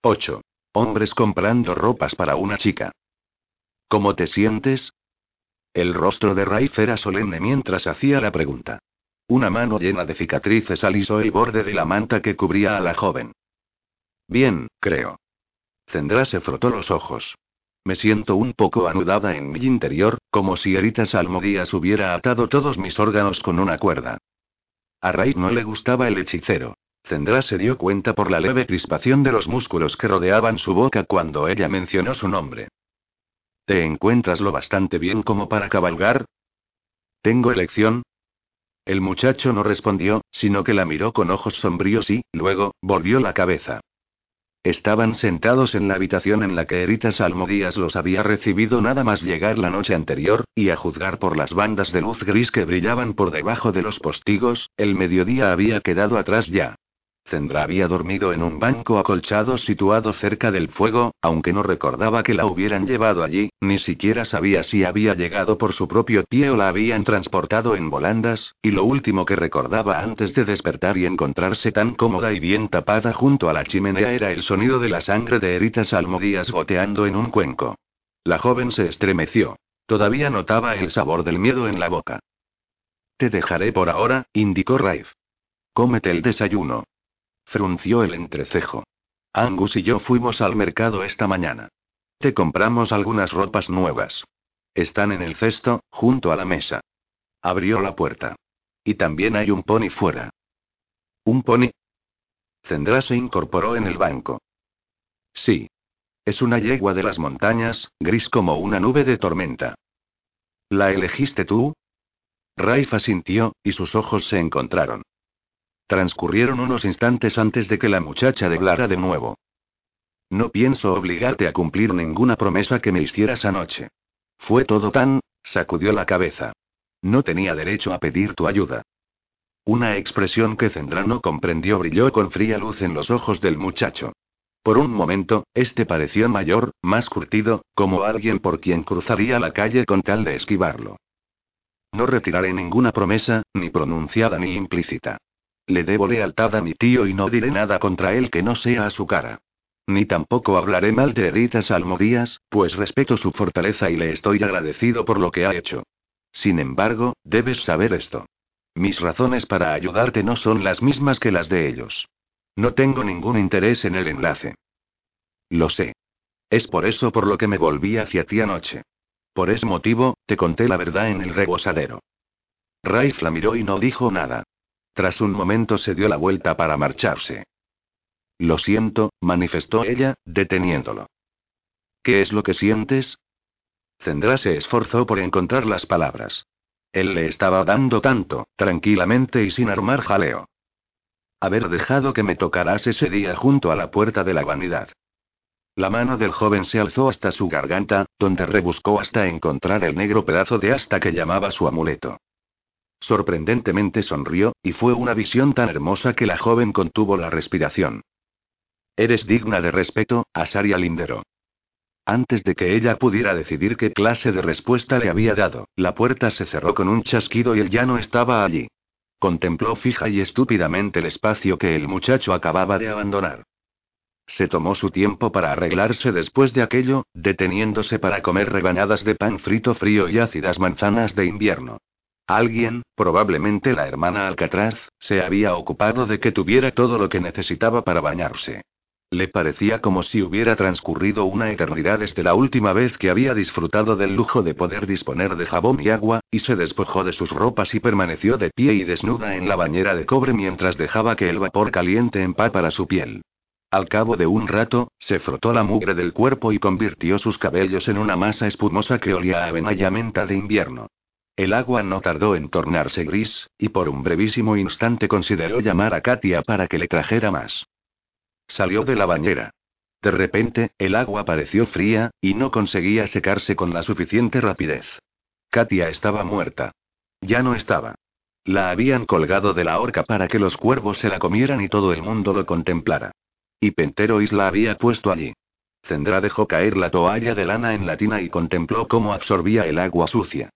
8. Hombres comprando ropas para una chica. ¿Cómo te sientes? El rostro de Raif era solemne mientras hacía la pregunta. Una mano llena de cicatrices alisó el borde de la manta que cubría a la joven. Bien, creo. Zendra se frotó los ojos. Me siento un poco anudada en mi interior, como si Eritas Almodías hubiera atado todos mis órganos con una cuerda. A Raif no le gustaba el hechicero. Zendra se dio cuenta por la leve crispación de los músculos que rodeaban su boca cuando ella mencionó su nombre. ¿Te encuentras lo bastante bien como para cabalgar? ¿Tengo elección? El muchacho no respondió, sino que la miró con ojos sombríos y, luego, volvió la cabeza. Estaban sentados en la habitación en la que Eritas Almodías los había recibido nada más llegar la noche anterior, y a juzgar por las bandas de luz gris que brillaban por debajo de los postigos, el mediodía había quedado atrás ya. Zendra había dormido en un banco acolchado situado cerca del fuego, aunque no recordaba que la hubieran llevado allí, ni siquiera sabía si había llegado por su propio pie o la habían transportado en volandas, y lo último que recordaba antes de despertar y encontrarse tan cómoda y bien tapada junto a la chimenea era el sonido de la sangre de Eritas Almodías goteando en un cuenco. La joven se estremeció. Todavía notaba el sabor del miedo en la boca. Te dejaré por ahora, indicó Raif. Cómete el desayuno. Frunció el entrecejo. Angus y yo fuimos al mercado esta mañana. Te compramos algunas ropas nuevas. Están en el cesto, junto a la mesa. Abrió la puerta. Y también hay un pony fuera. ¿Un pony? Zendra se incorporó en el banco. Sí. Es una yegua de las montañas, gris como una nube de tormenta. ¿La elegiste tú? Raifa sintió, y sus ojos se encontraron. Transcurrieron unos instantes antes de que la muchacha hablara de nuevo. No pienso obligarte a cumplir ninguna promesa que me hicieras anoche. Fue todo tan... sacudió la cabeza. No tenía derecho a pedir tu ayuda. Una expresión que Zendra no comprendió brilló con fría luz en los ojos del muchacho. Por un momento, este pareció mayor, más curtido, como alguien por quien cruzaría la calle con tal de esquivarlo. No retiraré ninguna promesa, ni pronunciada ni implícita. Le debo lealtad a mi tío y no diré nada contra él que no sea a su cara. Ni tampoco hablaré mal de Eritas Almodías, pues respeto su fortaleza y le estoy agradecido por lo que ha hecho. Sin embargo, debes saber esto. Mis razones para ayudarte no son las mismas que las de ellos. No tengo ningún interés en el enlace. Lo sé. Es por eso por lo que me volví hacia ti anoche. Por ese motivo, te conté la verdad en el rebosadero. Raif la miró y no dijo nada. Tras un momento se dio la vuelta para marcharse. Lo siento, manifestó ella, deteniéndolo. ¿Qué es lo que sientes? Zendra se esforzó por encontrar las palabras. Él le estaba dando tanto, tranquilamente y sin armar jaleo. Haber dejado que me tocaras ese día junto a la puerta de la vanidad. La mano del joven se alzó hasta su garganta, donde rebuscó hasta encontrar el negro pedazo de asta que llamaba su amuleto. Sorprendentemente sonrió, y fue una visión tan hermosa que la joven contuvo la respiración. Eres digna de respeto, Asaria Lindero. Antes de que ella pudiera decidir qué clase de respuesta le había dado, la puerta se cerró con un chasquido y él ya no estaba allí. Contempló fija y estúpidamente el espacio que el muchacho acababa de abandonar. Se tomó su tiempo para arreglarse después de aquello, deteniéndose para comer rebanadas de pan frito frío y ácidas manzanas de invierno. Alguien, probablemente la hermana Alcatraz, se había ocupado de que tuviera todo lo que necesitaba para bañarse. Le parecía como si hubiera transcurrido una eternidad desde la última vez que había disfrutado del lujo de poder disponer de jabón y agua, y se despojó de sus ropas y permaneció de pie y desnuda en la bañera de cobre mientras dejaba que el vapor caliente empapara su piel. Al cabo de un rato, se frotó la mugre del cuerpo y convirtió sus cabellos en una masa espumosa que olía a avena y a menta de invierno. El agua no tardó en tornarse gris, y por un brevísimo instante consideró llamar a Katia para que le trajera más. Salió de la bañera. De repente, el agua pareció fría, y no conseguía secarse con la suficiente rapidez. Katia estaba muerta. Ya no estaba. La habían colgado de la horca para que los cuervos se la comieran y todo el mundo lo contemplara. Y Penterois la había puesto allí. Zendra dejó caer la toalla de lana en la tina y contempló cómo absorbía el agua sucia.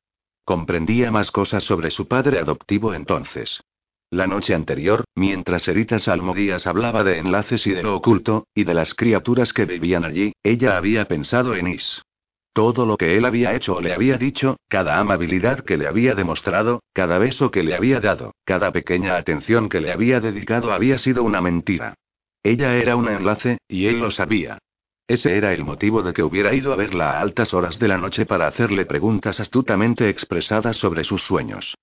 Comprendía más cosas sobre su padre adoptivo entonces. La noche anterior, mientras Eritas Almodías hablaba de enlaces y de lo oculto, y de las criaturas que vivían allí, ella había pensado en Is. Todo lo que él había hecho o le había dicho, cada amabilidad que le había demostrado, cada beso que le había dado, cada pequeña atención que le había dedicado había sido una mentira. Ella era un enlace, y él lo sabía. Ese era el motivo de que hubiera ido a verla a altas horas de la noche para hacerle preguntas astutamente expresadas sobre sus sueños.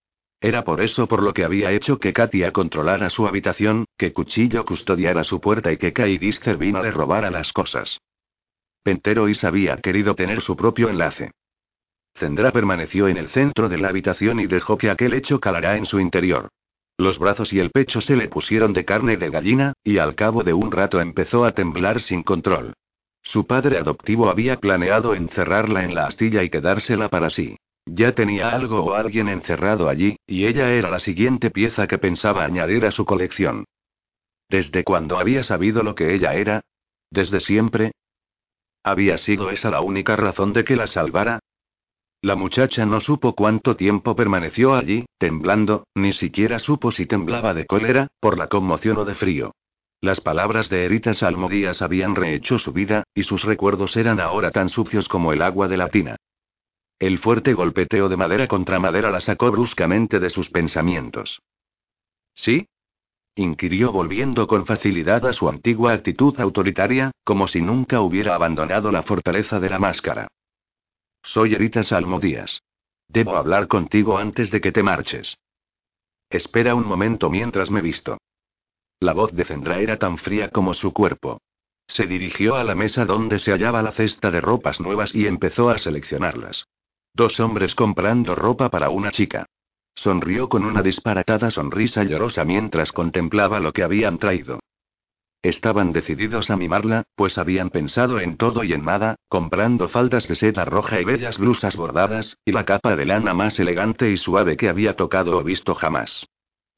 Era por eso por lo que había hecho que Katia controlara su habitación, que Cuchillo custodiara su puerta y que Kaidister vino a le robara las cosas. Pentero Is había querido tener su propio enlace. Zendra permaneció en el centro de la habitación y dejó que aquel hecho calara en su interior. Los brazos y el pecho se le pusieron de carne de gallina, y al cabo de un rato empezó a temblar sin control. Su padre adoptivo había planeado encerrarla en la astilla y quedársela para sí. Ya tenía algo o alguien encerrado allí, y ella era la siguiente pieza que pensaba añadir a su colección. ¿Desde cuándo había sabido lo que ella era? ¿Desde siempre? ¿Había sido esa la única razón de que la salvara? La muchacha no supo cuánto tiempo permaneció allí, temblando, ni siquiera supo si temblaba de cólera, por la conmoción o de frío. Las palabras de Eritas Almodías habían rehecho su vida, y sus recuerdos eran ahora tan sucios como el agua de la tina. El fuerte golpeteo de madera contra madera la sacó bruscamente de sus pensamientos. ¿Sí? inquirió volviendo con facilidad a su antigua actitud autoritaria, como si nunca hubiera abandonado la fortaleza de la máscara. Soy Eritas Almodías. Debo hablar contigo antes de que te marches. Espera un momento mientras me visto. La voz de Zendra era tan fría como su cuerpo. Se dirigió a la mesa donde se hallaba la cesta de ropas nuevas y empezó a seleccionarlas. Dos hombres comprando ropa para una chica. Sonrió con una disparatada sonrisa llorosa mientras contemplaba lo que habían traído. Estaban decididos a mimarla, pues habían pensado en todo y en nada, comprando faldas de seda roja y bellas blusas bordadas, y la capa de lana más elegante y suave que había tocado o visto jamás.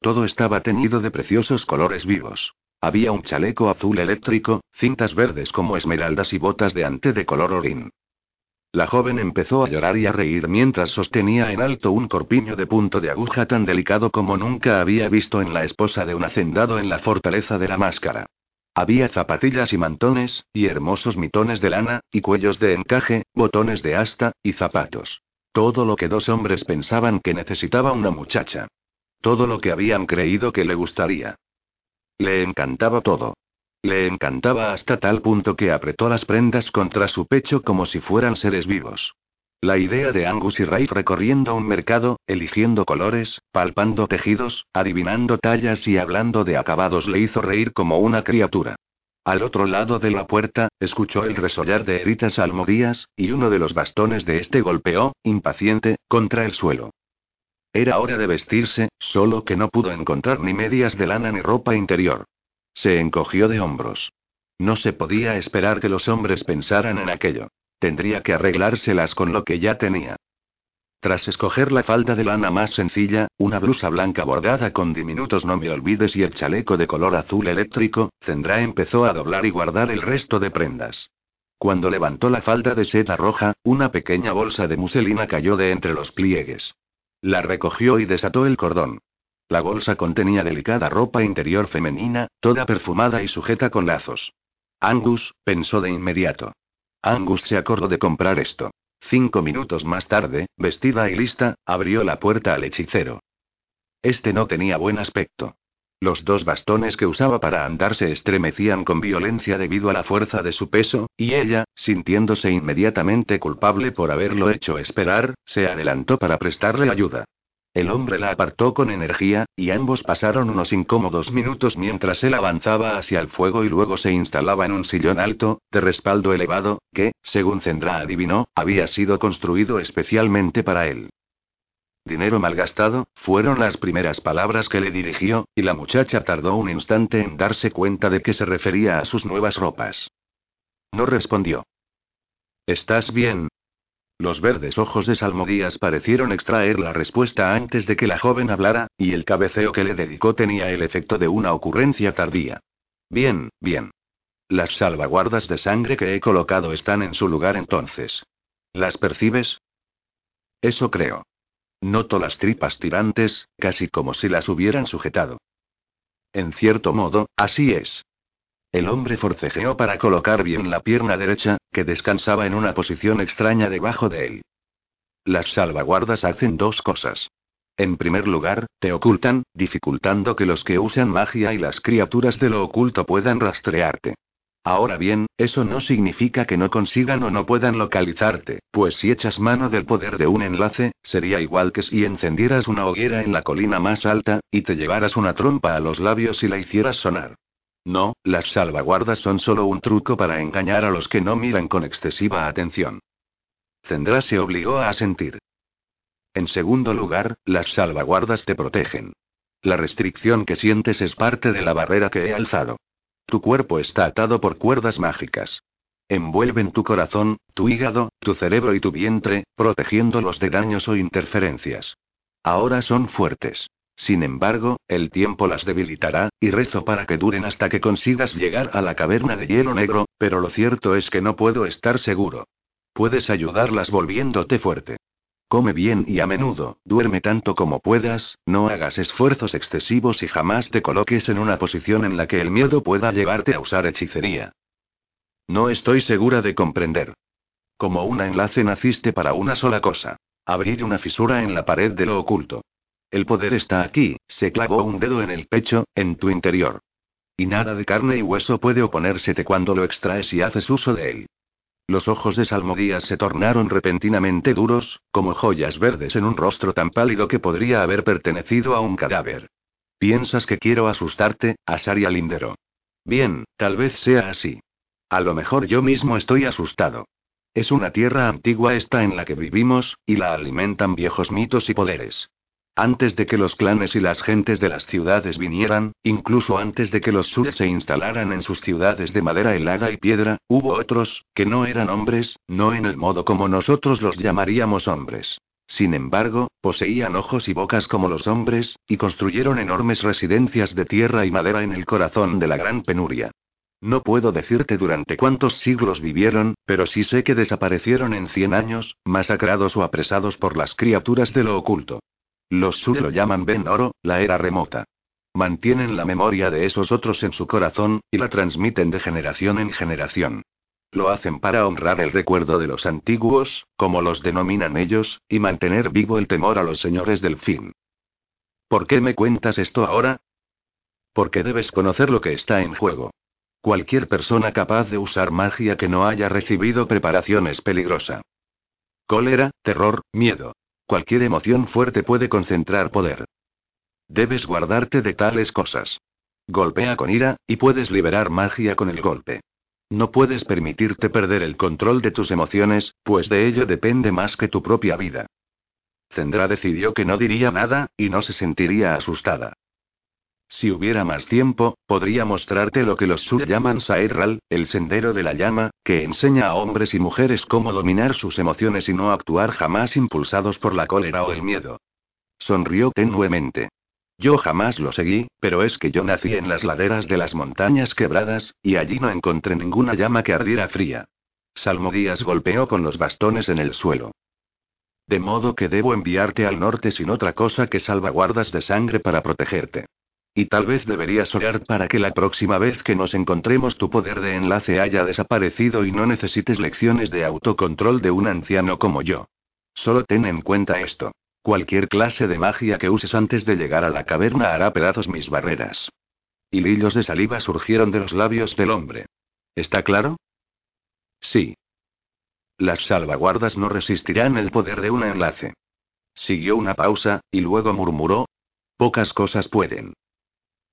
Todo estaba teñido de preciosos colores vivos. Había un chaleco azul eléctrico, cintas verdes como esmeraldas y botas de ante de color orín. La joven empezó a llorar y a reír mientras sostenía en alto un corpiño de punto de aguja tan delicado como nunca había visto en la esposa de un hacendado en la fortaleza de la máscara. Había zapatillas y mantones, y hermosos mitones de lana, y cuellos de encaje, botones de asta, y zapatos. Todo lo que dos hombres pensaban que necesitaba una muchacha. Todo lo que habían creído que le gustaría. Le encantaba todo. Le encantaba hasta tal punto que apretó las prendas contra su pecho como si fueran seres vivos. La idea de Angus y Ray recorriendo un mercado, eligiendo colores, palpando tejidos, adivinando tallas y hablando de acabados le hizo reír como una criatura. Al otro lado de la puerta, escuchó el resollar de Eritas Almodías, y uno de los bastones de este golpeó, impaciente, contra el suelo. Era hora de vestirse, solo que no pudo encontrar ni medias de lana ni ropa interior. Se encogió de hombros. No se podía esperar que los hombres pensaran en aquello. Tendría que arreglárselas con lo que ya tenía. Tras escoger la falda de lana más sencilla, una blusa blanca bordada con diminutos no me olvides y el chaleco de color azul eléctrico, Zendra empezó a doblar y guardar el resto de prendas. Cuando levantó la falda de seda roja, una pequeña bolsa de muselina cayó de entre los pliegues. La recogió y desató el cordón. La bolsa contenía delicada ropa interior femenina, toda perfumada y sujeta con lazos. Angus, pensó de inmediato. Angus se acordó de comprar esto. Cinco minutos más tarde, vestida y lista, abrió la puerta al hechicero. Este no tenía buen aspecto. Los dos bastones que usaba para andar se estremecían con violencia debido a la fuerza de su peso, y ella, sintiéndose inmediatamente culpable por haberlo hecho esperar, se adelantó para prestarle ayuda. El hombre la apartó con energía, y ambos pasaron unos incómodos minutos mientras él avanzaba hacia el fuego y luego se instalaba en un sillón alto, de respaldo elevado, que, según Zendra adivinó, había sido construido especialmente para él. Dinero malgastado, fueron las primeras palabras que le dirigió, y la muchacha tardó un instante en darse cuenta de que se refería a sus nuevas ropas. No respondió. ¿Estás bien? Los verdes ojos de Salmodías parecieron extraer la respuesta antes de que la joven hablara, y el cabeceo que le dedicó tenía el efecto de una ocurrencia tardía. Bien, bien. Las salvaguardas de sangre que he colocado están en su lugar entonces. ¿Las percibes? Eso creo. Noto las tripas tirantes, casi como si las hubieran sujetado. En cierto modo, así es. El hombre forcejeó para colocar bien la pierna derecha, que descansaba en una posición extraña debajo de él. Las salvaguardas hacen dos cosas. En primer lugar, te ocultan, dificultando que los que usan magia y las criaturas de lo oculto puedan rastrearte. Ahora bien, eso no significa que no consigan o no puedan localizarte, pues si echas mano del poder de un enlace, sería igual que si encendieras una hoguera en la colina más alta, y te llevaras una trompa a los labios y la hicieras sonar. No, las salvaguardas son solo un truco para engañar a los que no miran con excesiva atención. Zendra se obligó a asentir. En segundo lugar, las salvaguardas te protegen. La restricción que sientes es parte de la barrera que he alzado. Tu cuerpo está atado por cuerdas mágicas. Envuelven tu corazón, tu hígado, tu cerebro y tu vientre, protegiéndolos de daños o interferencias. Ahora son fuertes. Sin embargo, el tiempo las debilitará, y rezo para que duren hasta que consigas llegar a la caverna de hielo negro, pero lo cierto es que no puedo estar seguro. Puedes ayudarlas volviéndote fuerte. Come bien y a menudo, duerme tanto como puedas, no hagas esfuerzos excesivos y jamás te coloques en una posición en la que el miedo pueda llevarte a usar hechicería. No estoy segura de comprender. Como un enlace naciste para una sola cosa. Abrir una fisura en la pared de lo oculto. El poder está aquí, se clavó un dedo en el pecho, en tu interior. Y nada de carne y hueso puede oponérsete cuando lo extraes y haces uso de él. Los ojos de Salmodías se tornaron repentinamente duros, como joyas verdes en un rostro tan pálido que podría haber pertenecido a un cadáver. ¿Piensas que quiero asustarte, Asaria Lindero? Bien, tal vez sea así. A lo mejor yo mismo estoy asustado. Es una tierra antigua esta en la que vivimos, y la alimentan viejos mitos y poderes. Antes de que los clanes y las gentes de las ciudades vinieran, incluso antes de que los sur se instalaran en sus ciudades de madera helada y piedra, hubo otros, que no eran hombres, no en el modo como nosotros los llamaríamos hombres. Sin embargo, poseían ojos y bocas como los hombres, y construyeron enormes residencias de tierra y madera en el corazón de la gran penuria. No puedo decirte durante cuántos siglos vivieron, pero sí sé que desaparecieron en cien años, masacrados o apresados por las criaturas de lo oculto. Los Sur lo llaman Ben Oro, la era remota. Mantienen la memoria de esos otros en su corazón, y la transmiten de generación en generación. Lo hacen para honrar el recuerdo de los antiguos, como los denominan ellos, y mantener vivo el temor a los señores del fin. ¿Por qué me cuentas esto ahora? Porque debes conocer lo que está en juego. Cualquier persona capaz de usar magia que no haya recibido preparación es peligrosa. Cólera, terror, miedo. Cualquier emoción fuerte puede concentrar poder. Debes guardarte de tales cosas. Golpea con ira, y puedes liberar magia con el golpe. No puedes permitirte perder el control de tus emociones, pues de ello depende más que tu propia vida. Zendra decidió que no diría nada, y no se sentiría asustada. Si hubiera más tiempo, podría mostrarte lo que los Sur llaman Saeral, el sendero de la llama, que enseña a hombres y mujeres cómo dominar sus emociones y no actuar jamás impulsados por la cólera o el miedo. Sonrió tenuemente. Yo jamás lo seguí, pero es que yo nací en las laderas de las montañas quebradas, y allí no encontré ninguna llama que ardiera fría. Salmodías golpeó con los bastones en el suelo. De modo que debo enviarte al norte sin otra cosa que salvaguardas de sangre para protegerte. Y tal vez deberías orar para que la próxima vez que nos encontremos tu poder de enlace haya desaparecido y no necesites lecciones de autocontrol de un anciano como yo. Solo ten en cuenta esto. Cualquier clase de magia que uses antes de llegar a la caverna hará pedazos mis barreras. Hilillos de saliva surgieron de los labios del hombre. ¿Está claro? Sí. Las salvaguardas no resistirán el poder de un enlace. Siguió una pausa, y luego murmuró. Pocas cosas pueden.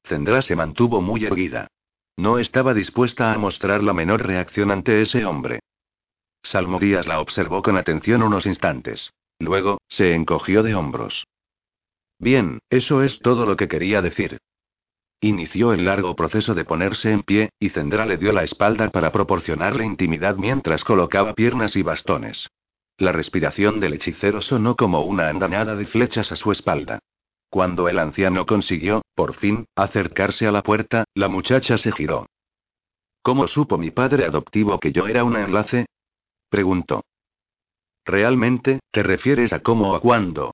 Zendra se mantuvo muy erguida. No estaba dispuesta a mostrar la menor reacción ante ese hombre. Salmodías la observó con atención unos instantes. Luego, se encogió de hombros. Bien, eso es todo lo que quería decir. Inició el largo proceso de ponerse en pie, y Zendra le dio la espalda para proporcionarle intimidad mientras colocaba piernas y bastones. La respiración del hechicero sonó como una andanada de flechas a su espalda. Cuando el anciano consiguió, por fin, acercarse a la puerta, la muchacha se giró. ¿Cómo supo mi padre adoptivo que yo era un enlace? preguntó. ¿Realmente, te refieres a cómo o a cuándo?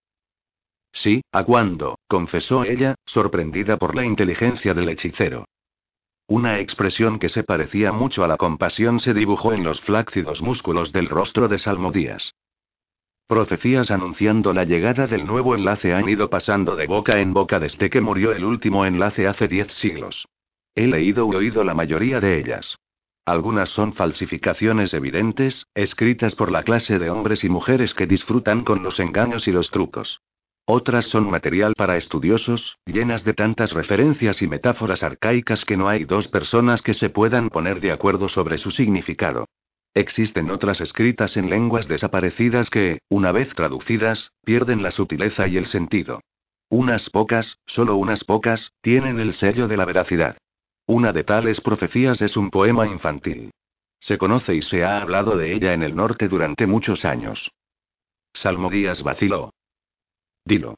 Sí, ¿a cuándo? confesó ella, sorprendida por la inteligencia del hechicero. Una expresión que se parecía mucho a la compasión se dibujó en los flácidos músculos del rostro de Salmodías. Profecías anunciando la llegada del nuevo enlace han ido pasando de boca en boca desde que murió el último enlace hace diez siglos. He leído y oído la mayoría de ellas. Algunas son falsificaciones evidentes, escritas por la clase de hombres y mujeres que disfrutan con los engaños y los trucos. Otras son material para estudiosos, llenas de tantas referencias y metáforas arcaicas que no hay dos personas que se puedan poner de acuerdo sobre su significado. Existen otras escritas en lenguas desaparecidas que, una vez traducidas, pierden la sutileza y el sentido. Unas pocas, solo unas pocas, tienen el sello de la veracidad. Una de tales profecías es un poema infantil. Se conoce y se ha hablado de ella en el norte durante muchos años. Salmodías vaciló. Dilo.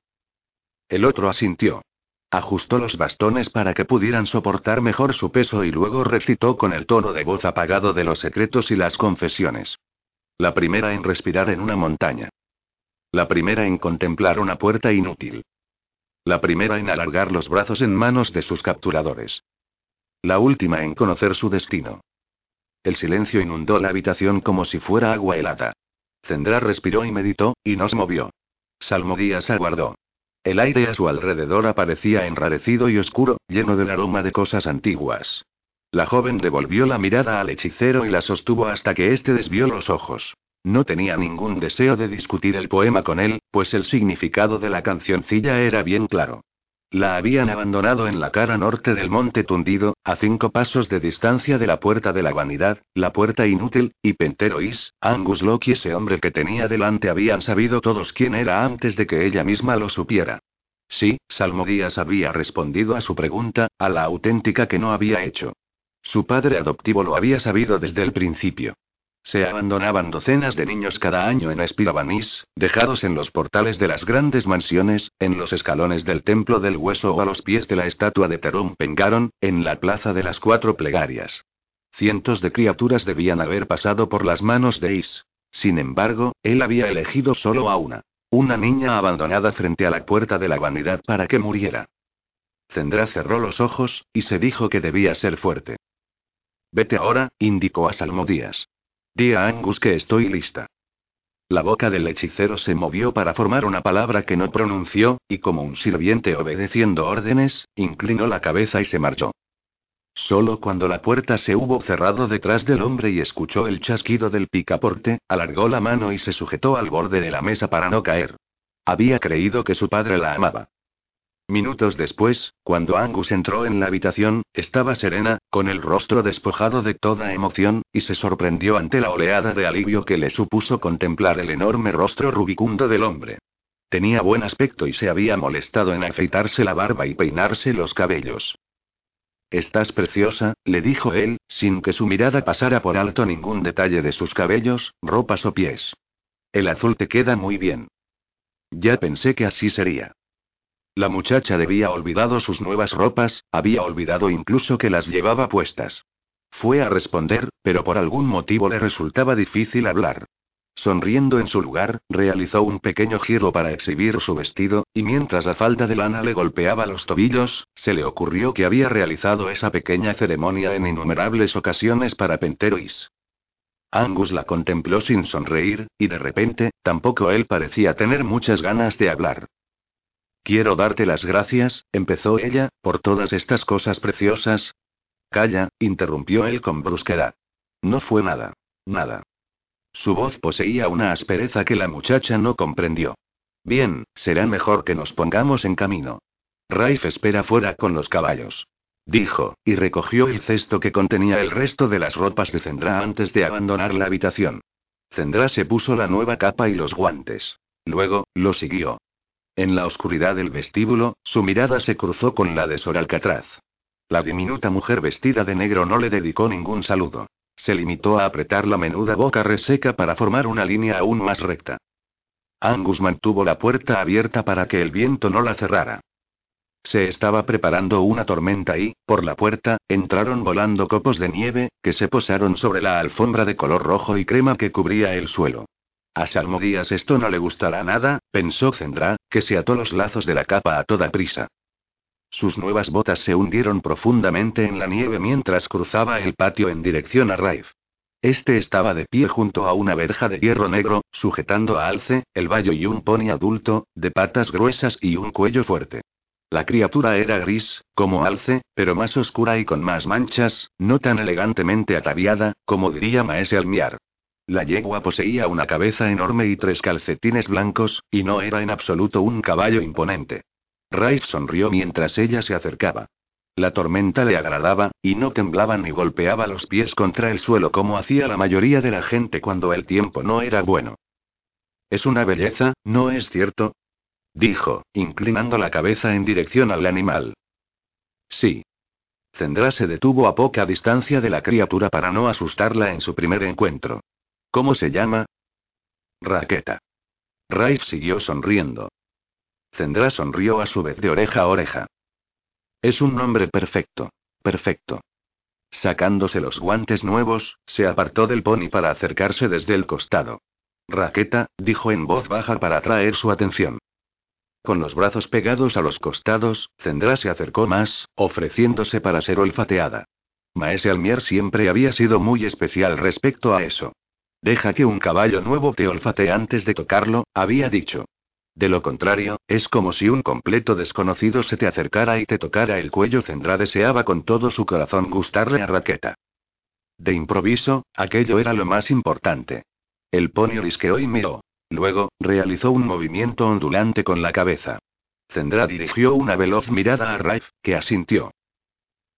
El otro asintió. Ajustó los bastones para que pudieran soportar mejor su peso y luego recitó con el tono de voz apagado de los secretos y las confesiones. La primera en respirar en una montaña. La primera en contemplar una puerta inútil. La primera en alargar los brazos en manos de sus capturadores. La última en conocer su destino. El silencio inundó la habitación como si fuera agua helada. Zendra respiró y meditó, y no se movió. Salmodías aguardó. El aire a su alrededor aparecía enrarecido y oscuro, lleno del aroma de cosas antiguas. La joven devolvió la mirada al hechicero y la sostuvo hasta que éste desvió los ojos. No tenía ningún deseo de discutir el poema con él, pues el significado de la cancioncilla era bien claro. La habían abandonado en la cara norte del monte tundido, a cinco pasos de distancia de la puerta de la vanidad, la puerta inútil, y Penterois, Angus Locke y ese hombre que tenía delante habían sabido todos quién era antes de que ella misma lo supiera. Sí, Salmodías había respondido a su pregunta, a la auténtica que no había hecho. Su padre adoptivo lo había sabido desde el principio. Se abandonaban docenas de niños cada año en Espirabanis, dejados en los portales de las grandes mansiones, en los escalones del templo del hueso o a los pies de la estatua de Terum Pengaron, en la plaza de las cuatro plegarias. Cientos de criaturas debían haber pasado por las manos de Is. Sin embargo, él había elegido solo a una. Una niña abandonada frente a la puerta de la vanidad para que muriera. Zendra cerró los ojos, y se dijo que debía ser fuerte. Vete ahora, indicó a Salmodías. Di a Angus que estoy lista. La boca del hechicero se movió para formar una palabra que no pronunció, y como un sirviente obedeciendo órdenes, inclinó la cabeza y se marchó. Solo cuando la puerta se hubo cerrado detrás del hombre y escuchó el chasquido del picaporte, alargó la mano y se sujetó al borde de la mesa para no caer. Había creído que su padre la amaba. Minutos después, cuando Angus entró en la habitación, estaba serena, con el rostro despojado de toda emoción, y se sorprendió ante la oleada de alivio que le supuso contemplar el enorme rostro rubicundo del hombre. Tenía buen aspecto y se había molestado en afeitarse la barba y peinarse los cabellos. Estás preciosa, le dijo él, sin que su mirada pasara por alto ningún detalle de sus cabellos, ropas o pies. El azul te queda muy bien. Ya pensé que así sería. La muchacha debía olvidado sus nuevas ropas, había olvidado incluso que las llevaba puestas. Fue a responder, pero por algún motivo le resultaba difícil hablar. Sonriendo en su lugar, realizó un pequeño giro para exhibir su vestido, y mientras la falda de lana le golpeaba los tobillos, se le ocurrió que había realizado esa pequeña ceremonia en innumerables ocasiones para Penterois. Angus la contempló sin sonreír, y de repente, tampoco él parecía tener muchas ganas de hablar. Quiero darte las gracias, empezó ella, por todas estas cosas preciosas. Calla, interrumpió él con brusquedad. No fue nada. Nada. Su voz poseía una aspereza que la muchacha no comprendió. Bien, será mejor que nos pongamos en camino. Raif espera fuera con los caballos. Dijo, y recogió el cesto que contenía el resto de las ropas de Zendra antes de abandonar la habitación. Zendra se puso la nueva capa y los guantes. Luego, lo siguió. En la oscuridad del vestíbulo, su mirada se cruzó con la de Sor Alcatraz. La diminuta mujer vestida de negro no le dedicó ningún saludo. Se limitó a apretar la menuda boca reseca para formar una línea aún más recta. Angus mantuvo la puerta abierta para que el viento no la cerrara. Se estaba preparando una tormenta y, por la puerta, entraron volando copos de nieve, que se posaron sobre la alfombra de color rojo y crema que cubría el suelo. A Salmodías esto no le gustará nada, pensó Zendra, que se ató los lazos de la capa a toda prisa. Sus nuevas botas se hundieron profundamente en la nieve mientras cruzaba el patio en dirección a Raif. Este estaba de pie junto a una verja de hierro negro, sujetando a Alce, el vallo y un pony adulto, de patas gruesas y un cuello fuerte. La criatura era gris, como alce, pero más oscura y con más manchas, no tan elegantemente ataviada, como diría Maese Almiar. La yegua poseía una cabeza enorme y tres calcetines blancos, y no era en absoluto un caballo imponente. Raif sonrió mientras ella se acercaba. La tormenta le agradaba, y no temblaba ni golpeaba los pies contra el suelo como hacía la mayoría de la gente cuando el tiempo no era bueno. Es una belleza, ¿no es cierto? dijo, inclinando la cabeza en dirección al animal. Sí. Zendra se detuvo a poca distancia de la criatura para no asustarla en su primer encuentro. ¿Cómo se llama? Raqueta. Raif siguió sonriendo. Zendra sonrió a su vez de oreja a oreja. Es un nombre perfecto. Perfecto. Sacándose los guantes nuevos, se apartó del pony para acercarse desde el costado. Raqueta, dijo en voz baja para atraer su atención. Con los brazos pegados a los costados, Zendra se acercó más, ofreciéndose para ser olfateada. Maese Almier siempre había sido muy especial respecto a eso. Deja que un caballo nuevo te olfatee antes de tocarlo, había dicho. De lo contrario, es como si un completo desconocido se te acercara y te tocara el cuello. Zendra deseaba con todo su corazón gustarle a Raqueta. De improviso, aquello era lo más importante. El pony risqueó y miró. Luego, realizó un movimiento ondulante con la cabeza. Zendra dirigió una veloz mirada a Raif, que asintió.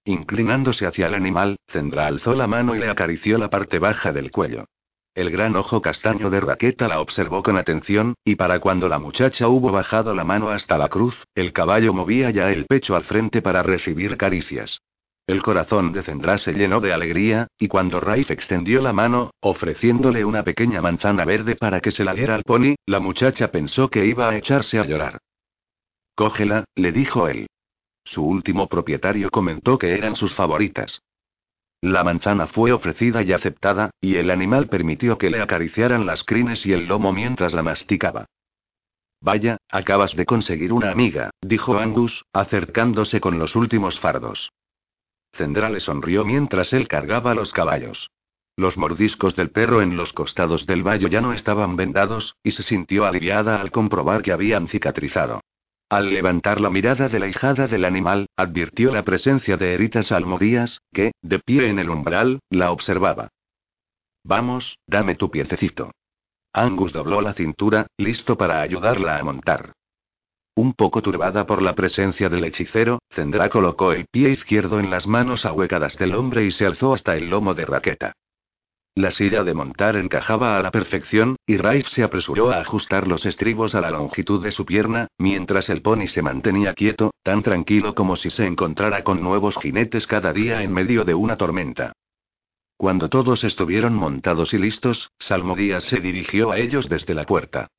Inclinándose hacia el animal, Zendra alzó la mano y le acarició la parte baja del cuello. El gran ojo castaño de Raqueta la observó con atención, y para cuando la muchacha hubo bajado la mano hasta la cruz, el caballo movía ya el pecho al frente para recibir caricias. El corazón de Zendra se llenó de alegría, y cuando Raif extendió la mano, ofreciéndole una pequeña manzana verde para que se la diera al pony, la muchacha pensó que iba a echarse a llorar. Cógela, le dijo él. Su último propietario comentó que eran sus favoritas. La manzana fue ofrecida y aceptada, y el animal permitió que le acariciaran las crines y el lomo mientras la masticaba. Vaya, acabas de conseguir una amiga, dijo Angus, acercándose con los últimos fardos. Zendra le sonrió mientras él cargaba los caballos. Los mordiscos del perro en los costados del vallo ya no estaban vendados, y se sintió aliviada al comprobar que habían cicatrizado. Al levantar la mirada de la hijada del animal, advirtió la presencia de Eritas Almodías, que, de pie en el umbral, la observaba. Vamos, dame tu piececito. Angus dobló la cintura, listo para ayudarla a montar. Un poco turbada por la presencia del hechicero, Zendra colocó el pie izquierdo en las manos ahuecadas del hombre y se alzó hasta el lomo de Raqueta. La silla de montar encajaba a la perfección, y Raif se apresuró a ajustar los estribos a la longitud de su pierna, mientras el pony se mantenía quieto, tan tranquilo como si se encontrara con nuevos jinetes cada día en medio de una tormenta. Cuando todos estuvieron montados y listos, Salmodías se dirigió a ellos desde la puerta.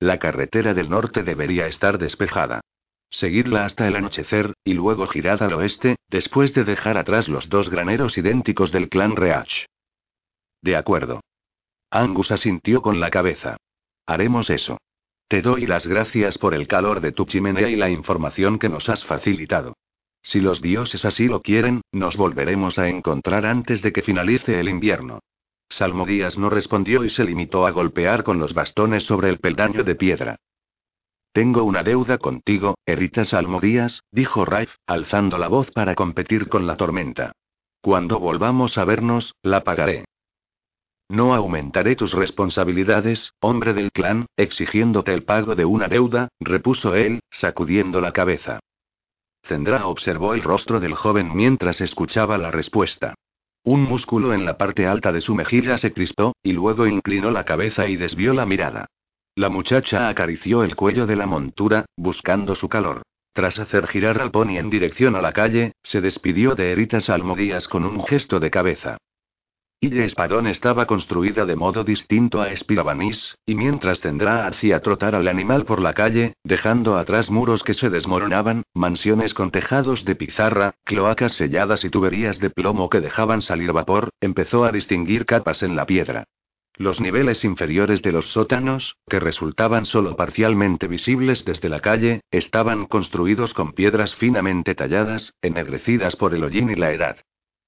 La carretera del norte debería estar despejada. Seguidla hasta el anochecer, y luego girad al oeste, después de dejar atrás los dos graneros idénticos del clan Reach. De acuerdo. Angus asintió con la cabeza. Haremos eso. Te doy las gracias por el calor de tu chimenea y la información que nos has facilitado. Si los dioses así lo quieren, nos volveremos a encontrar antes de que finalice el invierno. Salmodías no respondió y se limitó a golpear con los bastones sobre el peldaño de piedra. Tengo una deuda contigo, Erita Salmodías, dijo Raif, alzando la voz para competir con la tormenta. Cuando volvamos a vernos, la pagaré. No aumentaré tus responsabilidades, hombre del clan, exigiéndote el pago de una deuda, repuso él, sacudiendo la cabeza. Zendra observó el rostro del joven mientras escuchaba la respuesta. Un músculo en la parte alta de su mejilla se crispó, y luego inclinó la cabeza y desvió la mirada. La muchacha acarició el cuello de la montura, buscando su calor. Tras hacer girar al pony en dirección a la calle, se despidió de Eritas Almodías con un gesto de cabeza. Ille Espadón estaba construida de modo distinto a Espirabanis, y mientras tendrá hacía trotar al animal por la calle, dejando atrás muros que se desmoronaban, mansiones con tejados de pizarra, cloacas selladas y tuberías de plomo que dejaban salir vapor, empezó a distinguir capas en la piedra. Los niveles inferiores de los sótanos, que resultaban solo parcialmente visibles desde la calle, estaban construidos con piedras finamente talladas, ennegrecidas por el hollín y la edad.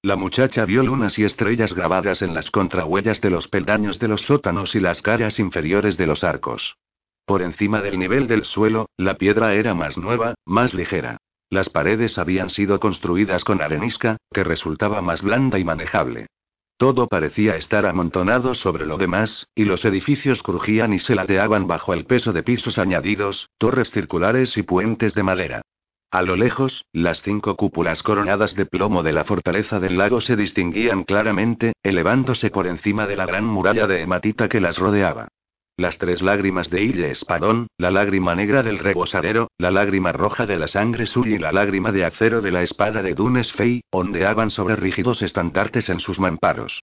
La muchacha vio lunas y estrellas grabadas en las contrahuellas de los peldaños de los sótanos y las caras inferiores de los arcos. Por encima del nivel del suelo, la piedra era más nueva, más ligera. Las paredes habían sido construidas con arenisca, que resultaba más blanda y manejable. Todo parecía estar amontonado sobre lo demás, y los edificios crujían y se ladeaban bajo el peso de pisos añadidos, torres circulares y puentes de madera. A lo lejos, las cinco cúpulas coronadas de plomo de la fortaleza del lago se distinguían claramente, elevándose por encima de la gran muralla de hematita que las rodeaba. Las tres lágrimas de Ille Espadón, la lágrima negra del rebosadero, la lágrima roja de la sangre suya y la lágrima de acero de la espada de Dunes Fey, ondeaban sobre rígidos estandartes en sus mamparos.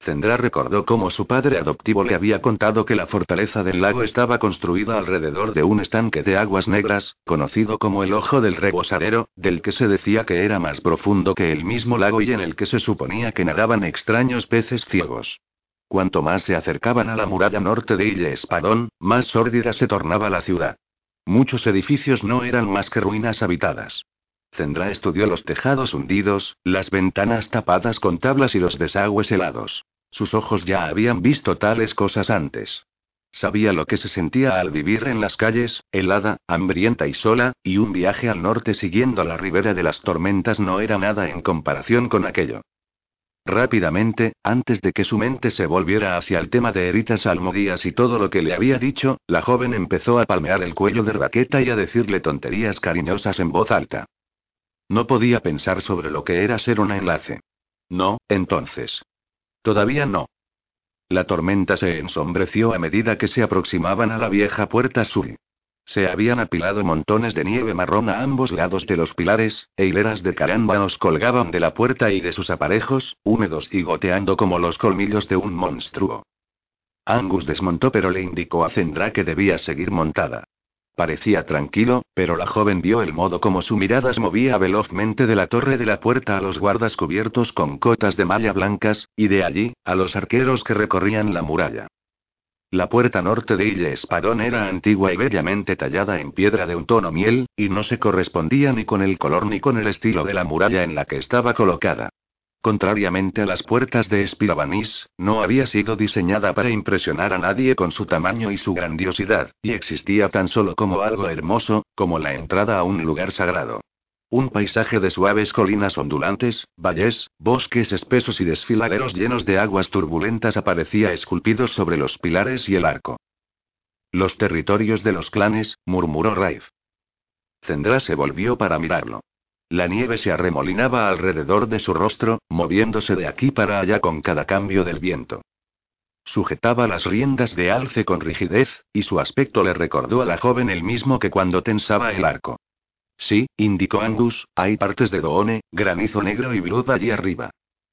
Zendra recordó cómo su padre adoptivo le había contado que la fortaleza del lago estaba construida alrededor de un estanque de aguas negras, conocido como el Ojo del Rebosadero, del que se decía que era más profundo que el mismo lago y en el que se suponía que nadaban extraños peces ciegos. Cuanto más se acercaban a la muralla norte de Ille Espadón, más sórdida se tornaba la ciudad. Muchos edificios no eran más que ruinas habitadas. Zendra estudió los tejados hundidos, las ventanas tapadas con tablas y los desagües helados. Sus ojos ya habían visto tales cosas antes. Sabía lo que se sentía al vivir en las calles, helada, hambrienta y sola, y un viaje al norte siguiendo la ribera de las tormentas no era nada en comparación con aquello. Rápidamente, antes de que su mente se volviera hacia el tema de Eritas Almodías y todo lo que le había dicho, la joven empezó a palmear el cuello de Raqueta y a decirle tonterías cariñosas en voz alta. No podía pensar sobre lo que era ser un enlace. No, entonces. Todavía no. La tormenta se ensombreció a medida que se aproximaban a la vieja puerta sur. Se habían apilado montones de nieve marrón a ambos lados de los pilares, e hileras de carámbanos colgaban de la puerta y de sus aparejos, húmedos y goteando como los colmillos de un monstruo. Angus desmontó pero le indicó a Zendra que debía seguir montada. Parecía tranquilo, pero la joven vio el modo como su mirada se movía velozmente de la torre de la puerta a los guardas cubiertos con cotas de malla blancas, y de allí, a los arqueros que recorrían la muralla. La puerta norte de Ille Espadón era antigua y bellamente tallada en piedra de un tono miel, y no se correspondía ni con el color ni con el estilo de la muralla en la que estaba colocada. Contrariamente a las puertas de Espirabanís, no había sido diseñada para impresionar a nadie con su tamaño y su grandiosidad, y existía tan solo como algo hermoso, como la entrada a un lugar sagrado. Un paisaje de suaves colinas ondulantes, valles, bosques espesos y desfiladeros llenos de aguas turbulentas aparecía esculpidos sobre los pilares y el arco. Los territorios de los clanes, murmuró Raif. Zendra se volvió para mirarlo. La nieve se arremolinaba alrededor de su rostro, moviéndose de aquí para allá con cada cambio del viento. Sujetaba las riendas de alce con rigidez, y su aspecto le recordó a la joven el mismo que cuando tensaba el arco. Sí, indicó Angus, hay partes de Doone, granizo negro y blud allí arriba.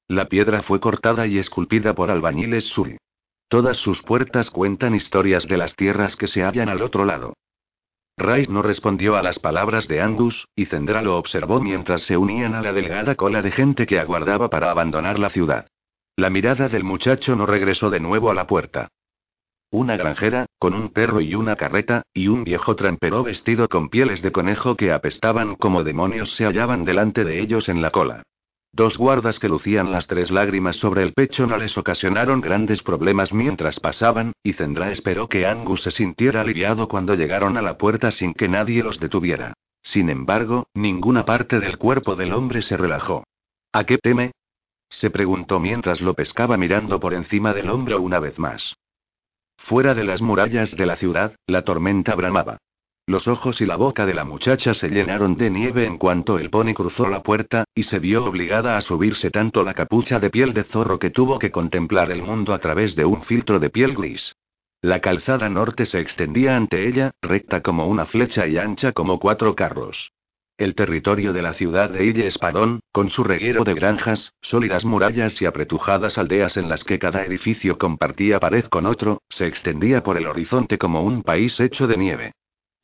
La piedra fue cortada y esculpida por albañiles Suri. Todas sus puertas cuentan historias de las tierras que se hallan al otro lado. Rice no respondió a las palabras de Angus, y Zendra lo observó mientras se unían a la delgada cola de gente que aguardaba para abandonar la ciudad. La mirada del muchacho no regresó de nuevo a la puerta. Una granjera, con un perro y una carreta, y un viejo trampero vestido con pieles de conejo que apestaban como demonios se hallaban delante de ellos en la cola. Dos guardas que lucían las tres lágrimas sobre el pecho no les ocasionaron grandes problemas mientras pasaban, y Zendra esperó que Angus se sintiera aliviado cuando llegaron a la puerta sin que nadie los detuviera. Sin embargo, ninguna parte del cuerpo del hombre se relajó. ¿A qué teme? se preguntó mientras lo pescaba mirando por encima del hombro una vez más. Fuera de las murallas de la ciudad, la tormenta bramaba. Los ojos y la boca de la muchacha se llenaron de nieve en cuanto el pony cruzó la puerta, y se vio obligada a subirse tanto la capucha de piel de zorro que tuvo que contemplar el mundo a través de un filtro de piel gris. La calzada norte se extendía ante ella, recta como una flecha y ancha como cuatro carros. El territorio de la ciudad de Ille Espadón, con su reguero de granjas, sólidas murallas y apretujadas aldeas en las que cada edificio compartía pared con otro, se extendía por el horizonte como un país hecho de nieve.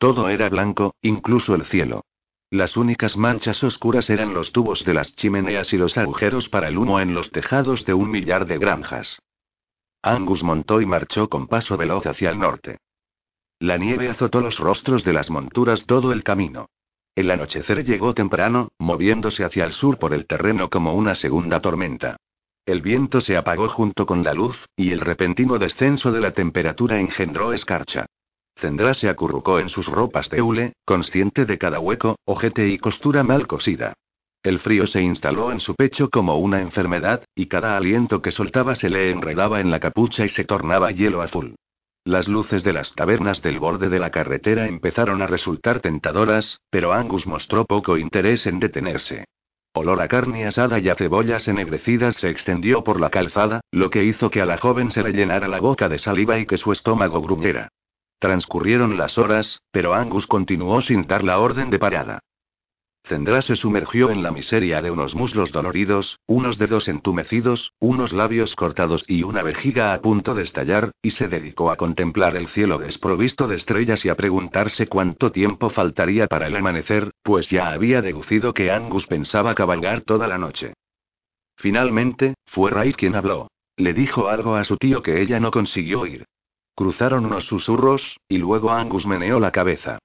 Todo era blanco, incluso el cielo. Las únicas manchas oscuras eran los tubos de las chimeneas y los agujeros para el humo en los tejados de un millar de granjas. Angus montó y marchó con paso veloz hacia el norte. La nieve azotó los rostros de las monturas todo el camino. El anochecer llegó temprano, moviéndose hacia el sur por el terreno como una segunda tormenta. El viento se apagó junto con la luz, y el repentino descenso de la temperatura engendró escarcha. Zendra se acurrucó en sus ropas de hule, consciente de cada hueco, ojete y costura mal cosida. El frío se instaló en su pecho como una enfermedad, y cada aliento que soltaba se le enredaba en la capucha y se tornaba hielo azul. Las luces de las tabernas del borde de la carretera empezaron a resultar tentadoras, pero Angus mostró poco interés en detenerse. Olor a carne asada y a cebollas ennegrecidas se extendió por la calzada, lo que hizo que a la joven se le llenara la boca de saliva y que su estómago gruñera. Transcurrieron las horas, pero Angus continuó sin dar la orden de parada. Zendra se sumergió en la miseria de unos muslos doloridos, unos dedos entumecidos, unos labios cortados y una vejiga a punto de estallar, y se dedicó a contemplar el cielo desprovisto de estrellas y a preguntarse cuánto tiempo faltaría para el amanecer, pues ya había deducido que Angus pensaba cabalgar toda la noche. Finalmente, fue Ray quien habló. Le dijo algo a su tío que ella no consiguió oír. Cruzaron unos susurros, y luego Angus meneó la cabeza.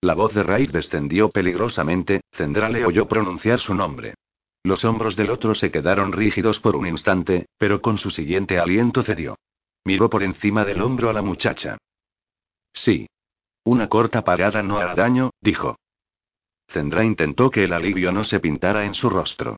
La voz de Ray descendió peligrosamente, Zendra le oyó pronunciar su nombre. Los hombros del otro se quedaron rígidos por un instante, pero con su siguiente aliento cedió. Miró por encima del hombro a la muchacha. Sí. Una corta parada no hará daño, dijo. Zendra intentó que el alivio no se pintara en su rostro.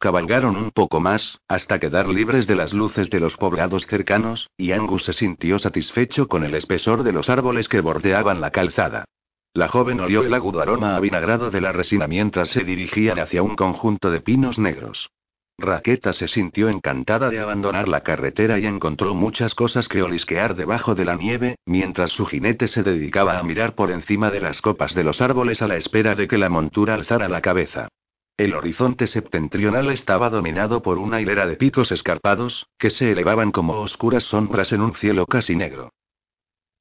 Cabalgaron un poco más, hasta quedar libres de las luces de los poblados cercanos, y Angus se sintió satisfecho con el espesor de los árboles que bordeaban la calzada. La joven olió el agudo aroma avinagrado de la resina mientras se dirigían hacia un conjunto de pinos negros. Raqueta se sintió encantada de abandonar la carretera y encontró muchas cosas que olisquear debajo de la nieve, mientras su jinete se dedicaba a mirar por encima de las copas de los árboles a la espera de que la montura alzara la cabeza. El horizonte septentrional estaba dominado por una hilera de picos escarpados, que se elevaban como oscuras sombras en un cielo casi negro.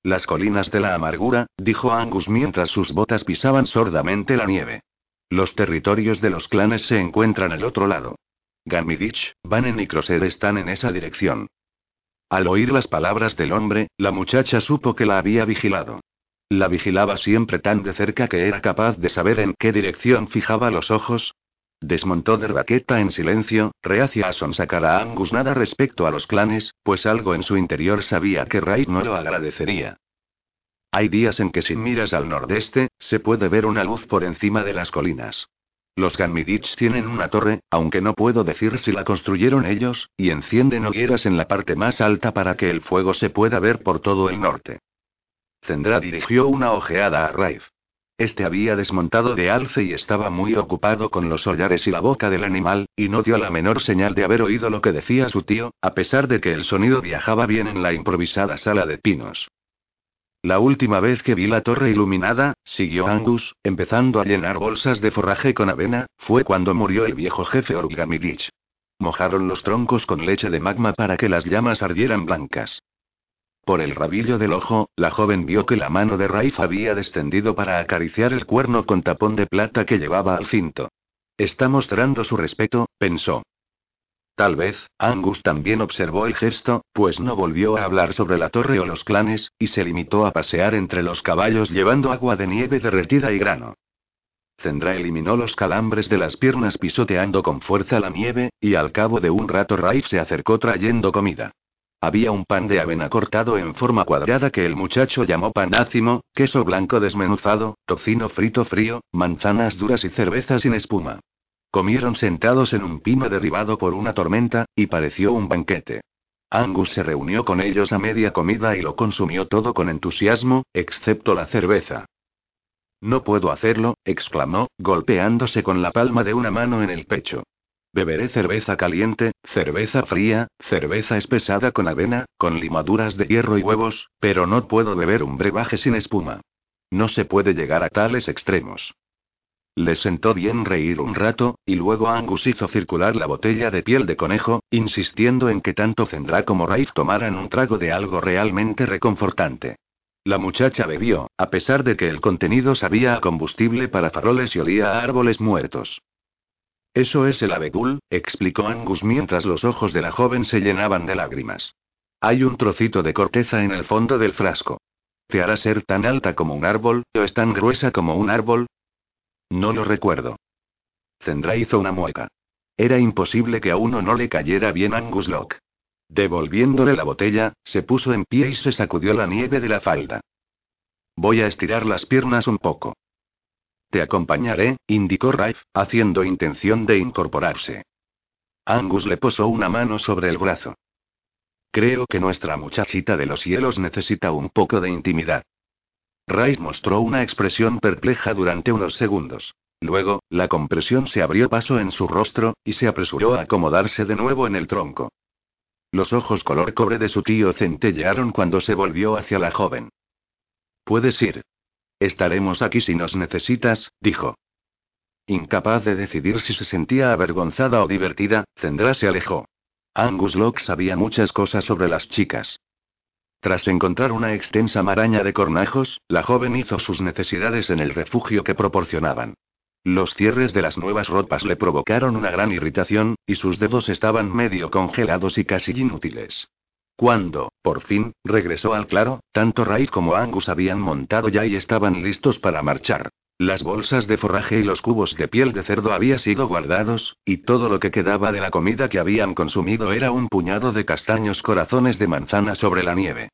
Las colinas de la amargura, dijo Angus mientras sus botas pisaban sordamente la nieve. Los territorios de los clanes se encuentran al otro lado. Ganmidich, Banen y Crosser están en esa dirección. Al oír las palabras del hombre, la muchacha supo que la había vigilado. La vigilaba siempre tan de cerca que era capaz de saber en qué dirección fijaba los ojos, Desmontó de raqueta en silencio, reacia a sonsacar a Angus nada respecto a los clanes, pues algo en su interior sabía que Ray no lo agradecería. Hay días en que si miras al nordeste, se puede ver una luz por encima de las colinas. Los Ganmidich tienen una torre, aunque no puedo decir si la construyeron ellos, y encienden hogueras en la parte más alta para que el fuego se pueda ver por todo el norte. Zendra dirigió una ojeada a Raif. Este había desmontado de alce y estaba muy ocupado con los hollares y la boca del animal, y no dio la menor señal de haber oído lo que decía su tío, a pesar de que el sonido viajaba bien en la improvisada sala de pinos. La última vez que vi la torre iluminada, siguió Angus, empezando a llenar bolsas de forraje con avena, fue cuando murió el viejo jefe Orgamidich. Mojaron los troncos con leche de magma para que las llamas ardieran blancas. Por el rabillo del ojo, la joven vio que la mano de Raif había descendido para acariciar el cuerno con tapón de plata que llevaba al cinto. Está mostrando su respeto, pensó. Tal vez, Angus también observó el gesto, pues no volvió a hablar sobre la torre o los clanes, y se limitó a pasear entre los caballos llevando agua de nieve derretida y grano. Zendra eliminó los calambres de las piernas pisoteando con fuerza la nieve, y al cabo de un rato Raif se acercó trayendo comida. Había un pan de avena cortado en forma cuadrada que el muchacho llamó panácimo, queso blanco desmenuzado, tocino frito frío, manzanas duras y cerveza sin espuma. Comieron sentados en un pino derribado por una tormenta, y pareció un banquete. Angus se reunió con ellos a media comida y lo consumió todo con entusiasmo, excepto la cerveza. No puedo hacerlo, exclamó, golpeándose con la palma de una mano en el pecho. Beberé cerveza caliente, cerveza fría, cerveza espesada con avena, con limaduras de hierro y huevos, pero no puedo beber un brebaje sin espuma. No se puede llegar a tales extremos. Le sentó bien reír un rato, y luego Angus hizo circular la botella de piel de conejo, insistiendo en que tanto Zendra como Raif tomaran un trago de algo realmente reconfortante. La muchacha bebió, a pesar de que el contenido sabía a combustible para faroles y olía a árboles muertos. Eso es el abedul, explicó Angus mientras los ojos de la joven se llenaban de lágrimas. Hay un trocito de corteza en el fondo del frasco. ¿Te hará ser tan alta como un árbol, o es tan gruesa como un árbol? No lo recuerdo. Zendra hizo una mueca. Era imposible que a uno no le cayera bien Angus Locke. Devolviéndole la botella, se puso en pie y se sacudió la nieve de la falda. Voy a estirar las piernas un poco. Te acompañaré, indicó Rafe, haciendo intención de incorporarse. Angus le posó una mano sobre el brazo. Creo que nuestra muchachita de los cielos necesita un poco de intimidad. Rice mostró una expresión perpleja durante unos segundos. Luego, la compresión se abrió paso en su rostro, y se apresuró a acomodarse de nuevo en el tronco. Los ojos color cobre de su tío centellearon cuando se volvió hacia la joven. Puedes ir. Estaremos aquí si nos necesitas, dijo. Incapaz de decidir si se sentía avergonzada o divertida, Zendra se alejó. Angus Locke sabía muchas cosas sobre las chicas. Tras encontrar una extensa maraña de cornajos, la joven hizo sus necesidades en el refugio que proporcionaban. Los cierres de las nuevas ropas le provocaron una gran irritación, y sus dedos estaban medio congelados y casi inútiles. Cuando, por fin, regresó al claro, tanto Ray como Angus habían montado ya y estaban listos para marchar. Las bolsas de forraje y los cubos de piel de cerdo habían sido guardados, y todo lo que quedaba de la comida que habían consumido era un puñado de castaños corazones de manzana sobre la nieve.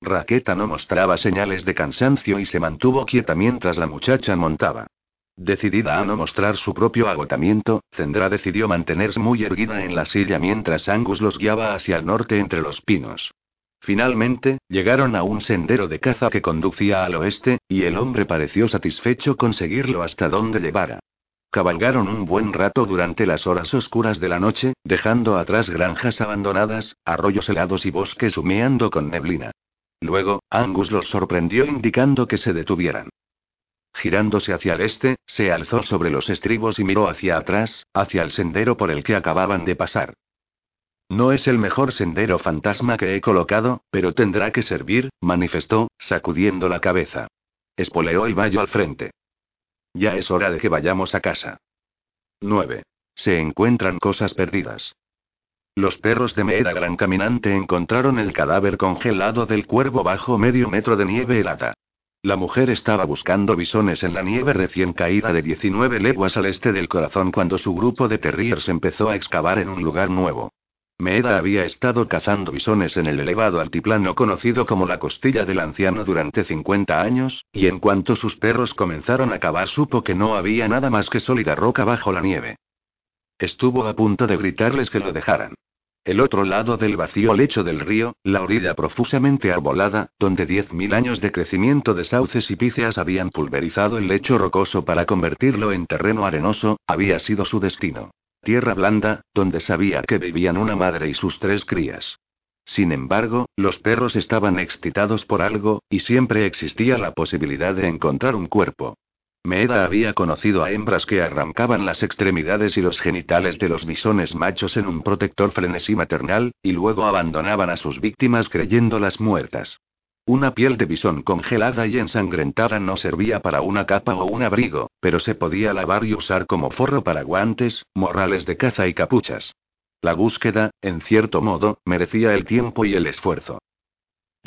Raqueta no mostraba señales de cansancio y se mantuvo quieta mientras la muchacha montaba. Decidida a no mostrar su propio agotamiento, Zendra decidió mantenerse muy erguida en la silla mientras Angus los guiaba hacia el norte entre los pinos. Finalmente, llegaron a un sendero de caza que conducía al oeste, y el hombre pareció satisfecho con seguirlo hasta donde llevara. Cabalgaron un buen rato durante las horas oscuras de la noche, dejando atrás granjas abandonadas, arroyos helados y bosques humeando con neblina. Luego, Angus los sorprendió indicando que se detuvieran. Girándose hacia el este, se alzó sobre los estribos y miró hacia atrás, hacia el sendero por el que acababan de pasar. No es el mejor sendero fantasma que he colocado, pero tendrá que servir, manifestó, sacudiendo la cabeza. Espoleó el vallo al frente. Ya es hora de que vayamos a casa. 9. Se encuentran cosas perdidas. Los perros de Meera Gran Caminante encontraron el cadáver congelado del cuervo bajo medio metro de nieve helada. La mujer estaba buscando bisones en la nieve recién caída de 19 leguas al este del corazón cuando su grupo de terriers empezó a excavar en un lugar nuevo. Meeda había estado cazando bisones en el elevado altiplano conocido como la costilla del anciano durante 50 años, y en cuanto sus perros comenzaron a cavar supo que no había nada más que sólida roca bajo la nieve. Estuvo a punto de gritarles que lo dejaran. El otro lado del vacío lecho del río, la orilla profusamente arbolada, donde diez mil años de crecimiento de sauces y píceas habían pulverizado el lecho rocoso para convertirlo en terreno arenoso, había sido su destino. Tierra blanda, donde sabía que vivían una madre y sus tres crías. Sin embargo, los perros estaban excitados por algo, y siempre existía la posibilidad de encontrar un cuerpo. Meeda había conocido a hembras que arrancaban las extremidades y los genitales de los bisones machos en un protector frenesí maternal, y luego abandonaban a sus víctimas creyéndolas muertas. Una piel de bisón congelada y ensangrentada no servía para una capa o un abrigo, pero se podía lavar y usar como forro para guantes, morrales de caza y capuchas. La búsqueda, en cierto modo, merecía el tiempo y el esfuerzo.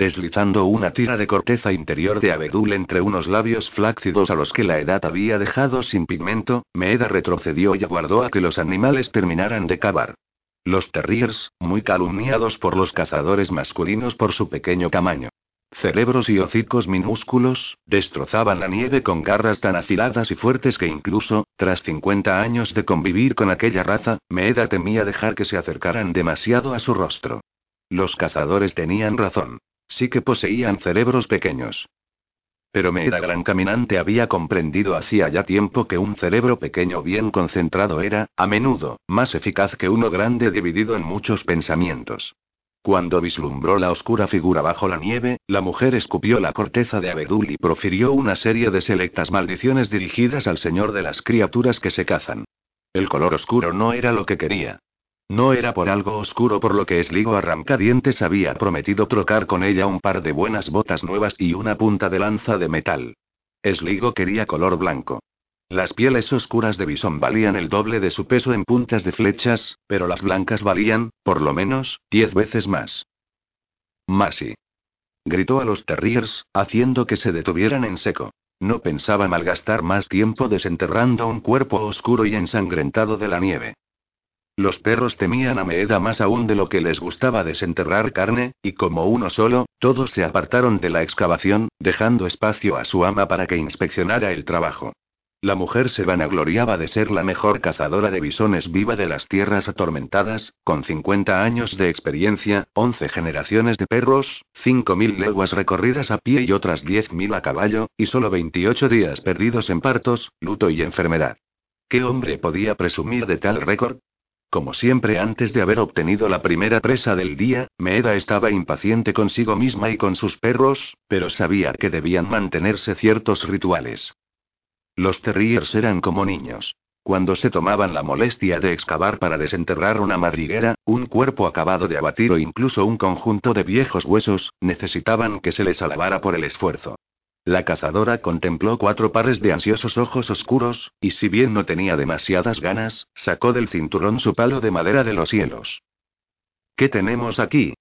Deslizando una tira de corteza interior de abedul entre unos labios flácidos a los que la edad había dejado sin pigmento, Meeda retrocedió y aguardó a que los animales terminaran de cavar. Los terriers, muy calumniados por los cazadores masculinos por su pequeño tamaño. Cerebros y hocicos minúsculos, destrozaban la nieve con garras tan afiladas y fuertes que incluso, tras 50 años de convivir con aquella raza, Meeda temía dejar que se acercaran demasiado a su rostro. Los cazadores tenían razón. Sí que poseían cerebros pequeños. Pero Meeda Gran Caminante había comprendido hacía ya tiempo que un cerebro pequeño bien concentrado era, a menudo, más eficaz que uno grande dividido en muchos pensamientos. Cuando vislumbró la oscura figura bajo la nieve, la mujer escupió la corteza de abedul y profirió una serie de selectas maldiciones dirigidas al señor de las criaturas que se cazan. El color oscuro no era lo que quería. No era por algo oscuro por lo que Sligo Arrancadientes había prometido trocar con ella un par de buenas botas nuevas y una punta de lanza de metal. Sligo quería color blanco. Las pieles oscuras de bisón valían el doble de su peso en puntas de flechas, pero las blancas valían, por lo menos, diez veces más. Marcy. Gritó a los terriers, haciendo que se detuvieran en seco. No pensaba malgastar más tiempo desenterrando un cuerpo oscuro y ensangrentado de la nieve. Los perros temían a Meeda más aún de lo que les gustaba desenterrar carne, y como uno solo, todos se apartaron de la excavación, dejando espacio a su ama para que inspeccionara el trabajo. La mujer se vanagloriaba de ser la mejor cazadora de bisones viva de las tierras atormentadas, con 50 años de experiencia, 11 generaciones de perros, 5.000 leguas recorridas a pie y otras 10.000 a caballo, y solo 28 días perdidos en partos, luto y enfermedad. ¿Qué hombre podía presumir de tal récord? Como siempre antes de haber obtenido la primera presa del día, Meeda estaba impaciente consigo misma y con sus perros, pero sabía que debían mantenerse ciertos rituales. Los terriers eran como niños. Cuando se tomaban la molestia de excavar para desenterrar una madriguera, un cuerpo acabado de abatir o incluso un conjunto de viejos huesos, necesitaban que se les alabara por el esfuerzo. La cazadora contempló cuatro pares de ansiosos ojos oscuros, y si bien no tenía demasiadas ganas, sacó del cinturón su palo de madera de los cielos. ¿Qué tenemos aquí?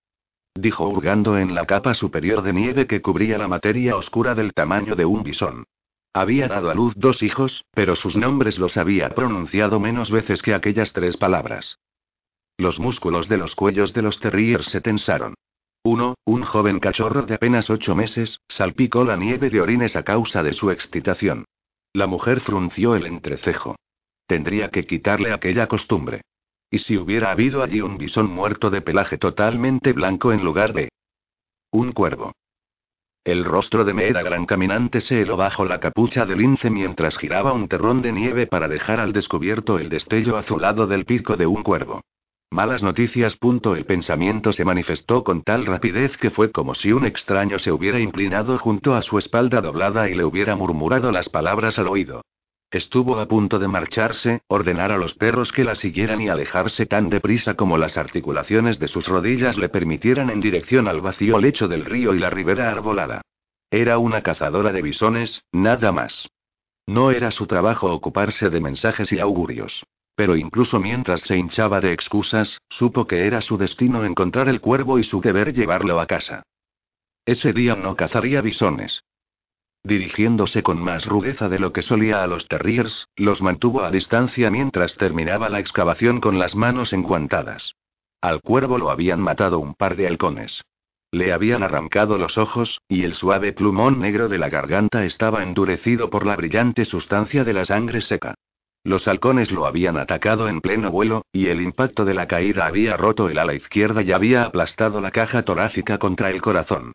dijo hurgando en la capa superior de nieve que cubría la materia oscura del tamaño de un bisón. Había dado a luz dos hijos, pero sus nombres los había pronunciado menos veces que aquellas tres palabras. Los músculos de los cuellos de los terriers se tensaron. Uno, un joven cachorro de apenas ocho meses, salpicó la nieve de orines a causa de su excitación. La mujer frunció el entrecejo. Tendría que quitarle aquella costumbre. ¿Y si hubiera habido allí un bisón muerto de pelaje totalmente blanco en lugar de... un cuervo? El rostro de Meera Gran Caminante se heló bajo la capucha del lince mientras giraba un terrón de nieve para dejar al descubierto el destello azulado del pico de un cuervo. Malas noticias. El pensamiento se manifestó con tal rapidez que fue como si un extraño se hubiera inclinado junto a su espalda doblada y le hubiera murmurado las palabras al oído. Estuvo a punto de marcharse, ordenar a los perros que la siguieran y alejarse tan deprisa como las articulaciones de sus rodillas le permitieran en dirección al vacío lecho del río y la ribera arbolada. Era una cazadora de bisones, nada más. No era su trabajo ocuparse de mensajes y augurios. Pero incluso mientras se hinchaba de excusas, supo que era su destino encontrar el cuervo y su deber llevarlo a casa. Ese día no cazaría bisones. Dirigiéndose con más rudeza de lo que solía a los terriers, los mantuvo a distancia mientras terminaba la excavación con las manos enguantadas. Al cuervo lo habían matado un par de halcones. Le habían arrancado los ojos, y el suave plumón negro de la garganta estaba endurecido por la brillante sustancia de la sangre seca. Los halcones lo habían atacado en pleno vuelo, y el impacto de la caída había roto el ala izquierda y había aplastado la caja torácica contra el corazón.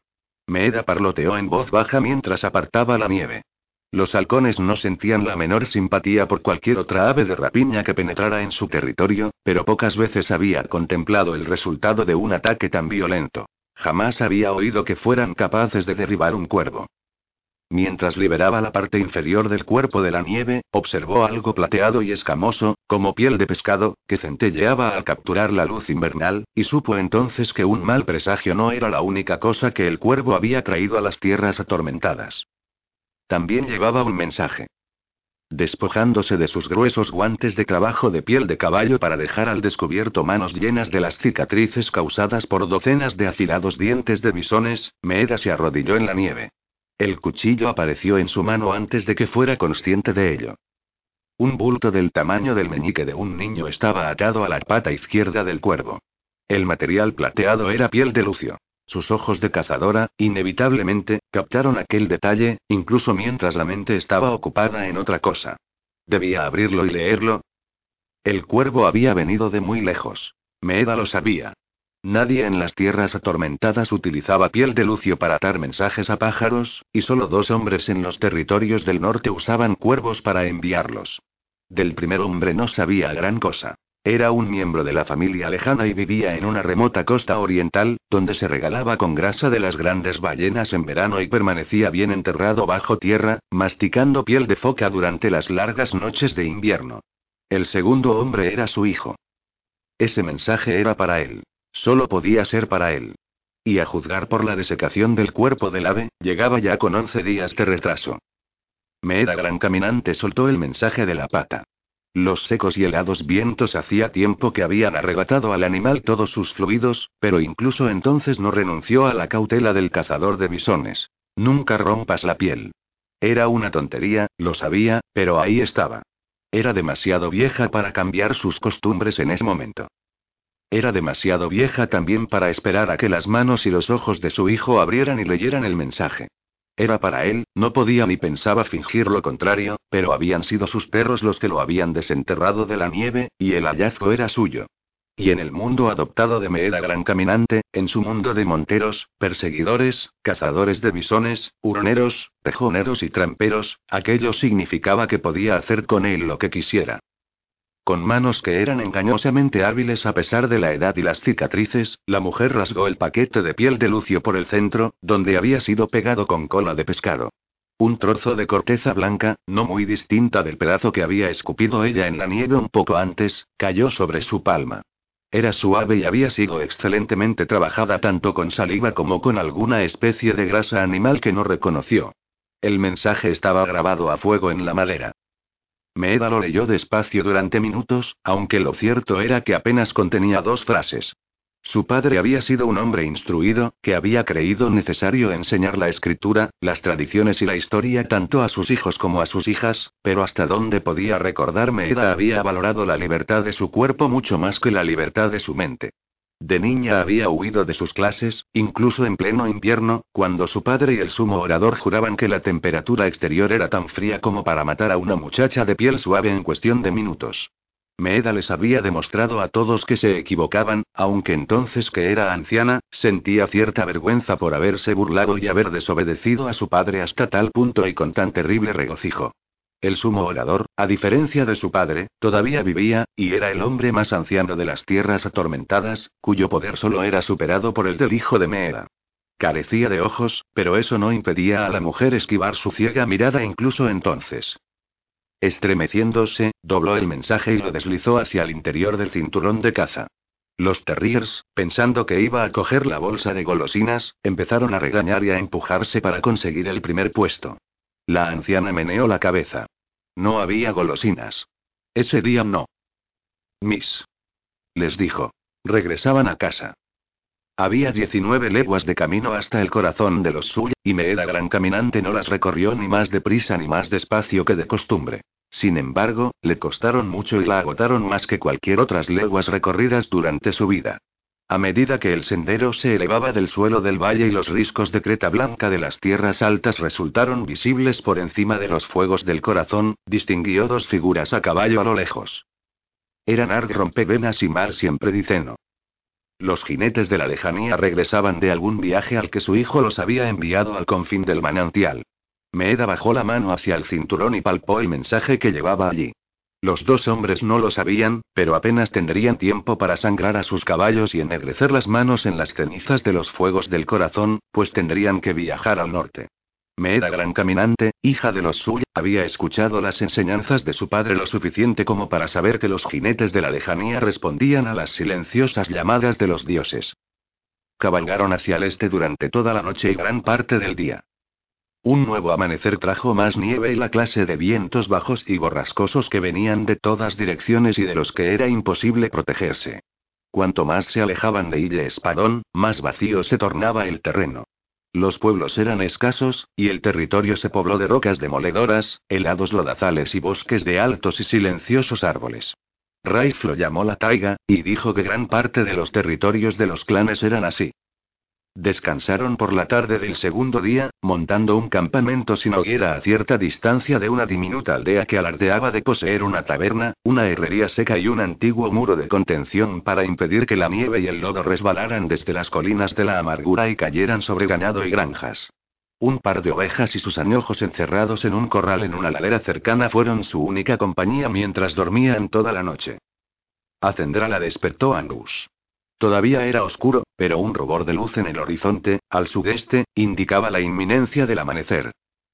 Meeda parloteó en voz baja mientras apartaba la nieve. Los halcones no sentían la menor simpatía por cualquier otra ave de rapiña que penetrara en su territorio, pero pocas veces había contemplado el resultado de un ataque tan violento. Jamás había oído que fueran capaces de derribar un cuervo. Mientras liberaba la parte inferior del cuerpo de la nieve, observó algo plateado y escamoso, como piel de pescado, que centelleaba al capturar la luz invernal, y supo entonces que un mal presagio no era la única cosa que el cuervo había traído a las tierras atormentadas. También llevaba un mensaje. Despojándose de sus gruesos guantes de trabajo de piel de caballo para dejar al descubierto manos llenas de las cicatrices causadas por docenas de afilados dientes de bisones, Meeda se arrodilló en la nieve. El cuchillo apareció en su mano antes de que fuera consciente de ello. Un bulto del tamaño del meñique de un niño estaba atado a la pata izquierda del cuervo. El material plateado era piel de lucio. Sus ojos de cazadora, inevitablemente, captaron aquel detalle, incluso mientras la mente estaba ocupada en otra cosa. Debía abrirlo y leerlo. El cuervo había venido de muy lejos. Meeda lo sabía. Nadie en las tierras atormentadas utilizaba piel de lucio para atar mensajes a pájaros, y solo dos hombres en los territorios del norte usaban cuervos para enviarlos. Del primer hombre no sabía gran cosa. Era un miembro de la familia lejana y vivía en una remota costa oriental, donde se regalaba con grasa de las grandes ballenas en verano y permanecía bien enterrado bajo tierra, masticando piel de foca durante las largas noches de invierno. El segundo hombre era su hijo. Ese mensaje era para él. Solo podía ser para él. Y a juzgar por la desecación del cuerpo del ave, llegaba ya con once días de retraso. Me era gran caminante soltó el mensaje de la pata. Los secos y helados vientos hacía tiempo que habían arrebatado al animal todos sus fluidos, pero incluso entonces no renunció a la cautela del cazador de bisones. Nunca rompas la piel. Era una tontería, lo sabía, pero ahí estaba. Era demasiado vieja para cambiar sus costumbres en ese momento. Era demasiado vieja también para esperar a que las manos y los ojos de su hijo abrieran y leyeran el mensaje. Era para él, no podía ni pensaba fingir lo contrario, pero habían sido sus perros los que lo habían desenterrado de la nieve, y el hallazgo era suyo. Y en el mundo adoptado de Meera Gran Caminante, en su mundo de monteros, perseguidores, cazadores de bisones, huroneros, tejoneros y tramperos, aquello significaba que podía hacer con él lo que quisiera. Con manos que eran engañosamente hábiles a pesar de la edad y las cicatrices, la mujer rasgó el paquete de piel de Lucio por el centro, donde había sido pegado con cola de pescado. Un trozo de corteza blanca, no muy distinta del pedazo que había escupido ella en la nieve un poco antes, cayó sobre su palma. Era suave y había sido excelentemente trabajada tanto con saliva como con alguna especie de grasa animal que no reconoció. El mensaje estaba grabado a fuego en la madera. Meeda lo leyó despacio durante minutos, aunque lo cierto era que apenas contenía dos frases. Su padre había sido un hombre instruido, que había creído necesario enseñar la escritura, las tradiciones y la historia tanto a sus hijos como a sus hijas, pero hasta donde podía recordar Meeda había valorado la libertad de su cuerpo mucho más que la libertad de su mente. De niña había huido de sus clases, incluso en pleno invierno, cuando su padre y el sumo orador juraban que la temperatura exterior era tan fría como para matar a una muchacha de piel suave en cuestión de minutos. Meeda les había demostrado a todos que se equivocaban, aunque entonces que era anciana, sentía cierta vergüenza por haberse burlado y haber desobedecido a su padre hasta tal punto y con tan terrible regocijo. El sumo orador, a diferencia de su padre, todavía vivía, y era el hombre más anciano de las tierras atormentadas, cuyo poder solo era superado por el del hijo de Meera. Carecía de ojos, pero eso no impedía a la mujer esquivar su ciega mirada incluso entonces. Estremeciéndose, dobló el mensaje y lo deslizó hacia el interior del cinturón de caza. Los terriers, pensando que iba a coger la bolsa de golosinas, empezaron a regañar y a empujarse para conseguir el primer puesto. La anciana meneó la cabeza. No había golosinas. Ese día no. Miss. Les dijo. Regresaban a casa. Había 19 leguas de camino hasta el corazón de los suyos, y Meeda Gran Caminante no las recorrió ni más deprisa ni más despacio que de costumbre. Sin embargo, le costaron mucho y la agotaron más que cualquier otras leguas recorridas durante su vida. A medida que el sendero se elevaba del suelo del valle y los riscos de creta blanca de las tierras altas resultaron visibles por encima de los fuegos del corazón, distinguió dos figuras a caballo a lo lejos. Eran Arg Rompevenas y Mar Siempre Diceno. Los jinetes de la lejanía regresaban de algún viaje al que su hijo los había enviado al confín del manantial. Meeda bajó la mano hacia el cinturón y palpó el mensaje que llevaba allí. Los dos hombres no lo sabían, pero apenas tendrían tiempo para sangrar a sus caballos y ennegrecer las manos en las cenizas de los fuegos del corazón, pues tendrían que viajar al norte. Me era gran caminante, hija de los suyos, había escuchado las enseñanzas de su padre lo suficiente como para saber que los jinetes de la lejanía respondían a las silenciosas llamadas de los dioses. Cabalgaron hacia el este durante toda la noche y gran parte del día. Un nuevo amanecer trajo más nieve y la clase de vientos bajos y borrascosos que venían de todas direcciones y de los que era imposible protegerse. Cuanto más se alejaban de Ille Espadón, más vacío se tornaba el terreno. Los pueblos eran escasos, y el territorio se pobló de rocas demoledoras, helados lodazales y bosques de altos y silenciosos árboles. Raif lo llamó la taiga, y dijo que gran parte de los territorios de los clanes eran así. Descansaron por la tarde del segundo día, montando un campamento sin hoguera a cierta distancia de una diminuta aldea que alardeaba de poseer una taberna, una herrería seca y un antiguo muro de contención para impedir que la nieve y el lodo resbalaran desde las colinas de la amargura y cayeran sobre ganado y granjas. Un par de ovejas y sus añojos encerrados en un corral en una ladera cercana fueron su única compañía mientras dormían toda la noche. Acendra la despertó Angus. Todavía era oscuro, pero un rubor de luz en el horizonte, al sudeste, indicaba la inminencia del amanecer.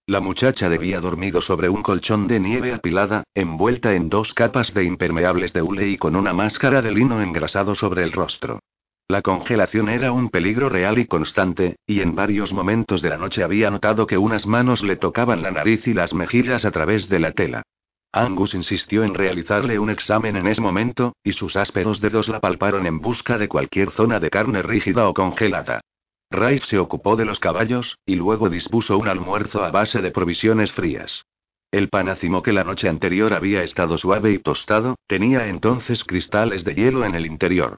La muchacha debía dormido sobre un colchón de nieve apilada, envuelta en dos capas de impermeables de hule y con una máscara de lino engrasado sobre el rostro. La congelación era un peligro real y constante, y en varios momentos de la noche había notado que unas manos le tocaban la nariz y las mejillas a través de la tela. Angus insistió en realizarle un examen en ese momento, y sus ásperos dedos la palparon en busca de cualquier zona de carne rígida o congelada. Raif se ocupó de los caballos, y luego dispuso un almuerzo a base de provisiones frías. El panacimo que la noche anterior había estado suave y tostado, tenía entonces cristales de hielo en el interior.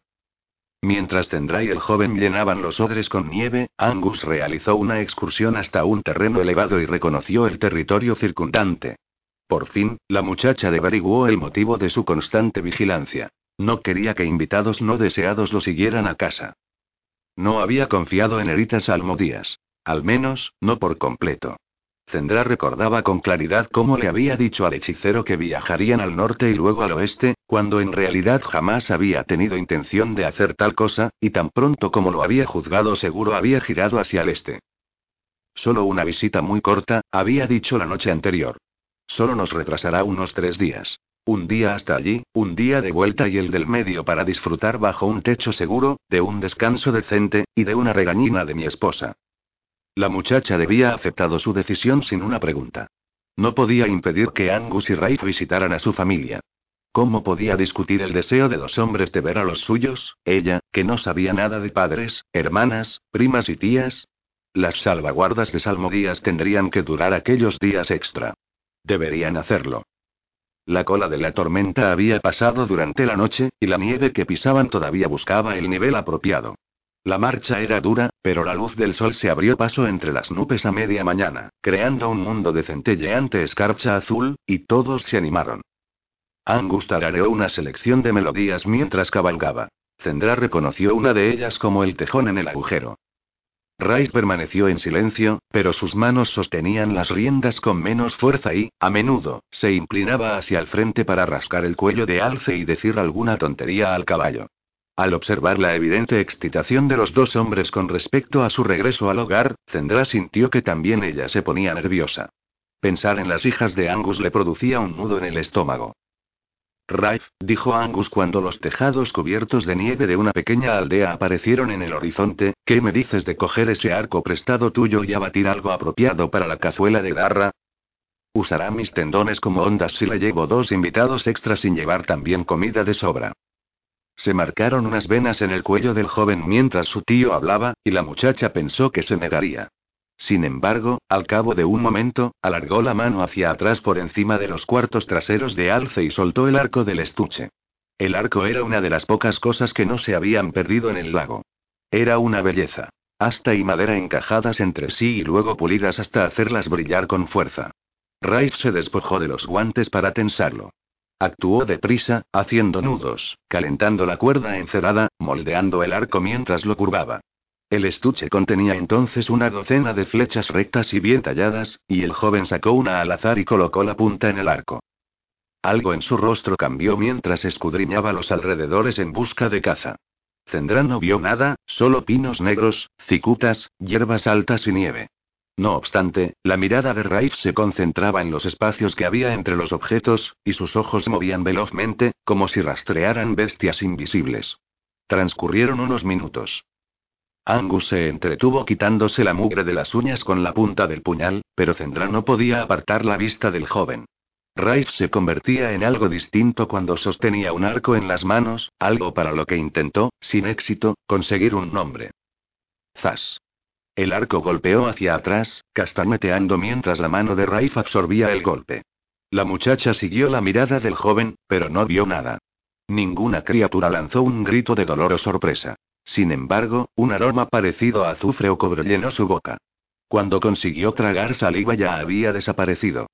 Mientras Tendra y el joven llenaban los odres con nieve, Angus realizó una excursión hasta un terreno elevado y reconoció el territorio circundante. Por fin, la muchacha averiguó el motivo de su constante vigilancia. No quería que invitados no deseados lo siguieran a casa. No había confiado en Eritas Almodías. Al menos, no por completo. Zendra recordaba con claridad cómo le había dicho al hechicero que viajarían al norte y luego al oeste, cuando en realidad jamás había tenido intención de hacer tal cosa, y tan pronto como lo había juzgado seguro había girado hacia el este. Solo una visita muy corta, había dicho la noche anterior. Solo nos retrasará unos tres días. Un día hasta allí, un día de vuelta y el del medio para disfrutar bajo un techo seguro, de un descanso decente, y de una regañina de mi esposa. La muchacha debía aceptado su decisión sin una pregunta. No podía impedir que Angus y Rafe visitaran a su familia. ¿Cómo podía discutir el deseo de dos hombres de ver a los suyos, ella, que no sabía nada de padres, hermanas, primas y tías? Las salvaguardas de Salmodías tendrían que durar aquellos días extra. Deberían hacerlo. La cola de la tormenta había pasado durante la noche, y la nieve que pisaban todavía buscaba el nivel apropiado. La marcha era dura, pero la luz del sol se abrió paso entre las nubes a media mañana, creando un mundo de centelleante escarcha azul, y todos se animaron. Angus tarareó una selección de melodías mientras cabalgaba. Zendra reconoció una de ellas como el tejón en el agujero. Rice permaneció en silencio, pero sus manos sostenían las riendas con menos fuerza y, a menudo, se inclinaba hacia el frente para rascar el cuello de alce y decir alguna tontería al caballo. Al observar la evidente excitación de los dos hombres con respecto a su regreso al hogar, Zendra sintió que también ella se ponía nerviosa. Pensar en las hijas de Angus le producía un nudo en el estómago. Rafe, dijo Angus cuando los tejados cubiertos de nieve de una pequeña aldea aparecieron en el horizonte, ¿qué me dices de coger ese arco prestado tuyo y abatir algo apropiado para la cazuela de garra? Usará mis tendones como ondas si le llevo dos invitados extras sin llevar también comida de sobra. Se marcaron unas venas en el cuello del joven mientras su tío hablaba, y la muchacha pensó que se negaría. Sin embargo, al cabo de un momento, alargó la mano hacia atrás por encima de los cuartos traseros de alce y soltó el arco del estuche. El arco era una de las pocas cosas que no se habían perdido en el lago. Era una belleza. Asta y madera encajadas entre sí y luego pulidas hasta hacerlas brillar con fuerza. Raif se despojó de los guantes para tensarlo. Actuó deprisa, haciendo nudos, calentando la cuerda encerada, moldeando el arco mientras lo curvaba. El estuche contenía entonces una docena de flechas rectas y bien talladas, y el joven sacó una al azar y colocó la punta en el arco. Algo en su rostro cambió mientras escudriñaba los alrededores en busca de caza. Zendrán no vio nada, solo pinos negros, cicutas, hierbas altas y nieve. No obstante, la mirada de Raif se concentraba en los espacios que había entre los objetos, y sus ojos movían velozmente, como si rastrearan bestias invisibles. Transcurrieron unos minutos. Angus se entretuvo quitándose la mugre de las uñas con la punta del puñal, pero Zendra no podía apartar la vista del joven. Raif se convertía en algo distinto cuando sostenía un arco en las manos, algo para lo que intentó, sin éxito, conseguir un nombre. Zas. El arco golpeó hacia atrás, castañeteando mientras la mano de Raif absorbía el golpe. La muchacha siguió la mirada del joven, pero no vio nada. Ninguna criatura lanzó un grito de dolor o sorpresa. Sin embargo, un aroma parecido a azufre o cobre llenó su boca. Cuando consiguió tragar saliva ya había desaparecido.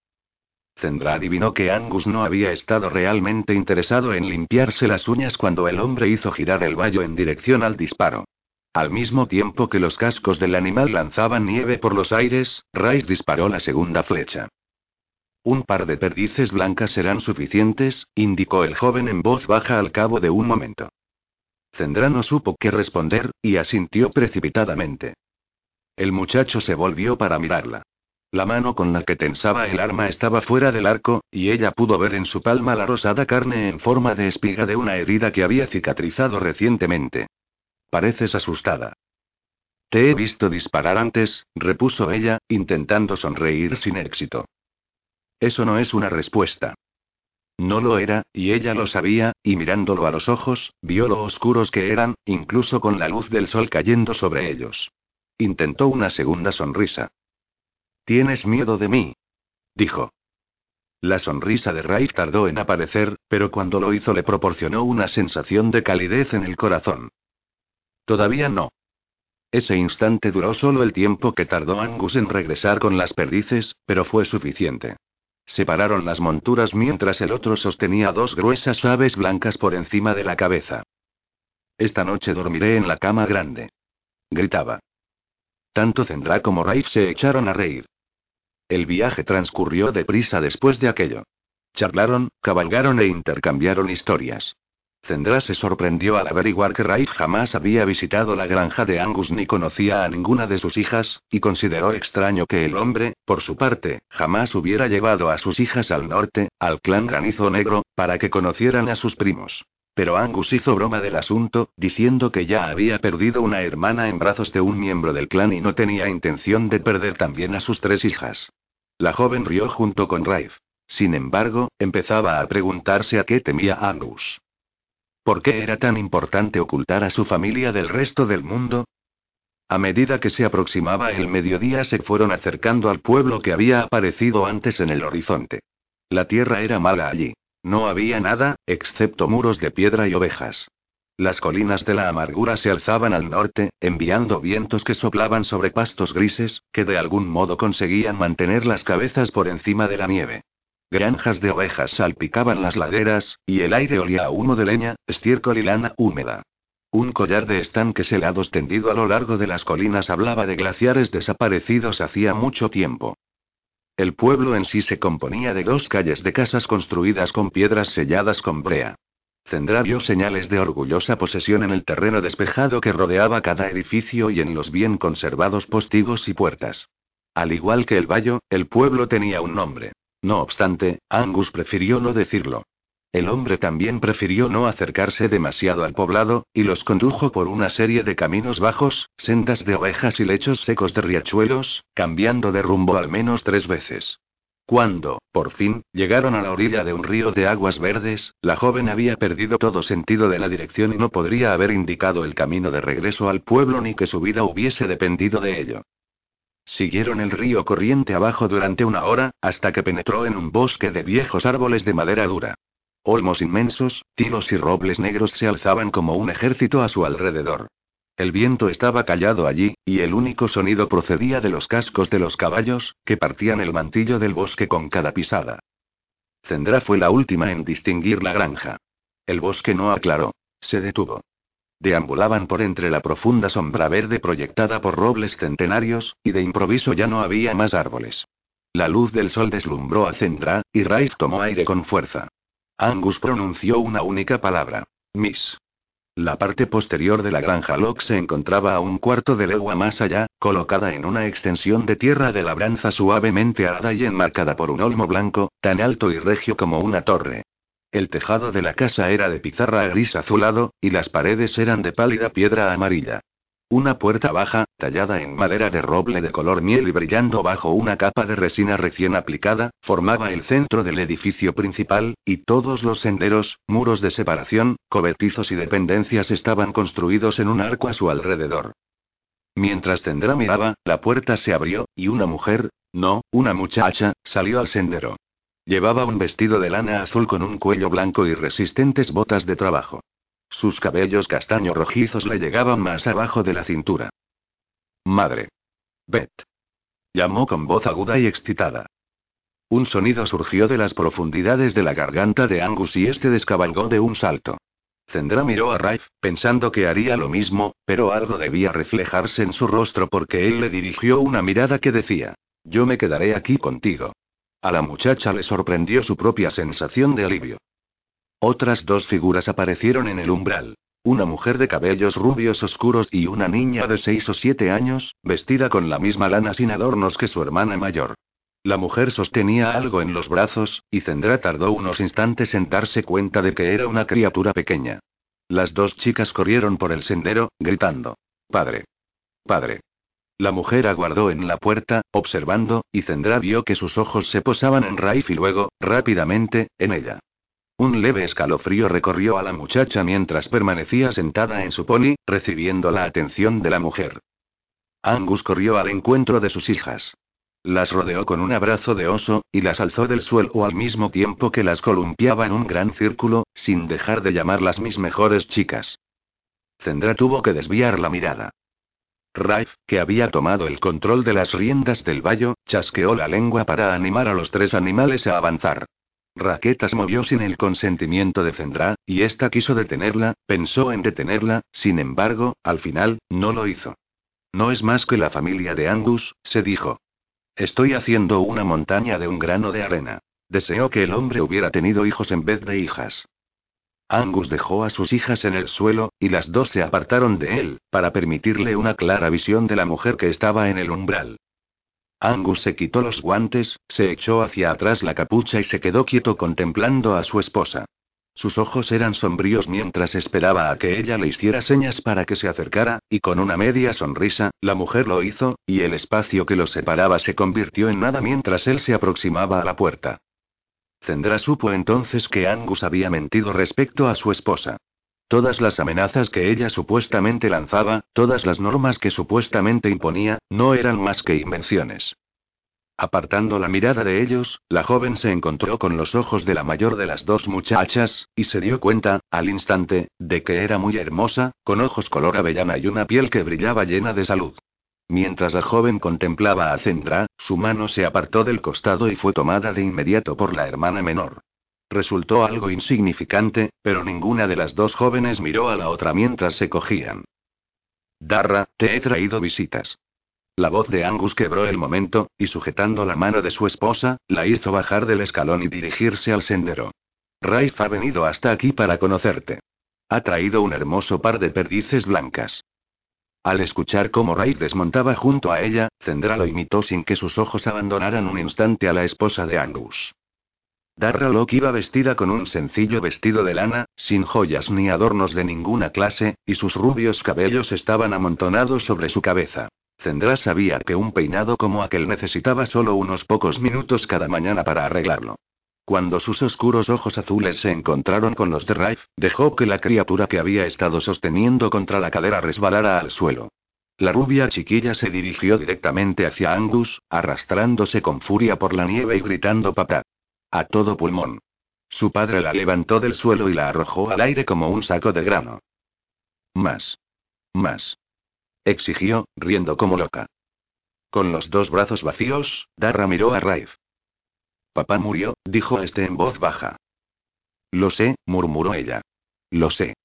Zendra adivinó que Angus no había estado realmente interesado en limpiarse las uñas cuando el hombre hizo girar el vallo en dirección al disparo. Al mismo tiempo que los cascos del animal lanzaban nieve por los aires, Rice disparó la segunda flecha. Un par de perdices blancas serán suficientes, indicó el joven en voz baja al cabo de un momento. Zendra no supo qué responder, y asintió precipitadamente. El muchacho se volvió para mirarla. La mano con la que tensaba el arma estaba fuera del arco, y ella pudo ver en su palma la rosada carne en forma de espiga de una herida que había cicatrizado recientemente. Pareces asustada. Te he visto disparar antes, repuso ella, intentando sonreír sin éxito. Eso no es una respuesta. No lo era, y ella lo sabía, y mirándolo a los ojos, vio lo oscuros que eran, incluso con la luz del sol cayendo sobre ellos. Intentó una segunda sonrisa. ¿Tienes miedo de mí? dijo. La sonrisa de Raif tardó en aparecer, pero cuando lo hizo le proporcionó una sensación de calidez en el corazón. Todavía no. Ese instante duró solo el tiempo que tardó Angus en regresar con las perdices, pero fue suficiente. Separaron las monturas mientras el otro sostenía dos gruesas aves blancas por encima de la cabeza. Esta noche dormiré en la cama grande. Gritaba. Tanto Zendra como Raif se echaron a reír. El viaje transcurrió deprisa después de aquello. Charlaron, cabalgaron e intercambiaron historias. Zendra se sorprendió al averiguar que Raif jamás había visitado la granja de Angus ni conocía a ninguna de sus hijas, y consideró extraño que el hombre, por su parte, jamás hubiera llevado a sus hijas al norte, al clan granizo negro, para que conocieran a sus primos. Pero Angus hizo broma del asunto, diciendo que ya había perdido una hermana en brazos de un miembro del clan y no tenía intención de perder también a sus tres hijas. La joven rió junto con Raif. Sin embargo, empezaba a preguntarse a qué temía Angus. ¿Por qué era tan importante ocultar a su familia del resto del mundo? A medida que se aproximaba el mediodía se fueron acercando al pueblo que había aparecido antes en el horizonte. La tierra era mala allí. No había nada, excepto muros de piedra y ovejas. Las colinas de la amargura se alzaban al norte, enviando vientos que soplaban sobre pastos grises, que de algún modo conseguían mantener las cabezas por encima de la nieve. Granjas de ovejas salpicaban las laderas, y el aire olía a humo de leña, estiércol y lana húmeda. Un collar de estanques helados tendido a lo largo de las colinas hablaba de glaciares desaparecidos hacía mucho tiempo. El pueblo en sí se componía de dos calles de casas construidas con piedras selladas con brea. Zendra vio señales de orgullosa posesión en el terreno despejado que rodeaba cada edificio y en los bien conservados postigos y puertas. Al igual que el vallo, el pueblo tenía un nombre. No obstante, Angus prefirió no decirlo. El hombre también prefirió no acercarse demasiado al poblado, y los condujo por una serie de caminos bajos, sendas de ovejas y lechos secos de riachuelos, cambiando de rumbo al menos tres veces. Cuando, por fin, llegaron a la orilla de un río de aguas verdes, la joven había perdido todo sentido de la dirección y no podría haber indicado el camino de regreso al pueblo ni que su vida hubiese dependido de ello. Siguieron el río corriente abajo durante una hora, hasta que penetró en un bosque de viejos árboles de madera dura. Olmos inmensos, tilos y robles negros se alzaban como un ejército a su alrededor. El viento estaba callado allí, y el único sonido procedía de los cascos de los caballos, que partían el mantillo del bosque con cada pisada. Zendra fue la última en distinguir la granja. El bosque no aclaró. Se detuvo. Deambulaban por entre la profunda sombra verde proyectada por robles centenarios, y de improviso ya no había más árboles. La luz del sol deslumbró a Zendra, y Raif tomó aire con fuerza. Angus pronunció una única palabra. Miss. La parte posterior de la granja Locke se encontraba a un cuarto de legua más allá, colocada en una extensión de tierra de labranza suavemente arada y enmarcada por un olmo blanco, tan alto y regio como una torre. El tejado de la casa era de pizarra gris azulado, y las paredes eran de pálida piedra amarilla. Una puerta baja, tallada en madera de roble de color miel y brillando bajo una capa de resina recién aplicada, formaba el centro del edificio principal, y todos los senderos, muros de separación, cobertizos y dependencias estaban construidos en un arco a su alrededor. Mientras Tendrá miraba, la puerta se abrió, y una mujer, no, una muchacha, salió al sendero. Llevaba un vestido de lana azul con un cuello blanco y resistentes botas de trabajo. Sus cabellos castaño rojizos le llegaban más abajo de la cintura. Madre. Beth. Llamó con voz aguda y excitada. Un sonido surgió de las profundidades de la garganta de Angus y este descabalgó de un salto. Zendra miró a Raif, pensando que haría lo mismo, pero algo debía reflejarse en su rostro porque él le dirigió una mirada que decía: Yo me quedaré aquí contigo. A la muchacha le sorprendió su propia sensación de alivio. Otras dos figuras aparecieron en el umbral. Una mujer de cabellos rubios oscuros y una niña de seis o siete años, vestida con la misma lana sin adornos que su hermana mayor. La mujer sostenía algo en los brazos, y Zendra tardó unos instantes en darse cuenta de que era una criatura pequeña. Las dos chicas corrieron por el sendero, gritando. Padre. Padre. La mujer aguardó en la puerta, observando, y Zendra vio que sus ojos se posaban en Raif y luego, rápidamente, en ella. Un leve escalofrío recorrió a la muchacha mientras permanecía sentada en su pony, recibiendo la atención de la mujer. Angus corrió al encuentro de sus hijas. Las rodeó con un abrazo de oso, y las alzó del suelo al mismo tiempo que las columpiaba en un gran círculo, sin dejar de llamarlas mis mejores chicas. Zendra tuvo que desviar la mirada. Raif, que había tomado el control de las riendas del vallo, chasqueó la lengua para animar a los tres animales a avanzar. Raquetas movió sin el consentimiento de Zendra, y ésta quiso detenerla, pensó en detenerla, sin embargo, al final, no lo hizo. No es más que la familia de Angus, se dijo. Estoy haciendo una montaña de un grano de arena. Deseo que el hombre hubiera tenido hijos en vez de hijas. Angus dejó a sus hijas en el suelo, y las dos se apartaron de él, para permitirle una clara visión de la mujer que estaba en el umbral. Angus se quitó los guantes, se echó hacia atrás la capucha y se quedó quieto contemplando a su esposa. Sus ojos eran sombríos mientras esperaba a que ella le hiciera señas para que se acercara, y con una media sonrisa, la mujer lo hizo, y el espacio que los separaba se convirtió en nada mientras él se aproximaba a la puerta. Zendra supo entonces que Angus había mentido respecto a su esposa. Todas las amenazas que ella supuestamente lanzaba, todas las normas que supuestamente imponía, no eran más que invenciones. Apartando la mirada de ellos, la joven se encontró con los ojos de la mayor de las dos muchachas, y se dio cuenta, al instante, de que era muy hermosa, con ojos color avellana y una piel que brillaba llena de salud. Mientras la joven contemplaba a Zendra, su mano se apartó del costado y fue tomada de inmediato por la hermana menor. Resultó algo insignificante, pero ninguna de las dos jóvenes miró a la otra mientras se cogían. Darra, te he traído visitas. La voz de Angus quebró el momento, y sujetando la mano de su esposa, la hizo bajar del escalón y dirigirse al sendero. Raif ha venido hasta aquí para conocerte. Ha traído un hermoso par de perdices blancas. Al escuchar cómo Raif desmontaba junto a ella, Zendra lo imitó sin que sus ojos abandonaran un instante a la esposa de Angus. Darra Locke iba vestida con un sencillo vestido de lana, sin joyas ni adornos de ninguna clase, y sus rubios cabellos estaban amontonados sobre su cabeza. Zendra sabía que un peinado como aquel necesitaba solo unos pocos minutos cada mañana para arreglarlo. Cuando sus oscuros ojos azules se encontraron con los de Raif, dejó que la criatura que había estado sosteniendo contra la cadera resbalara al suelo. La rubia chiquilla se dirigió directamente hacia Angus, arrastrándose con furia por la nieve y gritando papá. A todo pulmón. Su padre la levantó del suelo y la arrojó al aire como un saco de grano. Más. Más. Exigió, riendo como loca. Con los dos brazos vacíos, Darra miró a Raif. Papá murió, dijo este en voz baja. Lo sé, murmuró ella. Lo sé.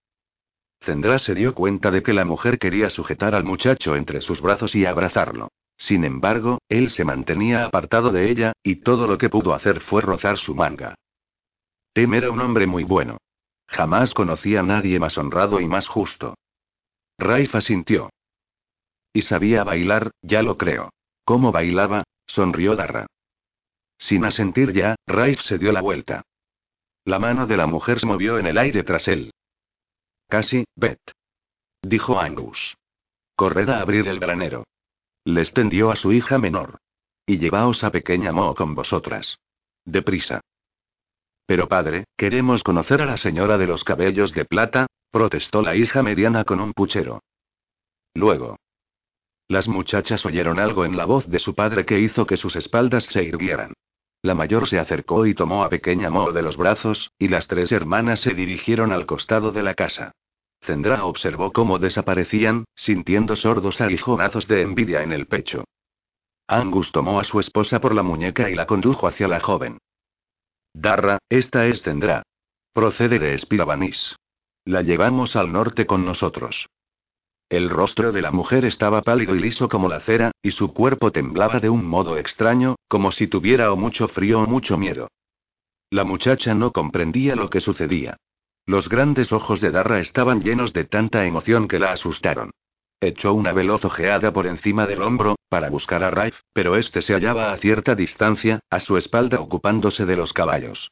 Zendra se dio cuenta de que la mujer quería sujetar al muchacho entre sus brazos y abrazarlo. Sin embargo, él se mantenía apartado de ella, y todo lo que pudo hacer fue rozar su manga. Tem era un hombre muy bueno. Jamás conocí a nadie más honrado y más justo. Raifa sintió. Y sabía bailar, ya lo creo. ¿Cómo bailaba? sonrió Darra. Sin asentir ya, Raif se dio la vuelta. La mano de la mujer se movió en el aire tras él. Casi, Beth. Dijo Angus. Corred a abrir el granero. Les tendió a su hija menor. Y llevaos a pequeña Mo con vosotras. Deprisa. Pero padre, queremos conocer a la señora de los cabellos de plata, protestó la hija mediana con un puchero. Luego. Las muchachas oyeron algo en la voz de su padre que hizo que sus espaldas se irguieran. La mayor se acercó y tomó a pequeña Mo de los brazos, y las tres hermanas se dirigieron al costado de la casa. Zendra observó cómo desaparecían, sintiendo sordos aguijonazos de envidia en el pecho. Angus tomó a su esposa por la muñeca y la condujo hacia la joven. Darra, esta es Zendra. Procede de Espirabanis. La llevamos al norte con nosotros. El rostro de la mujer estaba pálido y liso como la cera, y su cuerpo temblaba de un modo extraño, como si tuviera o mucho frío o mucho miedo. La muchacha no comprendía lo que sucedía. Los grandes ojos de Darra estaban llenos de tanta emoción que la asustaron. Echó una veloz ojeada por encima del hombro, para buscar a Raif, pero este se hallaba a cierta distancia, a su espalda ocupándose de los caballos.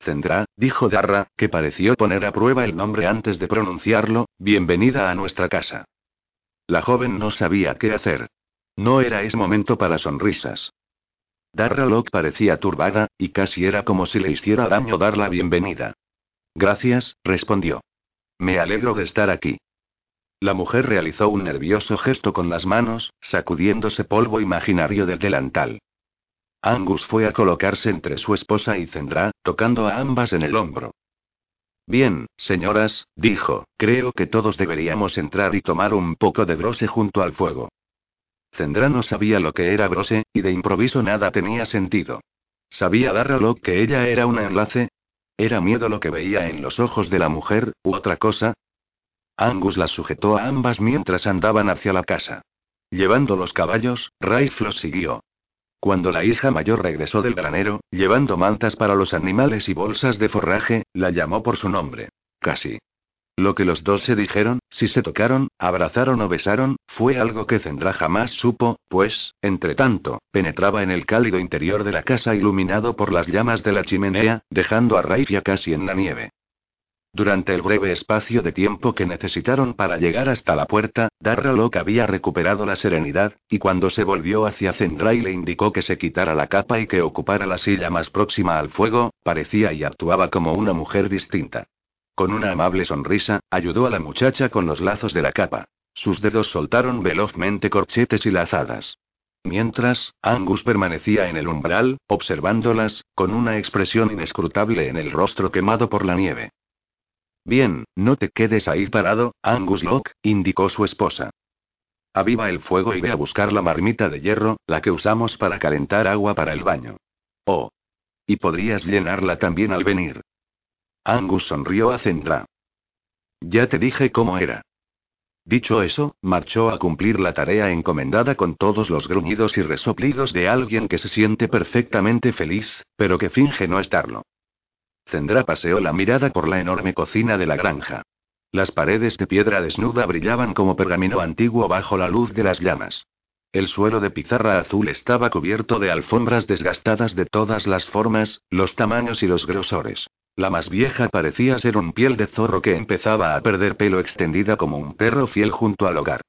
Zendra, dijo Darra, que pareció poner a prueba el nombre antes de pronunciarlo, bienvenida a nuestra casa. La joven no sabía qué hacer. No era ese momento para sonrisas. Darra Locke parecía turbada, y casi era como si le hiciera daño dar la bienvenida. Gracias, respondió. Me alegro de estar aquí. La mujer realizó un nervioso gesto con las manos, sacudiéndose polvo imaginario del delantal. Angus fue a colocarse entre su esposa y Zendra, tocando a ambas en el hombro. Bien, señoras, dijo, creo que todos deberíamos entrar y tomar un poco de brose junto al fuego. Zendra no sabía lo que era brose, y de improviso nada tenía sentido. ¿Sabía Darralo que ella era un enlace? ¿Era miedo lo que veía en los ojos de la mujer, u otra cosa? Angus las sujetó a ambas mientras andaban hacia la casa. Llevando los caballos, Raif los siguió. Cuando la hija mayor regresó del granero, llevando mantas para los animales y bolsas de forraje, la llamó por su nombre. Casi. Lo que los dos se dijeron, si se tocaron, abrazaron o besaron, fue algo que Zendra jamás supo, pues, entre tanto, penetraba en el cálido interior de la casa iluminado por las llamas de la chimenea, dejando a Raifia casi en la nieve. Durante el breve espacio de tiempo que necesitaron para llegar hasta la puerta, Darra había recuperado la serenidad, y cuando se volvió hacia Zendray le indicó que se quitara la capa y que ocupara la silla más próxima al fuego, parecía y actuaba como una mujer distinta. Con una amable sonrisa, ayudó a la muchacha con los lazos de la capa. Sus dedos soltaron velozmente corchetes y lazadas. Mientras, Angus permanecía en el umbral, observándolas, con una expresión inescrutable en el rostro quemado por la nieve. Bien, no te quedes ahí parado, Angus Locke, indicó su esposa. Aviva el fuego y ve a buscar la marmita de hierro, la que usamos para calentar agua para el baño. Oh. Y podrías llenarla también al venir. Angus sonrió a Zendra. Ya te dije cómo era. Dicho eso, marchó a cumplir la tarea encomendada con todos los gruñidos y resoplidos de alguien que se siente perfectamente feliz, pero que finge no estarlo. Zendra paseó la mirada por la enorme cocina de la granja. Las paredes de piedra desnuda brillaban como pergamino antiguo bajo la luz de las llamas. El suelo de pizarra azul estaba cubierto de alfombras desgastadas de todas las formas, los tamaños y los grosores. La más vieja parecía ser un piel de zorro que empezaba a perder pelo extendida como un perro fiel junto al hogar.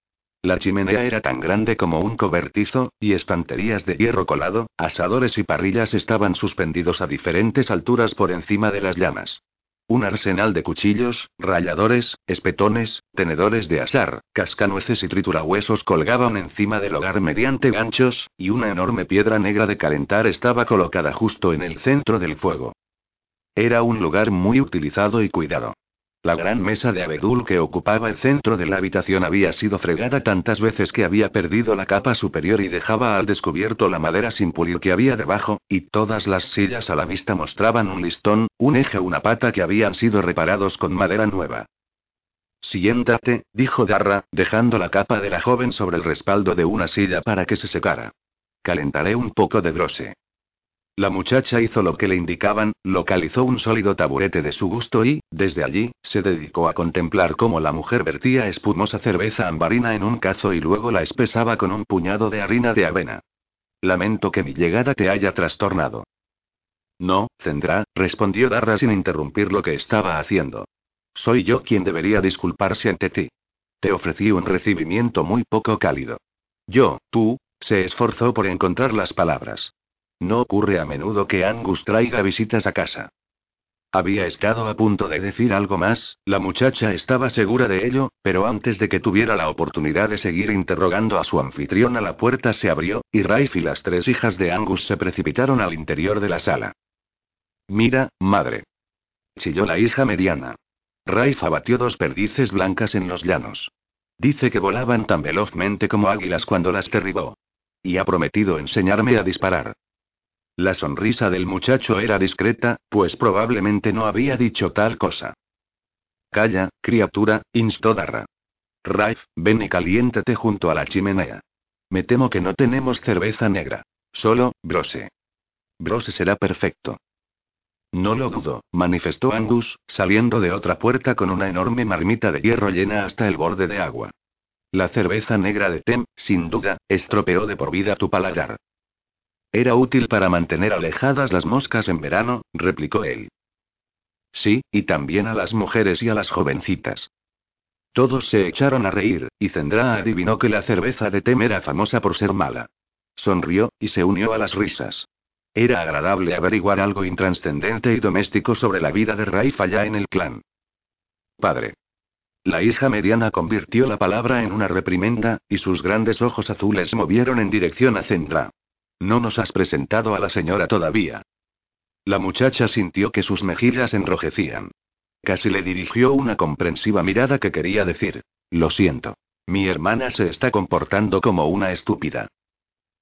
La chimenea era tan grande como un cobertizo, y estanterías de hierro colado, asadores y parrillas estaban suspendidos a diferentes alturas por encima de las llamas. Un arsenal de cuchillos, ralladores, espetones, tenedores de asar, cascanueces y triturahuesos colgaban encima del hogar mediante ganchos, y una enorme piedra negra de calentar estaba colocada justo en el centro del fuego. Era un lugar muy utilizado y cuidado. La gran mesa de abedul que ocupaba el centro de la habitación había sido fregada tantas veces que había perdido la capa superior y dejaba al descubierto la madera sin pulir que había debajo, y todas las sillas a la vista mostraban un listón, un eje o una pata que habían sido reparados con madera nueva. Siéntate, dijo Darra, dejando la capa de la joven sobre el respaldo de una silla para que se secara. Calentaré un poco de brose. La muchacha hizo lo que le indicaban, localizó un sólido taburete de su gusto y, desde allí, se dedicó a contemplar cómo la mujer vertía espumosa cerveza ambarina en un cazo y luego la espesaba con un puñado de harina de avena. Lamento que mi llegada te haya trastornado. No, Zendra, respondió Darra sin interrumpir lo que estaba haciendo. Soy yo quien debería disculparse ante ti. Te ofrecí un recibimiento muy poco cálido. Yo, tú, se esforzó por encontrar las palabras. No ocurre a menudo que Angus traiga visitas a casa. Había estado a punto de decir algo más, la muchacha estaba segura de ello, pero antes de que tuviera la oportunidad de seguir interrogando a su anfitriona la puerta se abrió, y Rafe y las tres hijas de Angus se precipitaron al interior de la sala. Mira, madre. Chilló la hija mediana. Rafe abatió dos perdices blancas en los llanos. Dice que volaban tan velozmente como águilas cuando las derribó. Y ha prometido enseñarme a disparar. La sonrisa del muchacho era discreta, pues probablemente no había dicho tal cosa. Calla, criatura, instó Darra. Raif, ven y caliéntate junto a la chimenea. Me temo que no tenemos cerveza negra. Solo, brose. Brose será perfecto. No lo dudo, manifestó Angus, saliendo de otra puerta con una enorme marmita de hierro llena hasta el borde de agua. La cerveza negra de Tem, sin duda, estropeó de por vida tu paladar. Era útil para mantener alejadas las moscas en verano, replicó él. Sí, y también a las mujeres y a las jovencitas. Todos se echaron a reír, y Zendra adivinó que la cerveza de Tem era famosa por ser mala. sonrió, y se unió a las risas. Era agradable averiguar algo intranscendente y doméstico sobre la vida de Raif allá en el clan. Padre. La hija mediana convirtió la palabra en una reprimenda, y sus grandes ojos azules movieron en dirección a Zendra. No nos has presentado a la señora todavía. La muchacha sintió que sus mejillas enrojecían. Casi le dirigió una comprensiva mirada que quería decir, lo siento. Mi hermana se está comportando como una estúpida.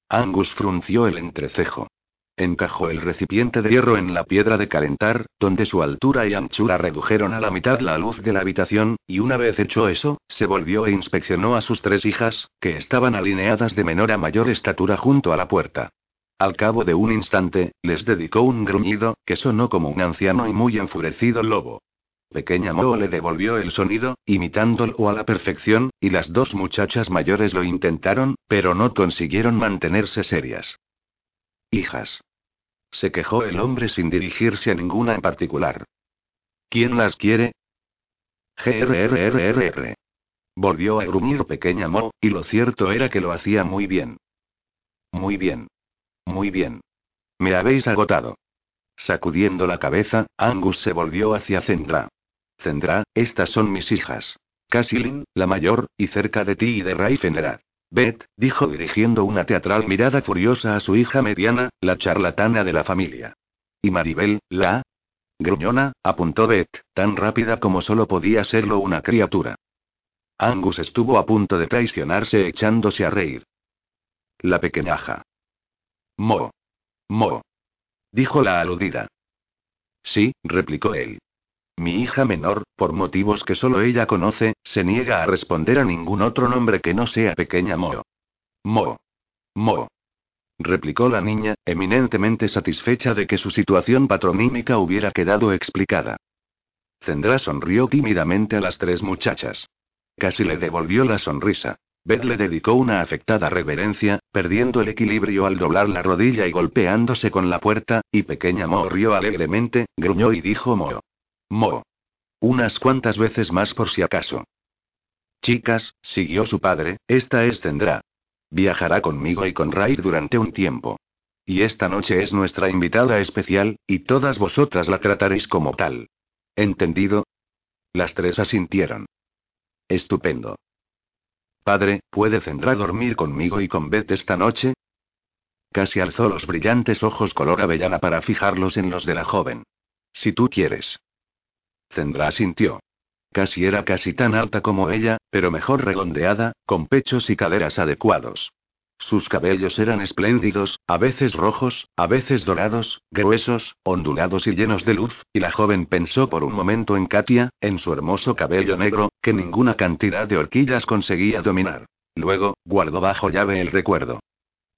Angus frunció el entrecejo. Encajó el recipiente de hierro en la piedra de calentar, donde su altura y anchura redujeron a la mitad la luz de la habitación, y una vez hecho eso, se volvió e inspeccionó a sus tres hijas, que estaban alineadas de menor a mayor estatura junto a la puerta. Al cabo de un instante, les dedicó un gruñido, que sonó como un anciano y muy enfurecido lobo. Pequeña Mo le devolvió el sonido, imitándolo a la perfección, y las dos muchachas mayores lo intentaron, pero no consiguieron mantenerse serias. Hijas. Se quejó el hombre sin dirigirse a ninguna en particular. ¿Quién las quiere? GRRRRR. Volvió a gruñir pequeña Mo, y lo cierto era que lo hacía muy bien. Muy bien. Muy bien. Me habéis agotado. Sacudiendo la cabeza, Angus se volvió hacia Zendra. Zendra, estas son mis hijas. Casilin, la mayor, y cerca de ti y de Raifenera. Beth, dijo dirigiendo una teatral mirada furiosa a su hija mediana, la charlatana de la familia. Y Maribel, la gruñona, apuntó Beth, tan rápida como solo podía serlo una criatura. Angus estuvo a punto de traicionarse echándose a reír. La pequeñaja. Mo. Mo. Dijo la aludida. Sí, replicó él. Mi hija menor, por motivos que solo ella conoce, se niega a responder a ningún otro nombre que no sea pequeña Mo. Mo. Mo. Replicó la niña, eminentemente satisfecha de que su situación patronímica hubiera quedado explicada. Zendra sonrió tímidamente a las tres muchachas. Casi le devolvió la sonrisa. Beth le dedicó una afectada reverencia, perdiendo el equilibrio al doblar la rodilla y golpeándose con la puerta, y pequeña Mo rió alegremente, gruñó y dijo Mo. Mo. Unas cuantas veces más por si acaso. Chicas, siguió su padre, esta es tendrá. Viajará conmigo y con Ray durante un tiempo. Y esta noche es nuestra invitada especial, y todas vosotras la trataréis como tal. ¿Entendido? Las tres asintieron. Estupendo. Padre, ¿puede Zendra dormir conmigo y con Beth esta noche? Casi alzó los brillantes ojos color avellana para fijarlos en los de la joven. Si tú quieres. Zendra sintió. Casi era casi tan alta como ella, pero mejor redondeada, con pechos y caderas adecuados. Sus cabellos eran espléndidos, a veces rojos, a veces dorados, gruesos, ondulados y llenos de luz, y la joven pensó por un momento en Katia, en su hermoso cabello negro, que ninguna cantidad de horquillas conseguía dominar. Luego, guardó bajo llave el recuerdo.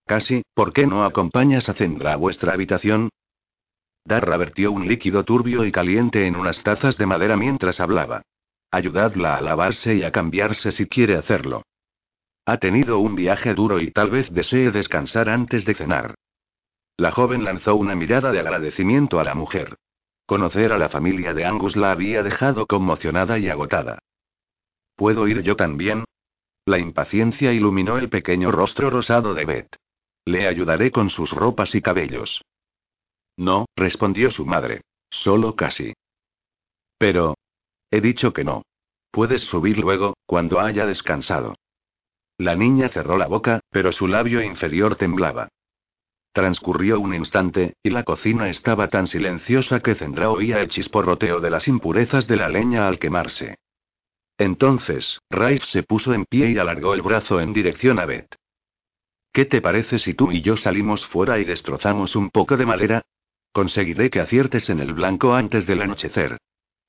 Casi, ¿por qué no acompañas a Zendra a vuestra habitación? Darra vertió un líquido turbio y caliente en unas tazas de madera mientras hablaba. Ayudadla a lavarse y a cambiarse si quiere hacerlo. Ha tenido un viaje duro y tal vez desee descansar antes de cenar. La joven lanzó una mirada de agradecimiento a la mujer. Conocer a la familia de Angus la había dejado conmocionada y agotada. ¿Puedo ir yo también? La impaciencia iluminó el pequeño rostro rosado de Beth. Le ayudaré con sus ropas y cabellos. No, respondió su madre. Solo casi. Pero. He dicho que no. Puedes subir luego, cuando haya descansado. La niña cerró la boca, pero su labio inferior temblaba. Transcurrió un instante, y la cocina estaba tan silenciosa que Zendra oía el chisporroteo de las impurezas de la leña al quemarse. Entonces, Raif se puso en pie y alargó el brazo en dirección a Beth. ¿Qué te parece si tú y yo salimos fuera y destrozamos un poco de madera? Conseguiré que aciertes en el blanco antes del anochecer.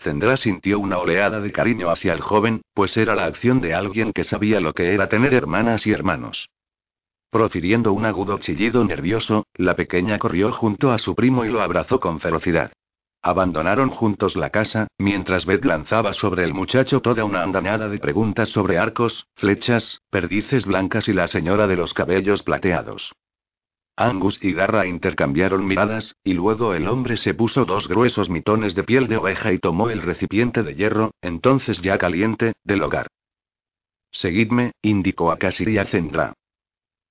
Zendra sintió una oleada de cariño hacia el joven, pues era la acción de alguien que sabía lo que era tener hermanas y hermanos. Profiriendo un agudo chillido nervioso, la pequeña corrió junto a su primo y lo abrazó con ferocidad. Abandonaron juntos la casa, mientras Beth lanzaba sobre el muchacho toda una andanada de preguntas sobre arcos, flechas, perdices blancas y la señora de los cabellos plateados. Angus y Garra intercambiaron miradas, y luego el hombre se puso dos gruesos mitones de piel de oveja y tomó el recipiente de hierro, entonces ya caliente, del hogar. Seguidme, indicó a Cassidy a Zendra.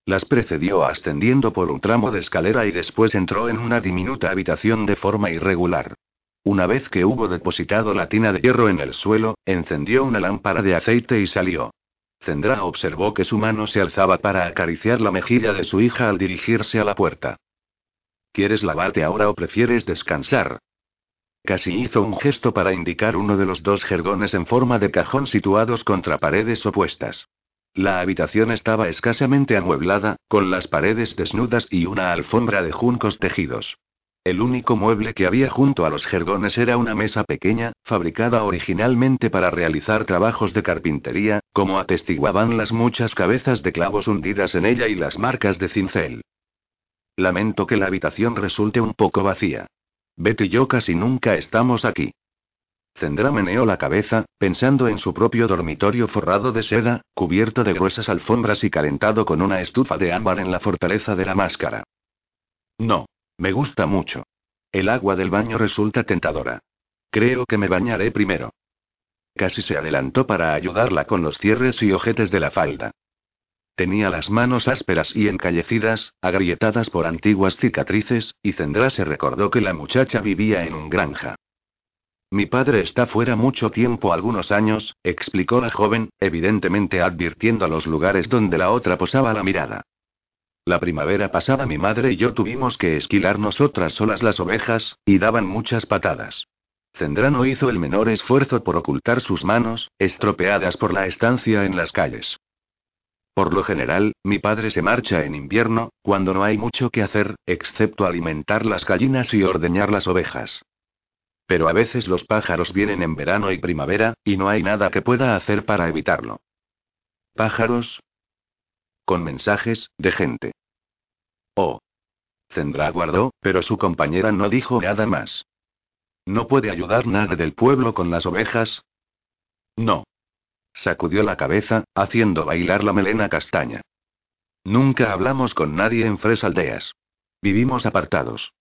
Las precedió ascendiendo por un tramo de escalera y después entró en una diminuta habitación de forma irregular. Una vez que hubo depositado la tina de hierro en el suelo, encendió una lámpara de aceite y salió. Zendra observó que su mano se alzaba para acariciar la mejilla de su hija al dirigirse a la puerta. ¿Quieres lavarte ahora o prefieres descansar? Casi hizo un gesto para indicar uno de los dos jergones en forma de cajón situados contra paredes opuestas. La habitación estaba escasamente amueblada, con las paredes desnudas y una alfombra de juncos tejidos. El único mueble que había junto a los jergones era una mesa pequeña, fabricada originalmente para realizar trabajos de carpintería, como atestiguaban las muchas cabezas de clavos hundidas en ella y las marcas de cincel. Lamento que la habitación resulte un poco vacía. Betty y yo casi nunca estamos aquí. Zendra meneó la cabeza, pensando en su propio dormitorio forrado de seda, cubierto de gruesas alfombras y calentado con una estufa de ámbar en la fortaleza de la máscara. No. Me gusta mucho. El agua del baño resulta tentadora. Creo que me bañaré primero. Casi se adelantó para ayudarla con los cierres y ojetes de la falda. Tenía las manos ásperas y encallecidas, agrietadas por antiguas cicatrices, y Zendra se recordó que la muchacha vivía en un granja. Mi padre está fuera mucho tiempo, algunos años, explicó la joven, evidentemente advirtiendo los lugares donde la otra posaba la mirada. La primavera pasada mi madre y yo tuvimos que esquilar nosotras solas las ovejas, y daban muchas patadas. Zendrano hizo el menor esfuerzo por ocultar sus manos, estropeadas por la estancia en las calles. Por lo general, mi padre se marcha en invierno, cuando no hay mucho que hacer, excepto alimentar las gallinas y ordeñar las ovejas. Pero a veces los pájaros vienen en verano y primavera, y no hay nada que pueda hacer para evitarlo. ¿Pájaros? Con mensajes, de gente. Oh. Zendra guardó, pero su compañera no dijo nada más. ¿No puede ayudar nadie del pueblo con las ovejas? No. Sacudió la cabeza, haciendo bailar la melena castaña. Nunca hablamos con nadie en Fresaldeas. Vivimos apartados.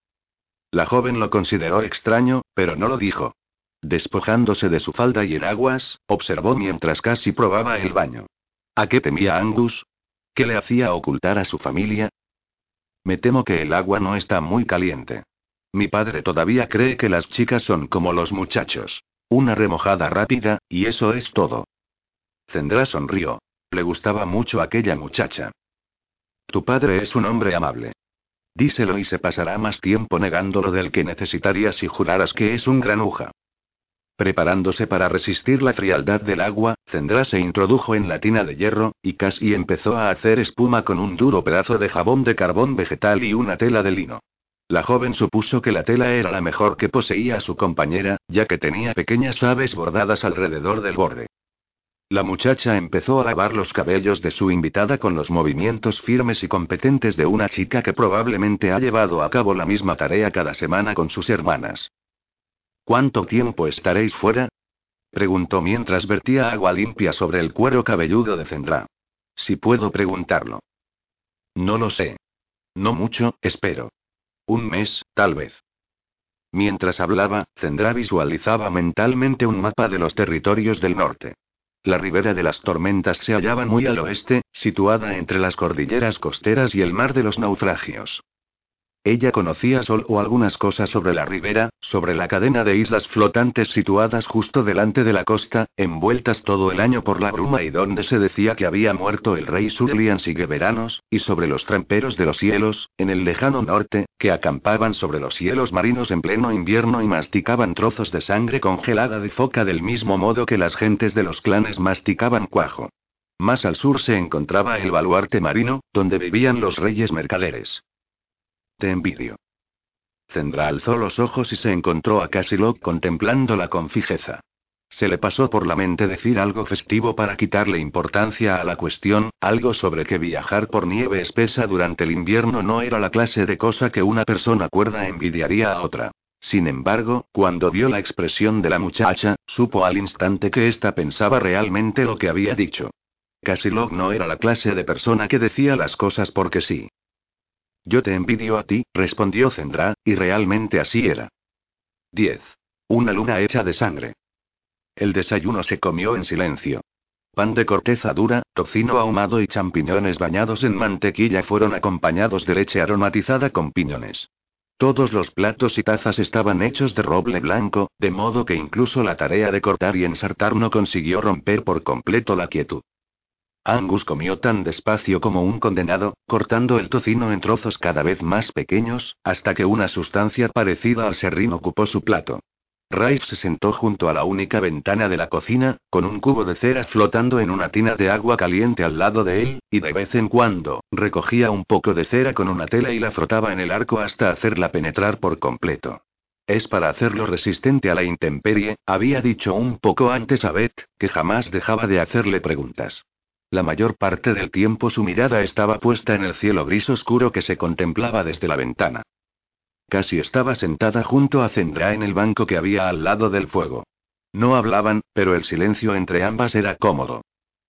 La joven lo consideró extraño, pero no lo dijo. Despojándose de su falda y enaguas, observó mientras casi probaba el baño. ¿A qué temía Angus? ¿Qué le hacía ocultar a su familia? Me temo que el agua no está muy caliente. Mi padre todavía cree que las chicas son como los muchachos. Una remojada rápida, y eso es todo. Zendra sonrió. Le gustaba mucho aquella muchacha. Tu padre es un hombre amable. Díselo y se pasará más tiempo negándolo del que necesitarías si juraras que es un granuja. Preparándose para resistir la frialdad del agua, Zendra se introdujo en la tina de hierro, y casi empezó a hacer espuma con un duro pedazo de jabón de carbón vegetal y una tela de lino. La joven supuso que la tela era la mejor que poseía su compañera, ya que tenía pequeñas aves bordadas alrededor del borde. La muchacha empezó a lavar los cabellos de su invitada con los movimientos firmes y competentes de una chica que probablemente ha llevado a cabo la misma tarea cada semana con sus hermanas. ¿Cuánto tiempo estaréis fuera? Preguntó mientras vertía agua limpia sobre el cuero cabelludo de Zendra. Si puedo preguntarlo. No lo sé. No mucho, espero. Un mes, tal vez. Mientras hablaba, Zendra visualizaba mentalmente un mapa de los territorios del norte. La ribera de las tormentas se hallaba muy al oeste, situada entre las cordilleras costeras y el mar de los naufragios. Ella conocía solo algunas cosas sobre la ribera, sobre la cadena de islas flotantes situadas justo delante de la costa, envueltas todo el año por la bruma y donde se decía que había muerto el rey Surlian Sigeveranos, y sobre los tramperos de los cielos, en el lejano norte, que acampaban sobre los cielos marinos en pleno invierno y masticaban trozos de sangre congelada de foca del mismo modo que las gentes de los clanes masticaban cuajo. Más al sur se encontraba el baluarte marino, donde vivían los reyes mercaderes. Te envidio. Zendra alzó los ojos y se encontró a Casilok contemplándola con fijeza. Se le pasó por la mente decir algo festivo para quitarle importancia a la cuestión, algo sobre que viajar por nieve espesa durante el invierno no era la clase de cosa que una persona cuerda envidiaría a otra. Sin embargo, cuando vio la expresión de la muchacha, supo al instante que ésta pensaba realmente lo que había dicho. Casilog no era la clase de persona que decía las cosas porque sí. Yo te envidio a ti, respondió Zendra, y realmente así era. 10. Una luna hecha de sangre. El desayuno se comió en silencio. pan de corteza dura, tocino ahumado y champiñones bañados en mantequilla fueron acompañados de leche aromatizada con piñones. Todos los platos y tazas estaban hechos de roble blanco, de modo que incluso la tarea de cortar y ensartar no consiguió romper por completo la quietud. Angus comió tan despacio como un condenado, cortando el tocino en trozos cada vez más pequeños, hasta que una sustancia parecida al serrín ocupó su plato. Rafe se sentó junto a la única ventana de la cocina, con un cubo de cera flotando en una tina de agua caliente al lado de él, y de vez en cuando, recogía un poco de cera con una tela y la frotaba en el arco hasta hacerla penetrar por completo. Es para hacerlo resistente a la intemperie, había dicho un poco antes a Beth, que jamás dejaba de hacerle preguntas. La mayor parte del tiempo su mirada estaba puesta en el cielo gris oscuro que se contemplaba desde la ventana. Casi estaba sentada junto a Zendra en el banco que había al lado del fuego. No hablaban, pero el silencio entre ambas era cómodo.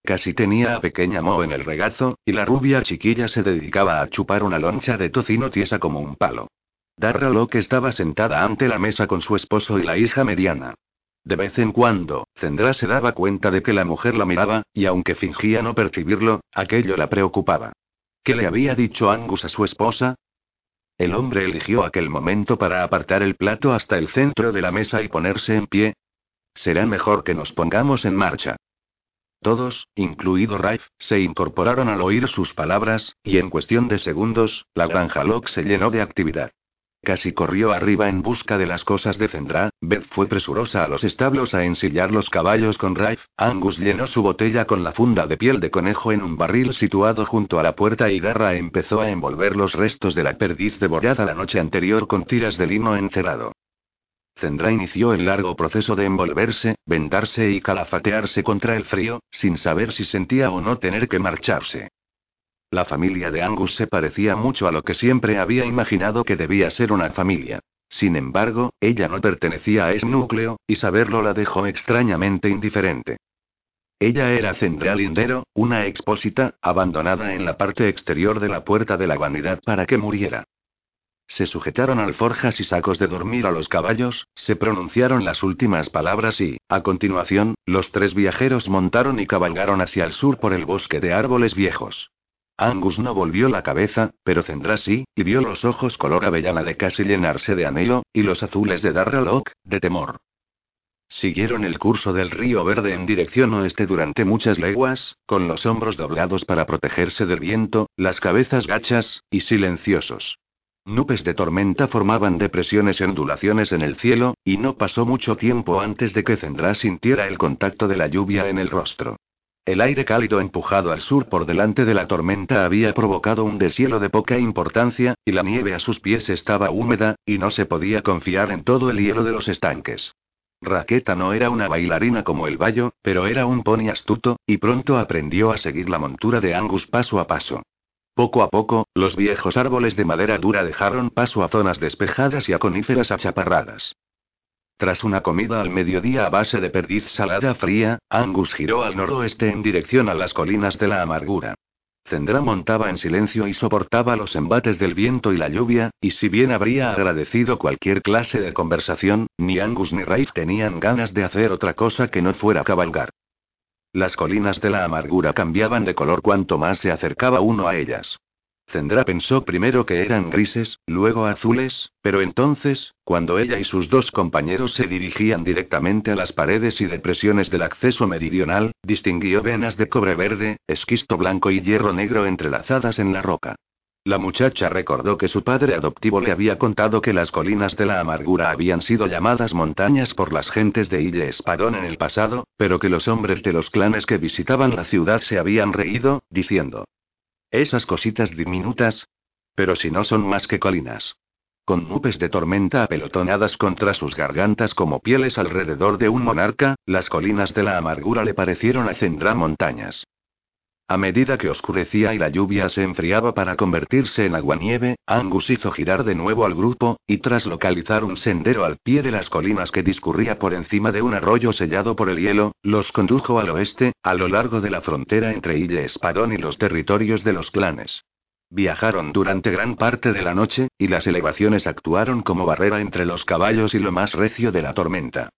Casi tenía a pequeña Mo en el regazo, y la rubia chiquilla se dedicaba a chupar una loncha de tocino tiesa como un palo. Darra Locke estaba sentada ante la mesa con su esposo y la hija mediana. De vez en cuando, Zendra se daba cuenta de que la mujer la miraba, y aunque fingía no percibirlo, aquello la preocupaba. ¿Qué le había dicho Angus a su esposa? El hombre eligió aquel momento para apartar el plato hasta el centro de la mesa y ponerse en pie. Será mejor que nos pongamos en marcha. Todos, incluido Rafe, se incorporaron al oír sus palabras, y en cuestión de segundos, la granja Locke se llenó de actividad. Casi corrió arriba en busca de las cosas de Zendra. Beth fue presurosa a los establos a ensillar los caballos con Rafe. Angus llenó su botella con la funda de piel de conejo en un barril situado junto a la puerta y Garra empezó a envolver los restos de la perdiz devorada la noche anterior con tiras de lino encerado. Zendra inició el largo proceso de envolverse, vendarse y calafatearse contra el frío, sin saber si sentía o no tener que marcharse. La familia de Angus se parecía mucho a lo que siempre había imaginado que debía ser una familia. Sin embargo, ella no pertenecía a ese núcleo, y saberlo la dejó extrañamente indiferente. Ella era Zendra Lindero, una expósita, abandonada en la parte exterior de la puerta de la vanidad para que muriera. Se sujetaron alforjas y sacos de dormir a los caballos, se pronunciaron las últimas palabras y, a continuación, los tres viajeros montaron y cabalgaron hacia el sur por el bosque de árboles viejos. Angus no volvió la cabeza, pero Zendra sí, y vio los ojos color avellana de casi llenarse de anhelo, y los azules de Darra Locke, de temor. Siguieron el curso del río Verde en dirección oeste durante muchas leguas, con los hombros doblados para protegerse del viento, las cabezas gachas, y silenciosos. Nubes de tormenta formaban depresiones y ondulaciones en el cielo, y no pasó mucho tiempo antes de que Zendra sintiera el contacto de la lluvia en el rostro. El aire cálido empujado al sur por delante de la tormenta había provocado un deshielo de poca importancia, y la nieve a sus pies estaba húmeda, y no se podía confiar en todo el hielo de los estanques. Raqueta no era una bailarina como el Bayo, pero era un pony astuto, y pronto aprendió a seguir la montura de Angus paso a paso. Poco a poco, los viejos árboles de madera dura dejaron paso a zonas despejadas y a coníferas achaparradas. Tras una comida al mediodía a base de perdiz salada fría, Angus giró al noroeste en dirección a las colinas de la amargura. Zendra montaba en silencio y soportaba los embates del viento y la lluvia, y si bien habría agradecido cualquier clase de conversación, ni Angus ni Rafe tenían ganas de hacer otra cosa que no fuera cabalgar. Las colinas de la amargura cambiaban de color cuanto más se acercaba uno a ellas. Zendra pensó primero que eran grises, luego azules, pero entonces, cuando ella y sus dos compañeros se dirigían directamente a las paredes y depresiones del acceso meridional, distinguió venas de cobre verde, esquisto blanco y hierro negro entrelazadas en la roca. La muchacha recordó que su padre adoptivo le había contado que las colinas de la amargura habían sido llamadas montañas por las gentes de Ille Espadón en el pasado, pero que los hombres de los clanes que visitaban la ciudad se habían reído, diciendo, esas cositas diminutas. Pero si no son más que colinas. Con nubes de tormenta apelotonadas contra sus gargantas como pieles alrededor de un monarca, las colinas de la amargura le parecieron a montañas. A medida que oscurecía y la lluvia se enfriaba para convertirse en aguanieve, Angus hizo girar de nuevo al grupo, y tras localizar un sendero al pie de las colinas que discurría por encima de un arroyo sellado por el hielo, los condujo al oeste, a lo largo de la frontera entre Ille Espadón y los territorios de los clanes. Viajaron durante gran parte de la noche, y las elevaciones actuaron como barrera entre los caballos y lo más recio de la tormenta.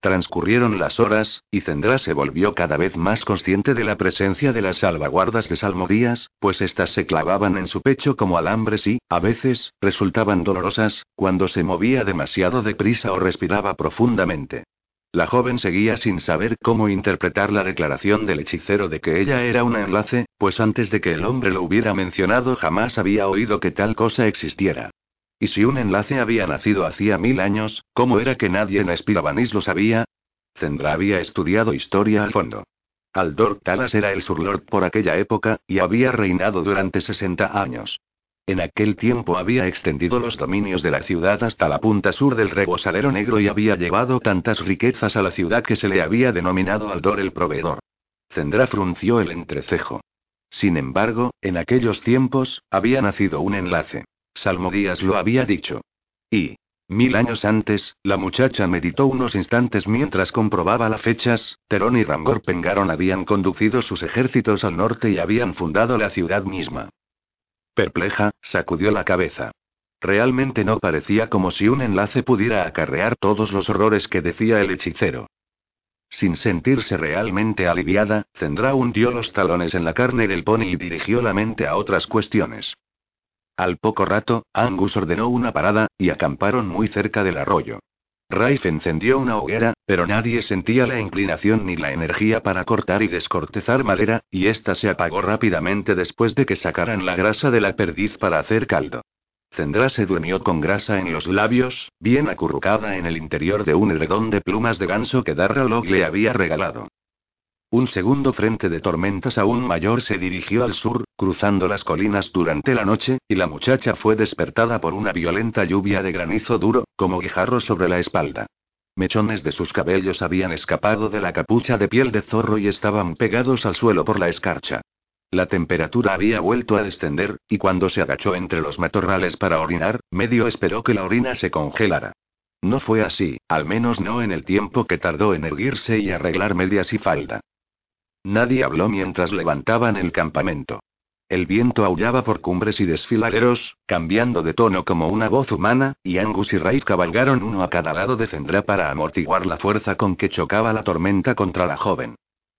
Transcurrieron las horas, y Zendra se volvió cada vez más consciente de la presencia de las salvaguardas de salmodías, pues éstas se clavaban en su pecho como alambres y, a veces, resultaban dolorosas, cuando se movía demasiado deprisa o respiraba profundamente. La joven seguía sin saber cómo interpretar la declaración del hechicero de que ella era un enlace, pues antes de que el hombre lo hubiera mencionado jamás había oído que tal cosa existiera. Y si un enlace había nacido hacía mil años, ¿cómo era que nadie en Espirabanis lo sabía? Zendra había estudiado historia al fondo. Aldor Talas era el surlord por aquella época, y había reinado durante 60 años. En aquel tiempo había extendido los dominios de la ciudad hasta la punta sur del rebosalero negro y había llevado tantas riquezas a la ciudad que se le había denominado Aldor el proveedor. Zendra frunció el entrecejo. Sin embargo, en aquellos tiempos, había nacido un enlace. Salmodías lo había dicho. Y, mil años antes, la muchacha meditó unos instantes mientras comprobaba las fechas, Terón y Rangor Pengaron habían conducido sus ejércitos al norte y habían fundado la ciudad misma. Perpleja, sacudió la cabeza. Realmente no parecía como si un enlace pudiera acarrear todos los horrores que decía el hechicero. Sin sentirse realmente aliviada, Zendra hundió los talones en la carne del pony y dirigió la mente a otras cuestiones. Al poco rato, Angus ordenó una parada, y acamparon muy cerca del arroyo. Raif encendió una hoguera, pero nadie sentía la inclinación ni la energía para cortar y descortezar madera, y ésta se apagó rápidamente después de que sacaran la grasa de la perdiz para hacer caldo. Zendra se durmió con grasa en los labios, bien acurrucada en el interior de un edredón de plumas de ganso que Darralog le había regalado. Un segundo frente de tormentas aún mayor se dirigió al sur, cruzando las colinas durante la noche, y la muchacha fue despertada por una violenta lluvia de granizo duro, como guijarro sobre la espalda. Mechones de sus cabellos habían escapado de la capucha de piel de zorro y estaban pegados al suelo por la escarcha. La temperatura había vuelto a descender, y cuando se agachó entre los matorrales para orinar, medio esperó que la orina se congelara. No fue así, al menos no en el tiempo que tardó en erguirse y arreglar medias y falda. Nadie habló mientras levantaban el campamento. El viento aullaba por cumbres y desfiladeros, cambiando de tono como una voz humana, y Angus y Raid cabalgaron uno a cada lado de Zendra para amortiguar la fuerza con que chocaba la tormenta contra la joven.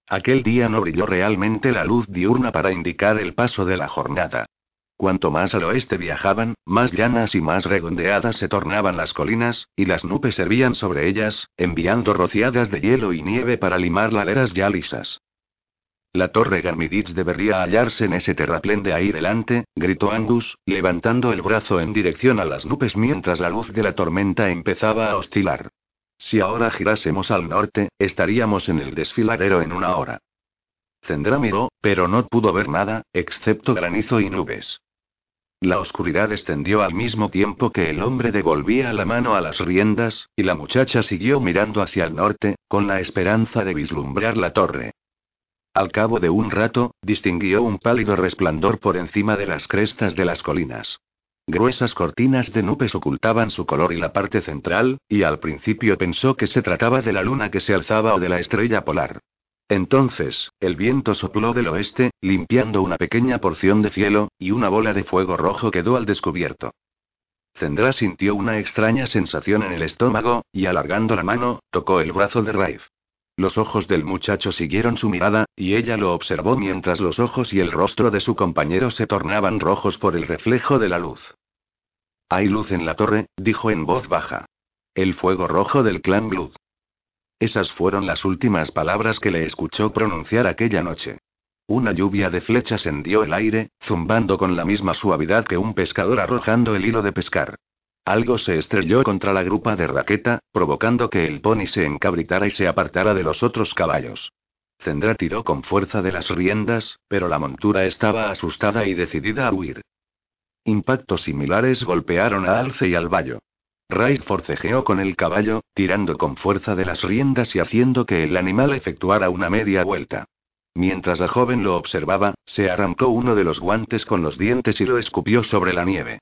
Aquel día no brilló realmente la luz diurna para indicar el paso de la jornada. Cuanto más al oeste viajaban, más llanas y más redondeadas se tornaban las colinas, y las nubes servían sobre ellas, enviando rociadas de hielo y nieve para limar laderas ya lisas. La torre Garmiditz debería hallarse en ese terraplén de ahí delante, gritó Angus, levantando el brazo en dirección a las nubes mientras la luz de la tormenta empezaba a oscilar. Si ahora girásemos al norte, estaríamos en el desfiladero en una hora. Zendra miró, pero no pudo ver nada, excepto granizo y nubes. La oscuridad extendió al mismo tiempo que el hombre devolvía la mano a las riendas, y la muchacha siguió mirando hacia el norte, con la esperanza de vislumbrar la torre. Al cabo de un rato, distinguió un pálido resplandor por encima de las crestas de las colinas. Gruesas cortinas de nubes ocultaban su color y la parte central, y al principio pensó que se trataba de la luna que se alzaba o de la estrella polar. Entonces, el viento sopló del oeste, limpiando una pequeña porción de cielo, y una bola de fuego rojo quedó al descubierto. Zendra sintió una extraña sensación en el estómago, y alargando la mano, tocó el brazo de Raif. Los ojos del muchacho siguieron su mirada, y ella lo observó mientras los ojos y el rostro de su compañero se tornaban rojos por el reflejo de la luz. Hay luz en la torre, dijo en voz baja. El fuego rojo del clan Blood. Esas fueron las últimas palabras que le escuchó pronunciar aquella noche. Una lluvia de flechas hendió el aire, zumbando con la misma suavidad que un pescador arrojando el hilo de pescar. Algo se estrelló contra la grupa de raqueta, provocando que el pony se encabritara y se apartara de los otros caballos. Zendra tiró con fuerza de las riendas, pero la montura estaba asustada y decidida a huir. Impactos similares golpearon a Alce y al vallo. Raid forcejeó con el caballo, tirando con fuerza de las riendas y haciendo que el animal efectuara una media vuelta. Mientras la joven lo observaba, se arrancó uno de los guantes con los dientes y lo escupió sobre la nieve.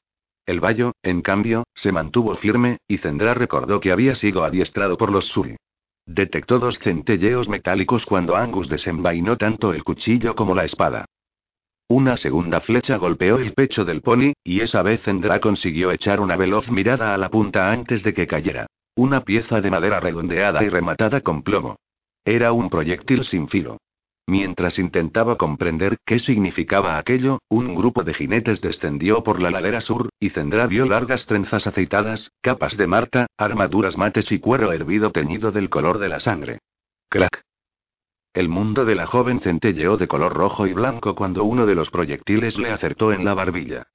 El vallo, en cambio, se mantuvo firme, y Zendra recordó que había sido adiestrado por los Suri. Detectó dos centelleos metálicos cuando Angus desenvainó tanto el cuchillo como la espada. Una segunda flecha golpeó el pecho del pony, y esa vez Zendra consiguió echar una veloz mirada a la punta antes de que cayera. Una pieza de madera redondeada y rematada con plomo. Era un proyectil sin filo. Mientras intentaba comprender qué significaba aquello, un grupo de jinetes descendió por la ladera sur, y Zendra vio largas trenzas aceitadas, capas de marta, armaduras mates y cuero hervido teñido del color de la sangre. Crack. El mundo de la joven centelleó de color rojo y blanco cuando uno de los proyectiles le acertó en la barbilla.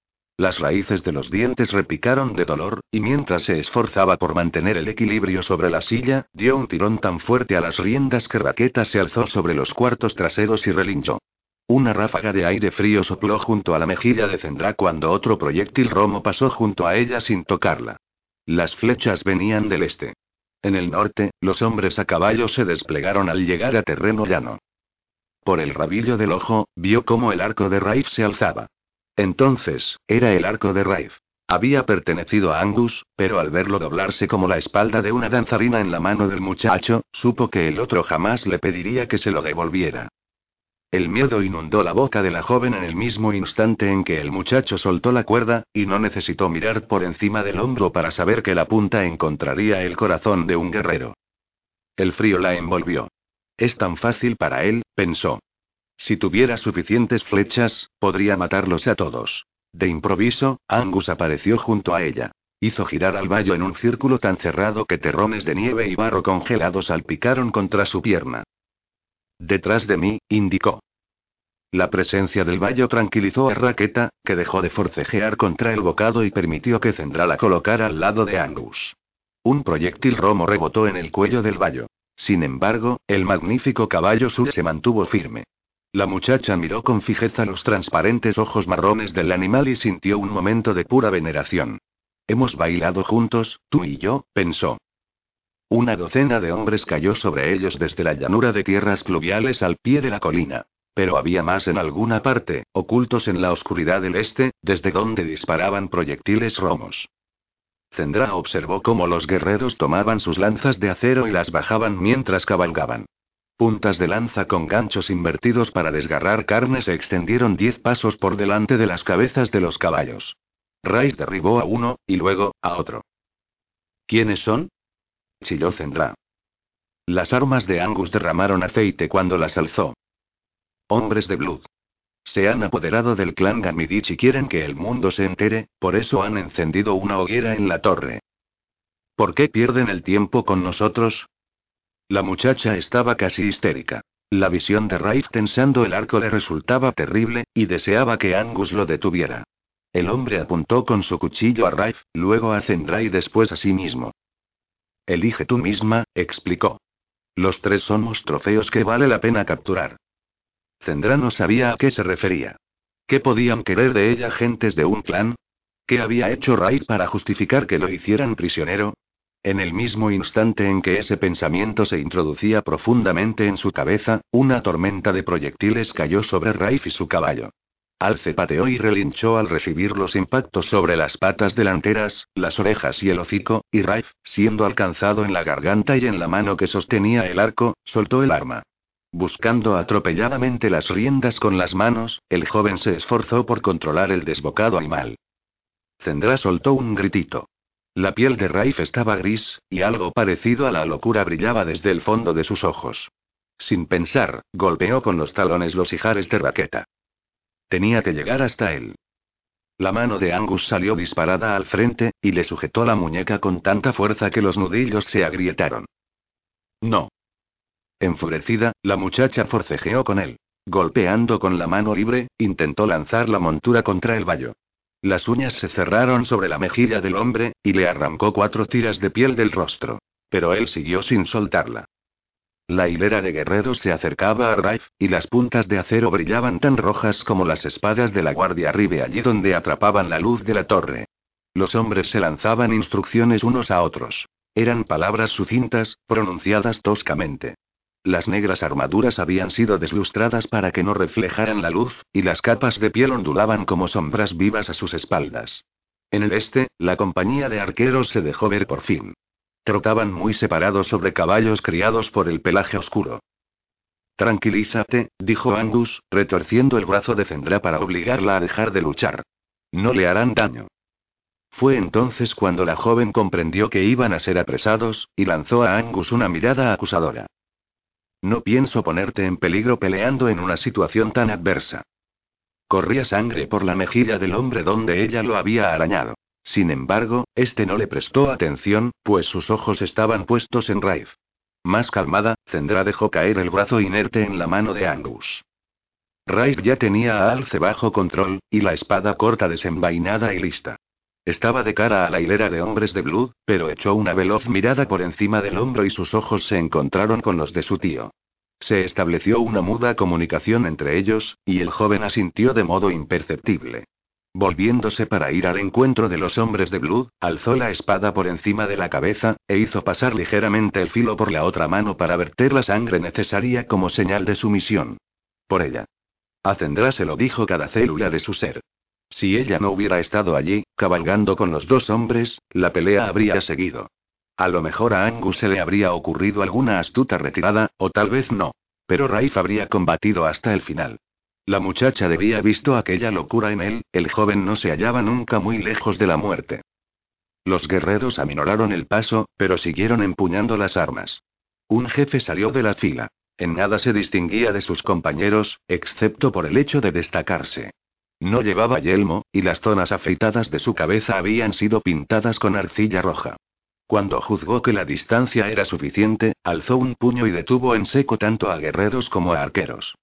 Las raíces de los dientes repicaron de dolor, y mientras se esforzaba por mantener el equilibrio sobre la silla, dio un tirón tan fuerte a las riendas que Raqueta se alzó sobre los cuartos traseros y relinchó. Una ráfaga de aire frío sopló junto a la mejilla de Zendra cuando otro proyectil romo pasó junto a ella sin tocarla. Las flechas venían del este. En el norte, los hombres a caballo se desplegaron al llegar a terreno llano. Por el rabillo del ojo, vio cómo el arco de Raif se alzaba. Entonces, era el arco de Raif. Había pertenecido a Angus, pero al verlo doblarse como la espalda de una danzarina en la mano del muchacho, supo que el otro jamás le pediría que se lo devolviera. El miedo inundó la boca de la joven en el mismo instante en que el muchacho soltó la cuerda, y no necesitó mirar por encima del hombro para saber que la punta encontraría el corazón de un guerrero. El frío la envolvió. Es tan fácil para él, pensó. Si tuviera suficientes flechas, podría matarlos a todos. De improviso, Angus apareció junto a ella. Hizo girar al vallo en un círculo tan cerrado que terrones de nieve y barro congelados salpicaron contra su pierna. Detrás de mí, indicó. La presencia del vallo tranquilizó a Raqueta, que dejó de forcejear contra el bocado y permitió que Zendra la colocara al lado de Angus. Un proyectil romo rebotó en el cuello del vallo. Sin embargo, el magnífico caballo sur se mantuvo firme. La muchacha miró con fijeza los transparentes ojos marrones del animal y sintió un momento de pura veneración. Hemos bailado juntos, tú y yo, pensó. Una docena de hombres cayó sobre ellos desde la llanura de tierras pluviales al pie de la colina. Pero había más en alguna parte, ocultos en la oscuridad del este, desde donde disparaban proyectiles romos. Zendra observó cómo los guerreros tomaban sus lanzas de acero y las bajaban mientras cabalgaban. Puntas de lanza con ganchos invertidos para desgarrar carne se extendieron diez pasos por delante de las cabezas de los caballos. Rice derribó a uno, y luego, a otro. ¿Quiénes son? chilló Zendra. Las armas de Angus derramaron aceite cuando las alzó. Hombres de Blood. Se han apoderado del clan Gamidich y quieren que el mundo se entere, por eso han encendido una hoguera en la torre. ¿Por qué pierden el tiempo con nosotros? La muchacha estaba casi histérica. La visión de Raif tensando el arco le resultaba terrible, y deseaba que Angus lo detuviera. El hombre apuntó con su cuchillo a Raif, luego a Zendra y después a sí mismo. Elige tú misma, explicó. Los tres somos trofeos que vale la pena capturar. Zendra no sabía a qué se refería. ¿Qué podían querer de ella gentes de un clan? ¿Qué había hecho Raif para justificar que lo hicieran prisionero? En el mismo instante en que ese pensamiento se introducía profundamente en su cabeza, una tormenta de proyectiles cayó sobre Raif y su caballo. Alce pateó y relinchó al recibir los impactos sobre las patas delanteras, las orejas y el hocico, y Raif, siendo alcanzado en la garganta y en la mano que sostenía el arco, soltó el arma. Buscando atropelladamente las riendas con las manos, el joven se esforzó por controlar el desbocado animal. Zendra soltó un gritito. La piel de Raif estaba gris, y algo parecido a la locura brillaba desde el fondo de sus ojos. Sin pensar, golpeó con los talones los hijares de raqueta. Tenía que llegar hasta él. La mano de Angus salió disparada al frente, y le sujetó la muñeca con tanta fuerza que los nudillos se agrietaron. No. Enfurecida, la muchacha forcejeó con él. Golpeando con la mano libre, intentó lanzar la montura contra el vallo. Las uñas se cerraron sobre la mejilla del hombre, y le arrancó cuatro tiras de piel del rostro. Pero él siguió sin soltarla. La hilera de guerreros se acercaba a Raif, y las puntas de acero brillaban tan rojas como las espadas de la guardia arriba allí donde atrapaban la luz de la torre. Los hombres se lanzaban instrucciones unos a otros. Eran palabras sucintas, pronunciadas toscamente. Las negras armaduras habían sido deslustradas para que no reflejaran la luz, y las capas de piel ondulaban como sombras vivas a sus espaldas. En el este, la compañía de arqueros se dejó ver por fin. Trotaban muy separados sobre caballos criados por el pelaje oscuro. Tranquilízate, dijo Angus, retorciendo el brazo de Zendra para obligarla a dejar de luchar. No le harán daño. Fue entonces cuando la joven comprendió que iban a ser apresados, y lanzó a Angus una mirada acusadora. No pienso ponerte en peligro peleando en una situación tan adversa. Corría sangre por la mejilla del hombre donde ella lo había arañado. Sin embargo, este no le prestó atención, pues sus ojos estaban puestos en Raif. Más calmada, Zendra dejó caer el brazo inerte en la mano de Angus. Raif ya tenía a Alce bajo control, y la espada corta desenvainada y lista. Estaba de cara a la hilera de hombres de Blood, pero echó una veloz mirada por encima del hombro y sus ojos se encontraron con los de su tío. Se estableció una muda comunicación entre ellos, y el joven asintió de modo imperceptible. Volviéndose para ir al encuentro de los hombres de Blood, alzó la espada por encima de la cabeza, e hizo pasar ligeramente el filo por la otra mano para verter la sangre necesaria como señal de sumisión. Por ella. A se lo dijo cada célula de su ser. Si ella no hubiera estado allí, cabalgando con los dos hombres, la pelea habría seguido. A lo mejor a Angus se le habría ocurrido alguna astuta retirada, o tal vez no. Pero Raif habría combatido hasta el final. La muchacha debía visto aquella locura en él, el joven no se hallaba nunca muy lejos de la muerte. Los guerreros aminoraron el paso, pero siguieron empuñando las armas. Un jefe salió de la fila. En nada se distinguía de sus compañeros, excepto por el hecho de destacarse. No llevaba yelmo, y las zonas afeitadas de su cabeza habían sido pintadas con arcilla roja. Cuando juzgó que la distancia era suficiente, alzó un puño y detuvo en seco tanto a guerreros como a arqueros.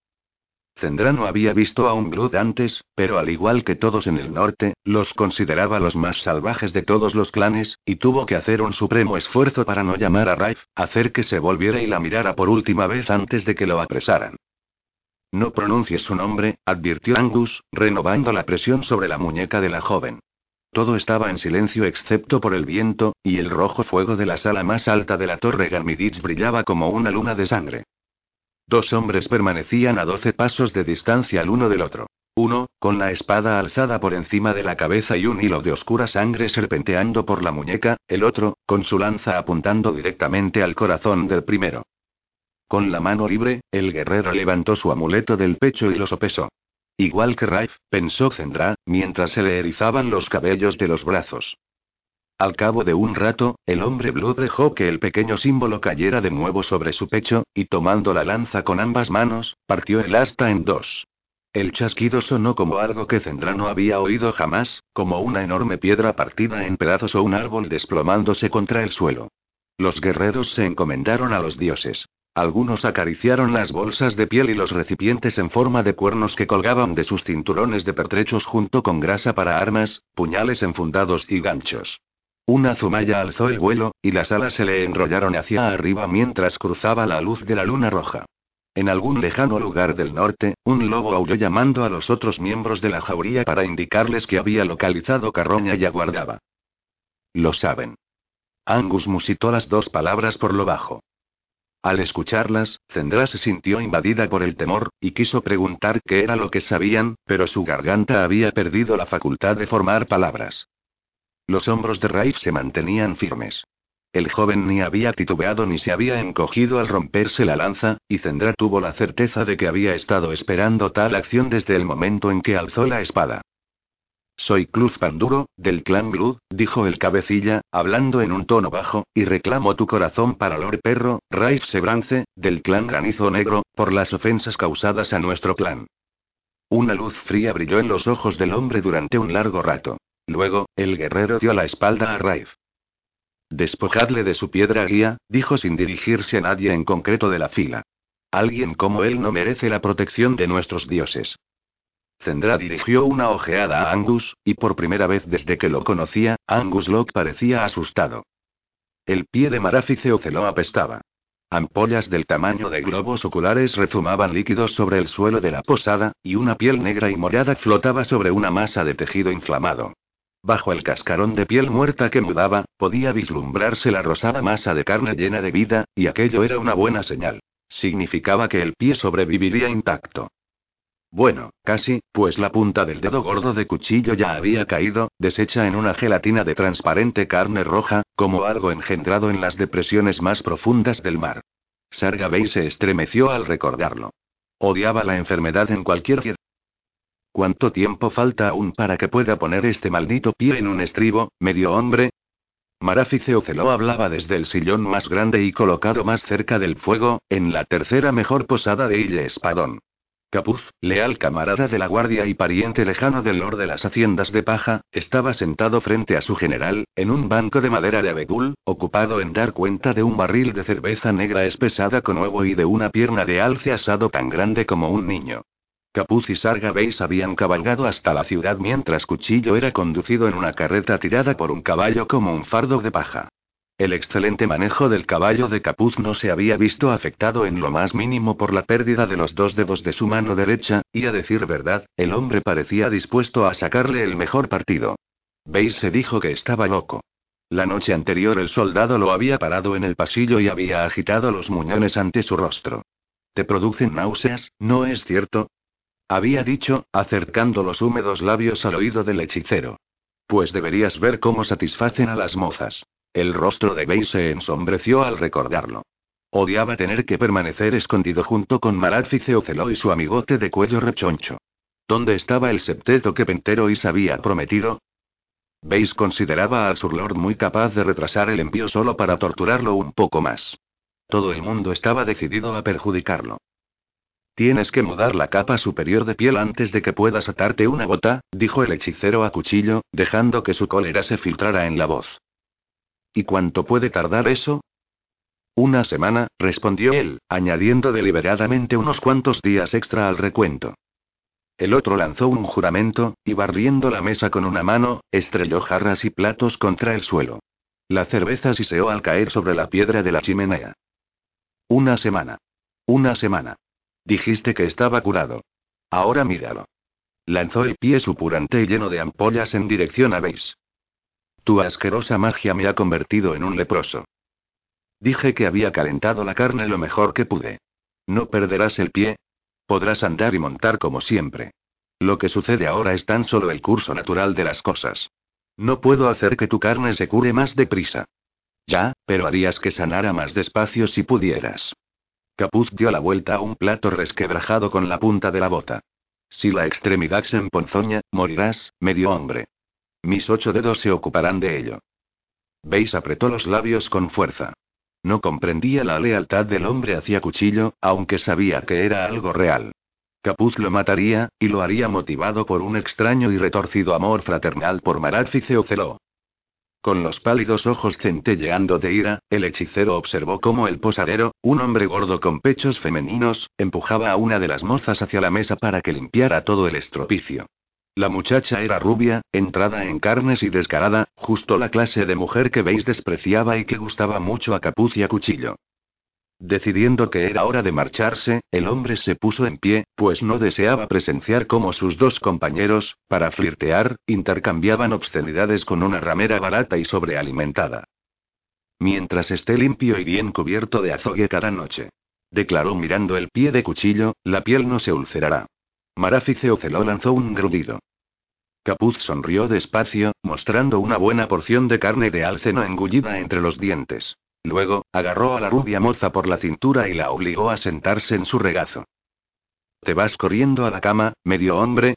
Zendra no había visto a un Blood antes, pero al igual que todos en el norte, los consideraba los más salvajes de todos los clanes, y tuvo que hacer un supremo esfuerzo para no llamar a Raif, hacer que se volviera y la mirara por última vez antes de que lo apresaran. No pronuncies su nombre, advirtió Angus, renovando la presión sobre la muñeca de la joven. Todo estaba en silencio excepto por el viento, y el rojo fuego de la sala más alta de la torre Garmiditz brillaba como una luna de sangre. Dos hombres permanecían a doce pasos de distancia el uno del otro. Uno, con la espada alzada por encima de la cabeza y un hilo de oscura sangre serpenteando por la muñeca, el otro, con su lanza apuntando directamente al corazón del primero. Con la mano libre, el guerrero levantó su amuleto del pecho y lo sopesó. Igual que Raif, pensó Zendra, mientras se le erizaban los cabellos de los brazos. Al cabo de un rato, el hombre Blue dejó que el pequeño símbolo cayera de nuevo sobre su pecho, y tomando la lanza con ambas manos, partió el asta en dos. El chasquido sonó como algo que Zendra no había oído jamás, como una enorme piedra partida en pedazos o un árbol desplomándose contra el suelo. Los guerreros se encomendaron a los dioses. Algunos acariciaron las bolsas de piel y los recipientes en forma de cuernos que colgaban de sus cinturones de pertrechos junto con grasa para armas, puñales enfundados y ganchos. Una zumaya alzó el vuelo, y las alas se le enrollaron hacia arriba mientras cruzaba la luz de la luna roja. En algún lejano lugar del norte, un lobo aulló llamando a los otros miembros de la jauría para indicarles que había localizado carroña y aguardaba. Lo saben. Angus musitó las dos palabras por lo bajo. Al escucharlas, Zendra se sintió invadida por el temor, y quiso preguntar qué era lo que sabían, pero su garganta había perdido la facultad de formar palabras. Los hombros de Raif se mantenían firmes. El joven ni había titubeado ni se había encogido al romperse la lanza, y Zendra tuvo la certeza de que había estado esperando tal acción desde el momento en que alzó la espada. Soy Cruz Panduro, del clan Blood, dijo el cabecilla, hablando en un tono bajo, y reclamo tu corazón para Lord Perro, Raif Sebrance, del clan Granizo Negro, por las ofensas causadas a nuestro clan. Una luz fría brilló en los ojos del hombre durante un largo rato. Luego, el guerrero dio la espalda a Raif. Despojadle de su piedra guía, dijo sin dirigirse a nadie en concreto de la fila. Alguien como él no merece la protección de nuestros dioses. Zendra dirigió una ojeada a Angus, y por primera vez desde que lo conocía, Angus Locke parecía asustado. El pie de Marafice Oceló apestaba. Ampollas del tamaño de globos oculares rezumaban líquidos sobre el suelo de la posada, y una piel negra y morada flotaba sobre una masa de tejido inflamado. Bajo el cascarón de piel muerta que mudaba, podía vislumbrarse la rosada masa de carne llena de vida, y aquello era una buena señal. Significaba que el pie sobreviviría intacto. Bueno, casi, pues la punta del dedo gordo de cuchillo ya había caído, deshecha en una gelatina de transparente carne roja, como algo engendrado en las depresiones más profundas del mar. Sargabey se estremeció al recordarlo. Odiaba la enfermedad en cualquier ¿Cuánto tiempo falta aún para que pueda poner este maldito pie en un estribo, medio hombre? Marafice Oceló hablaba desde el sillón más grande y colocado más cerca del fuego, en la tercera mejor posada de Ille Espadón. Capuz, leal camarada de la guardia y pariente lejano del lord de las haciendas de paja, estaba sentado frente a su general, en un banco de madera de abedul, ocupado en dar cuenta de un barril de cerveza negra espesada con huevo y de una pierna de alce asado tan grande como un niño. Capuz y Sarga Beis habían cabalgado hasta la ciudad mientras Cuchillo era conducido en una carreta tirada por un caballo como un fardo de paja. El excelente manejo del caballo de Capuz no se había visto afectado en lo más mínimo por la pérdida de los dos dedos de su mano derecha, y a decir verdad, el hombre parecía dispuesto a sacarle el mejor partido. Beis se dijo que estaba loco. La noche anterior el soldado lo había parado en el pasillo y había agitado los muñones ante su rostro. ¿Te producen náuseas, no es cierto? Había dicho, acercando los húmedos labios al oído del hechicero. Pues deberías ver cómo satisfacen a las mozas. El rostro de Bey se ensombreció al recordarlo. Odiaba tener que permanecer escondido junto con Maráfice Oceló y su amigote de cuello rechoncho. ¿Dónde estaba el septeto que Penterois había prometido? Beis consideraba a Surlord muy capaz de retrasar el envío solo para torturarlo un poco más. Todo el mundo estaba decidido a perjudicarlo. Tienes que mudar la capa superior de piel antes de que puedas atarte una bota, dijo el hechicero a cuchillo, dejando que su cólera se filtrara en la voz. ¿Y cuánto puede tardar eso? Una semana, respondió él, añadiendo deliberadamente unos cuantos días extra al recuento. El otro lanzó un juramento, y barriendo la mesa con una mano, estrelló jarras y platos contra el suelo. La cerveza siseó al caer sobre la piedra de la chimenea. Una semana. Una semana. Dijiste que estaba curado. Ahora míralo. Lanzó el pie supurante y lleno de ampollas en dirección a Beis. Tu asquerosa magia me ha convertido en un leproso. Dije que había calentado la carne lo mejor que pude. No perderás el pie. Podrás andar y montar como siempre. Lo que sucede ahora es tan solo el curso natural de las cosas. No puedo hacer que tu carne se cure más deprisa. Ya, pero harías que sanara más despacio si pudieras. Capuz dio la vuelta a un plato resquebrajado con la punta de la bota. Si la extremidad se emponzoña, morirás, medio hombre. Mis ocho dedos se ocuparán de ello. Veis apretó los labios con fuerza. No comprendía la lealtad del hombre hacia Cuchillo, aunque sabía que era algo real. Capuz lo mataría, y lo haría motivado por un extraño y retorcido amor fraternal por Maráfice Oceló. Con los pálidos ojos centelleando de ira, el hechicero observó cómo el posadero, un hombre gordo con pechos femeninos, empujaba a una de las mozas hacia la mesa para que limpiara todo el estropicio. La muchacha era rubia, entrada en carnes y descarada, justo la clase de mujer que veis despreciaba y que gustaba mucho a Capuz y a Cuchillo. Decidiendo que era hora de marcharse, el hombre se puso en pie, pues no deseaba presenciar cómo sus dos compañeros, para flirtear, intercambiaban obscenidades con una ramera barata y sobrealimentada. Mientras esté limpio y bien cubierto de azogue cada noche. Declaró mirando el pie de cuchillo, la piel no se ulcerará. Marafice Oceló lanzó un grudido. Capuz sonrió despacio, mostrando una buena porción de carne de alceno engullida entre los dientes. Luego, agarró a la rubia moza por la cintura y la obligó a sentarse en su regazo. ¿Te vas corriendo a la cama, medio hombre?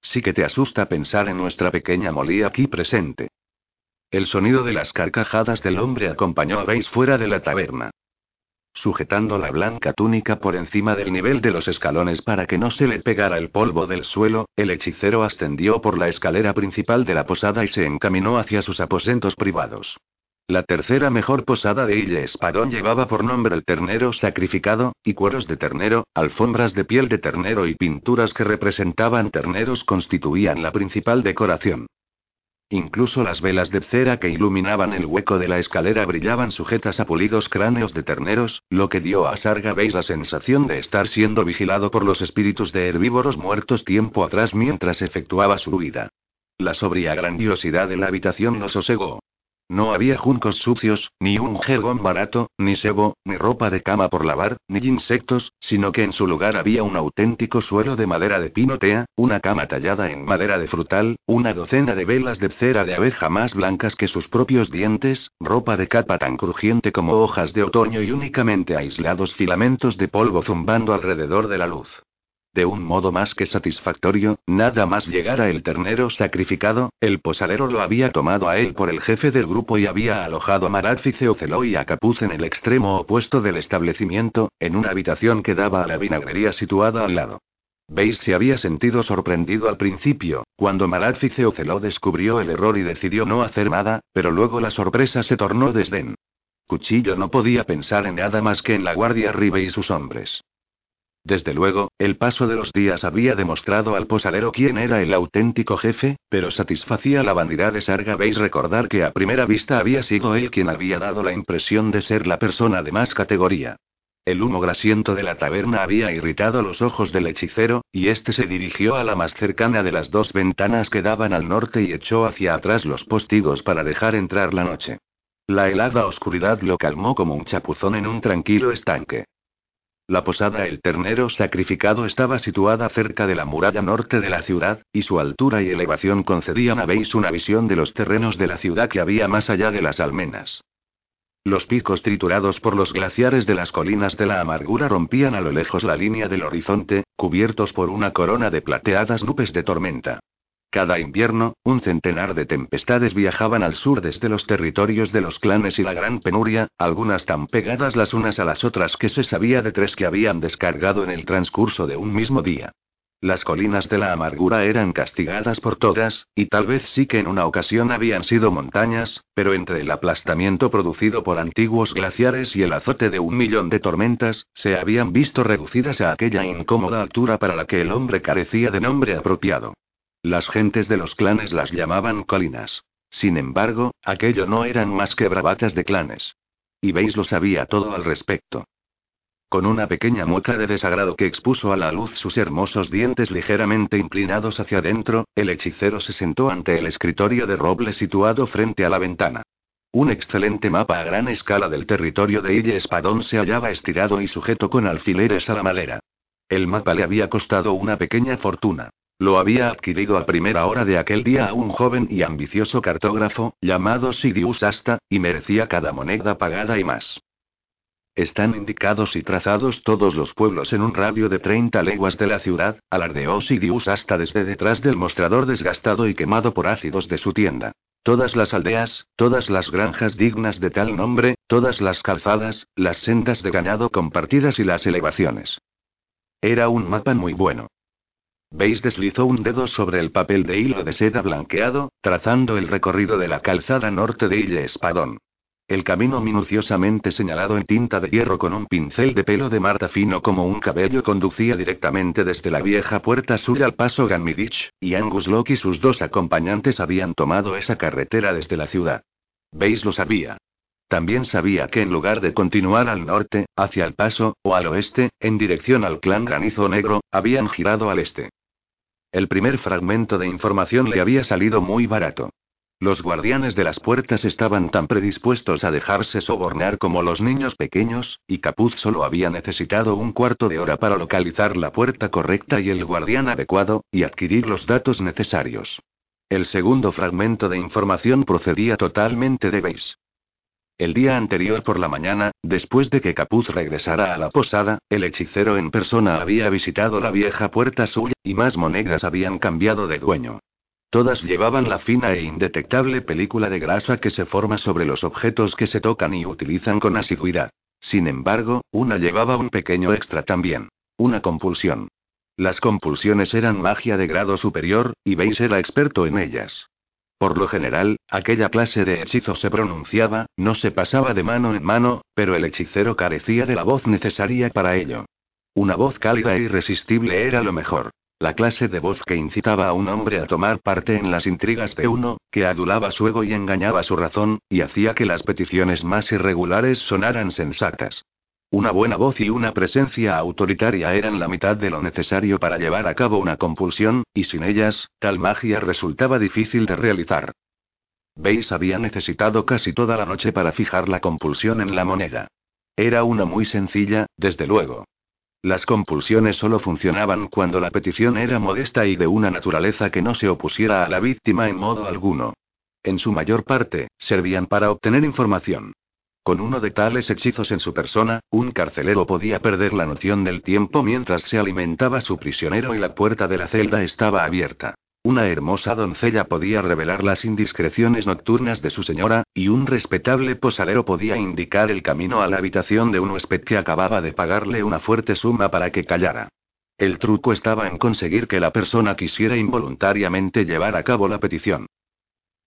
Sí que te asusta pensar en nuestra pequeña Molly aquí presente. El sonido de las carcajadas del hombre acompañó a Beis fuera de la taberna. Sujetando la blanca túnica por encima del nivel de los escalones para que no se le pegara el polvo del suelo, el hechicero ascendió por la escalera principal de la posada y se encaminó hacia sus aposentos privados. La tercera mejor posada de Ille Espadón llevaba por nombre el ternero sacrificado, y cueros de ternero, alfombras de piel de ternero y pinturas que representaban terneros constituían la principal decoración. Incluso las velas de cera que iluminaban el hueco de la escalera brillaban sujetas a pulidos cráneos de terneros, lo que dio a Sargabeis la sensación de estar siendo vigilado por los espíritus de herbívoros muertos tiempo atrás mientras efectuaba su huida. La sobria grandiosidad de la habitación lo sosegó. No había juncos sucios, ni un jergón barato, ni sebo, ni ropa de cama por lavar, ni insectos, sino que en su lugar había un auténtico suelo de madera de pinotea, una cama tallada en madera de frutal, una docena de velas de cera de abeja más blancas que sus propios dientes, ropa de capa tan crujiente como hojas de otoño y únicamente aislados filamentos de polvo zumbando alrededor de la luz. De un modo más que satisfactorio, nada más llegar a el ternero sacrificado, el posadero lo había tomado a él por el jefe del grupo y había alojado a Maradfice Oceló y a Capuz en el extremo opuesto del establecimiento, en una habitación que daba a la vinagrería situada al lado. Veis se había sentido sorprendido al principio, cuando Maradfice Oceló descubrió el error y decidió no hacer nada, pero luego la sorpresa se tornó desdén. Cuchillo no podía pensar en nada más que en la guardia Ribe y sus hombres. Desde luego, el paso de los días había demostrado al posadero quién era el auténtico jefe, pero satisfacía la vanidad de Sarga. Veis recordar que a primera vista había sido él quien había dado la impresión de ser la persona de más categoría. El humo grasiento de la taberna había irritado los ojos del hechicero, y éste se dirigió a la más cercana de las dos ventanas que daban al norte y echó hacia atrás los postigos para dejar entrar la noche. La helada oscuridad lo calmó como un chapuzón en un tranquilo estanque. La posada El Ternero Sacrificado estaba situada cerca de la muralla norte de la ciudad, y su altura y elevación concedían a Beis una visión de los terrenos de la ciudad que había más allá de las almenas. Los picos triturados por los glaciares de las colinas de la amargura rompían a lo lejos la línea del horizonte, cubiertos por una corona de plateadas nubes de tormenta. Cada invierno, un centenar de tempestades viajaban al sur desde los territorios de los clanes y la gran penuria, algunas tan pegadas las unas a las otras que se sabía de tres que habían descargado en el transcurso de un mismo día. Las colinas de la amargura eran castigadas por todas, y tal vez sí que en una ocasión habían sido montañas, pero entre el aplastamiento producido por antiguos glaciares y el azote de un millón de tormentas, se habían visto reducidas a aquella incómoda altura para la que el hombre carecía de nombre apropiado. Las gentes de los clanes las llamaban colinas. Sin embargo, aquello no eran más que bravatas de clanes. Y veis lo sabía todo al respecto. Con una pequeña mueca de desagrado que expuso a la luz sus hermosos dientes ligeramente inclinados hacia adentro, el hechicero se sentó ante el escritorio de roble situado frente a la ventana. Un excelente mapa a gran escala del territorio de Ille Espadón se hallaba estirado y sujeto con alfileres a la madera. El mapa le había costado una pequeña fortuna. Lo había adquirido a primera hora de aquel día a un joven y ambicioso cartógrafo, llamado Sidious Asta, y merecía cada moneda pagada y más. Están indicados y trazados todos los pueblos en un radio de 30 leguas de la ciudad, alardeó Sidious Asta desde detrás del mostrador desgastado y quemado por ácidos de su tienda. Todas las aldeas, todas las granjas dignas de tal nombre, todas las calzadas, las sendas de ganado compartidas y las elevaciones. Era un mapa muy bueno. Veis deslizó un dedo sobre el papel de hilo de seda blanqueado, trazando el recorrido de la calzada norte de Ille Espadón. El camino minuciosamente señalado en tinta de hierro con un pincel de pelo de Marta fino como un cabello conducía directamente desde la vieja puerta sur al paso Ganmidich, y Angus Locke y sus dos acompañantes habían tomado esa carretera desde la ciudad. Veis lo sabía. También sabía que en lugar de continuar al norte, hacia el paso, o al oeste, en dirección al clan Granizo Negro, habían girado al este. El primer fragmento de información le había salido muy barato. Los guardianes de las puertas estaban tan predispuestos a dejarse sobornar como los niños pequeños, y Capuz solo había necesitado un cuarto de hora para localizar la puerta correcta y el guardián adecuado, y adquirir los datos necesarios. El segundo fragmento de información procedía totalmente de Beis. El día anterior por la mañana, después de que Capuz regresara a la posada, el hechicero en persona había visitado la vieja puerta suya, y más monedas habían cambiado de dueño. Todas llevaban la fina e indetectable película de grasa que se forma sobre los objetos que se tocan y utilizan con asiduidad. Sin embargo, una llevaba un pequeño extra también. Una compulsión. Las compulsiones eran magia de grado superior, y Beis era experto en ellas. Por lo general, aquella clase de hechizo se pronunciaba, no se pasaba de mano en mano, pero el hechicero carecía de la voz necesaria para ello. Una voz cálida e irresistible era lo mejor. La clase de voz que incitaba a un hombre a tomar parte en las intrigas de uno, que adulaba su ego y engañaba su razón, y hacía que las peticiones más irregulares sonaran sensatas. Una buena voz y una presencia autoritaria eran la mitad de lo necesario para llevar a cabo una compulsión, y sin ellas, tal magia resultaba difícil de realizar. Veis había necesitado casi toda la noche para fijar la compulsión en la moneda. Era una muy sencilla, desde luego. Las compulsiones solo funcionaban cuando la petición era modesta y de una naturaleza que no se opusiera a la víctima en modo alguno. En su mayor parte, servían para obtener información. Con uno de tales hechizos en su persona, un carcelero podía perder la noción del tiempo mientras se alimentaba su prisionero y la puerta de la celda estaba abierta. Una hermosa doncella podía revelar las indiscreciones nocturnas de su señora, y un respetable posadero podía indicar el camino a la habitación de un huésped que acababa de pagarle una fuerte suma para que callara. El truco estaba en conseguir que la persona quisiera involuntariamente llevar a cabo la petición.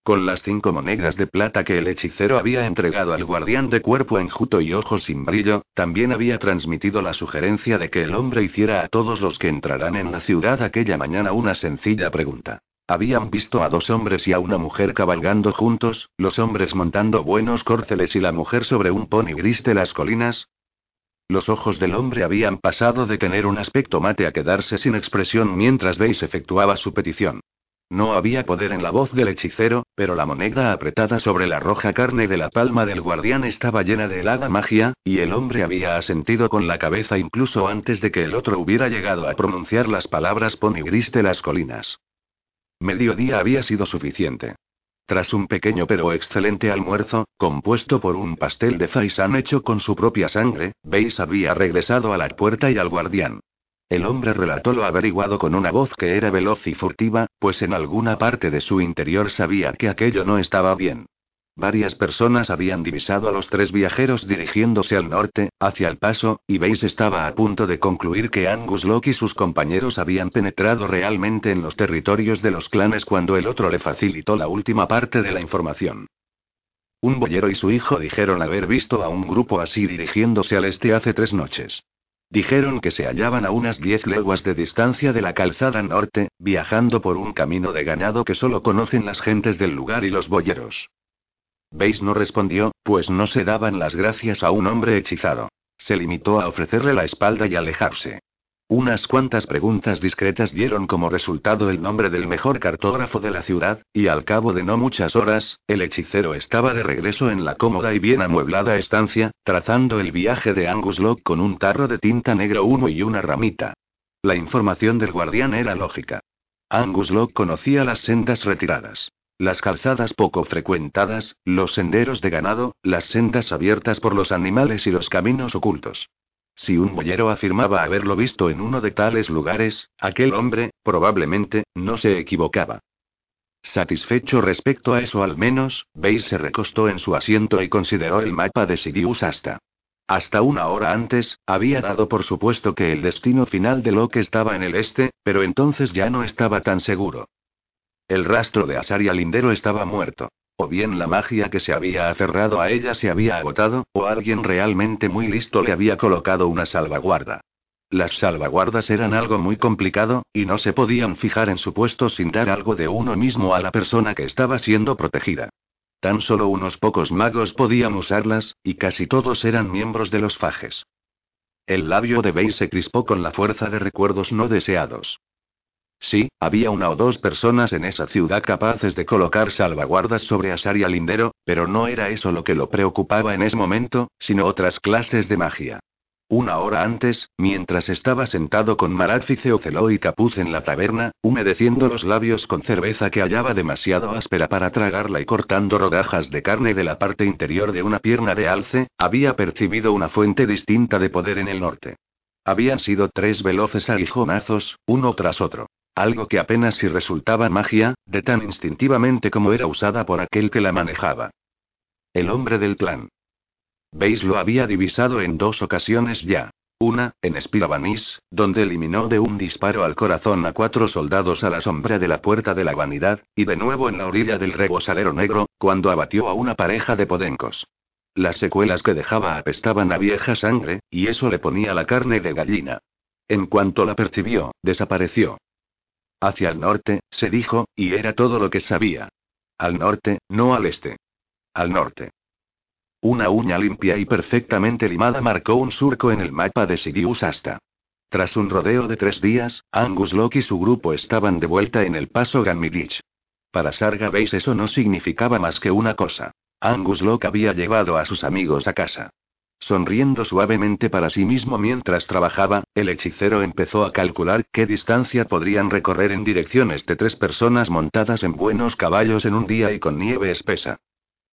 Con las cinco monedas de plata que el hechicero había entregado al guardián de cuerpo enjuto y ojos sin brillo, también había transmitido la sugerencia de que el hombre hiciera a todos los que entrarán en la ciudad aquella mañana una sencilla pregunta. Habían visto a dos hombres y a una mujer cabalgando juntos, los hombres montando buenos córceles y la mujer sobre un pony gris de las colinas. Los ojos del hombre habían pasado de tener un aspecto mate a quedarse sin expresión mientras Veis efectuaba su petición. No había poder en la voz del hechicero, pero la moneda apretada sobre la roja carne de la palma del guardián estaba llena de helada magia, y el hombre había asentido con la cabeza incluso antes de que el otro hubiera llegado a pronunciar las palabras pony gris de las colinas. Mediodía había sido suficiente. Tras un pequeño pero excelente almuerzo, compuesto por un pastel de faisán hecho con su propia sangre, Beis había regresado a la puerta y al guardián. El hombre relató lo averiguado con una voz que era veloz y furtiva, pues en alguna parte de su interior sabía que aquello no estaba bien. Varias personas habían divisado a los tres viajeros dirigiéndose al norte, hacia el paso, y Veis estaba a punto de concluir que Angus Locke y sus compañeros habían penetrado realmente en los territorios de los clanes cuando el otro le facilitó la última parte de la información. Un boyero y su hijo dijeron haber visto a un grupo así dirigiéndose al este hace tres noches. Dijeron que se hallaban a unas diez leguas de distancia de la calzada norte, viajando por un camino de ganado que solo conocen las gentes del lugar y los boyeros. Veis no respondió, pues no se daban las gracias a un hombre hechizado. Se limitó a ofrecerle la espalda y alejarse. Unas cuantas preguntas discretas dieron como resultado el nombre del mejor cartógrafo de la ciudad, y al cabo de no muchas horas, el hechicero estaba de regreso en la cómoda y bien amueblada estancia, trazando el viaje de Angus Locke con un tarro de tinta negro uno y una ramita. La información del guardián era lógica. Angus Locke conocía las sendas retiradas. Las calzadas poco frecuentadas, los senderos de ganado, las sendas abiertas por los animales y los caminos ocultos. Si un boyero afirmaba haberlo visto en uno de tales lugares, aquel hombre, probablemente, no se equivocaba. Satisfecho respecto a eso al menos, Beis se recostó en su asiento y consideró el mapa de Sidious hasta. Hasta una hora antes, había dado por supuesto que el destino final de Locke estaba en el este, pero entonces ya no estaba tan seguro. El rastro de Asaria Lindero estaba muerto. O bien la magia que se había aferrado a ella se había agotado, o alguien realmente muy listo le había colocado una salvaguarda. Las salvaguardas eran algo muy complicado, y no se podían fijar en su puesto sin dar algo de uno mismo a la persona que estaba siendo protegida. Tan solo unos pocos magos podían usarlas, y casi todos eran miembros de los fajes. El labio de Bey se crispó con la fuerza de recuerdos no deseados. Sí, había una o dos personas en esa ciudad capaces de colocar salvaguardas sobre Asaria Lindero, pero no era eso lo que lo preocupaba en ese momento, sino otras clases de magia. Una hora antes, mientras estaba sentado con Maráfice Oceló y Capuz en la taberna, humedeciendo los labios con cerveza que hallaba demasiado áspera para tragarla y cortando rodajas de carne de la parte interior de una pierna de alce, había percibido una fuente distinta de poder en el norte. Habían sido tres veloces aguijonazos, uno tras otro. Algo que apenas si resultaba magia, de tan instintivamente como era usada por aquel que la manejaba. El hombre del plan. Veis lo había divisado en dos ocasiones ya. Una, en Spirabanis, donde eliminó de un disparo al corazón a cuatro soldados a la sombra de la puerta de la vanidad, y de nuevo en la orilla del rebosalero negro, cuando abatió a una pareja de podencos. Las secuelas que dejaba apestaban a vieja sangre, y eso le ponía la carne de gallina. En cuanto la percibió, desapareció. Hacia el norte, se dijo, y era todo lo que sabía. Al norte, no al este. Al norte. Una uña limpia y perfectamente limada marcó un surco en el mapa de Sidious hasta. Tras un rodeo de tres días, Angus Locke y su grupo estaban de vuelta en el paso Ganmidich. Para Sarga Base eso no significaba más que una cosa. Angus Locke había llevado a sus amigos a casa. Sonriendo suavemente para sí mismo mientras trabajaba, el hechicero empezó a calcular qué distancia podrían recorrer en direcciones de tres personas montadas en buenos caballos en un día y con nieve espesa.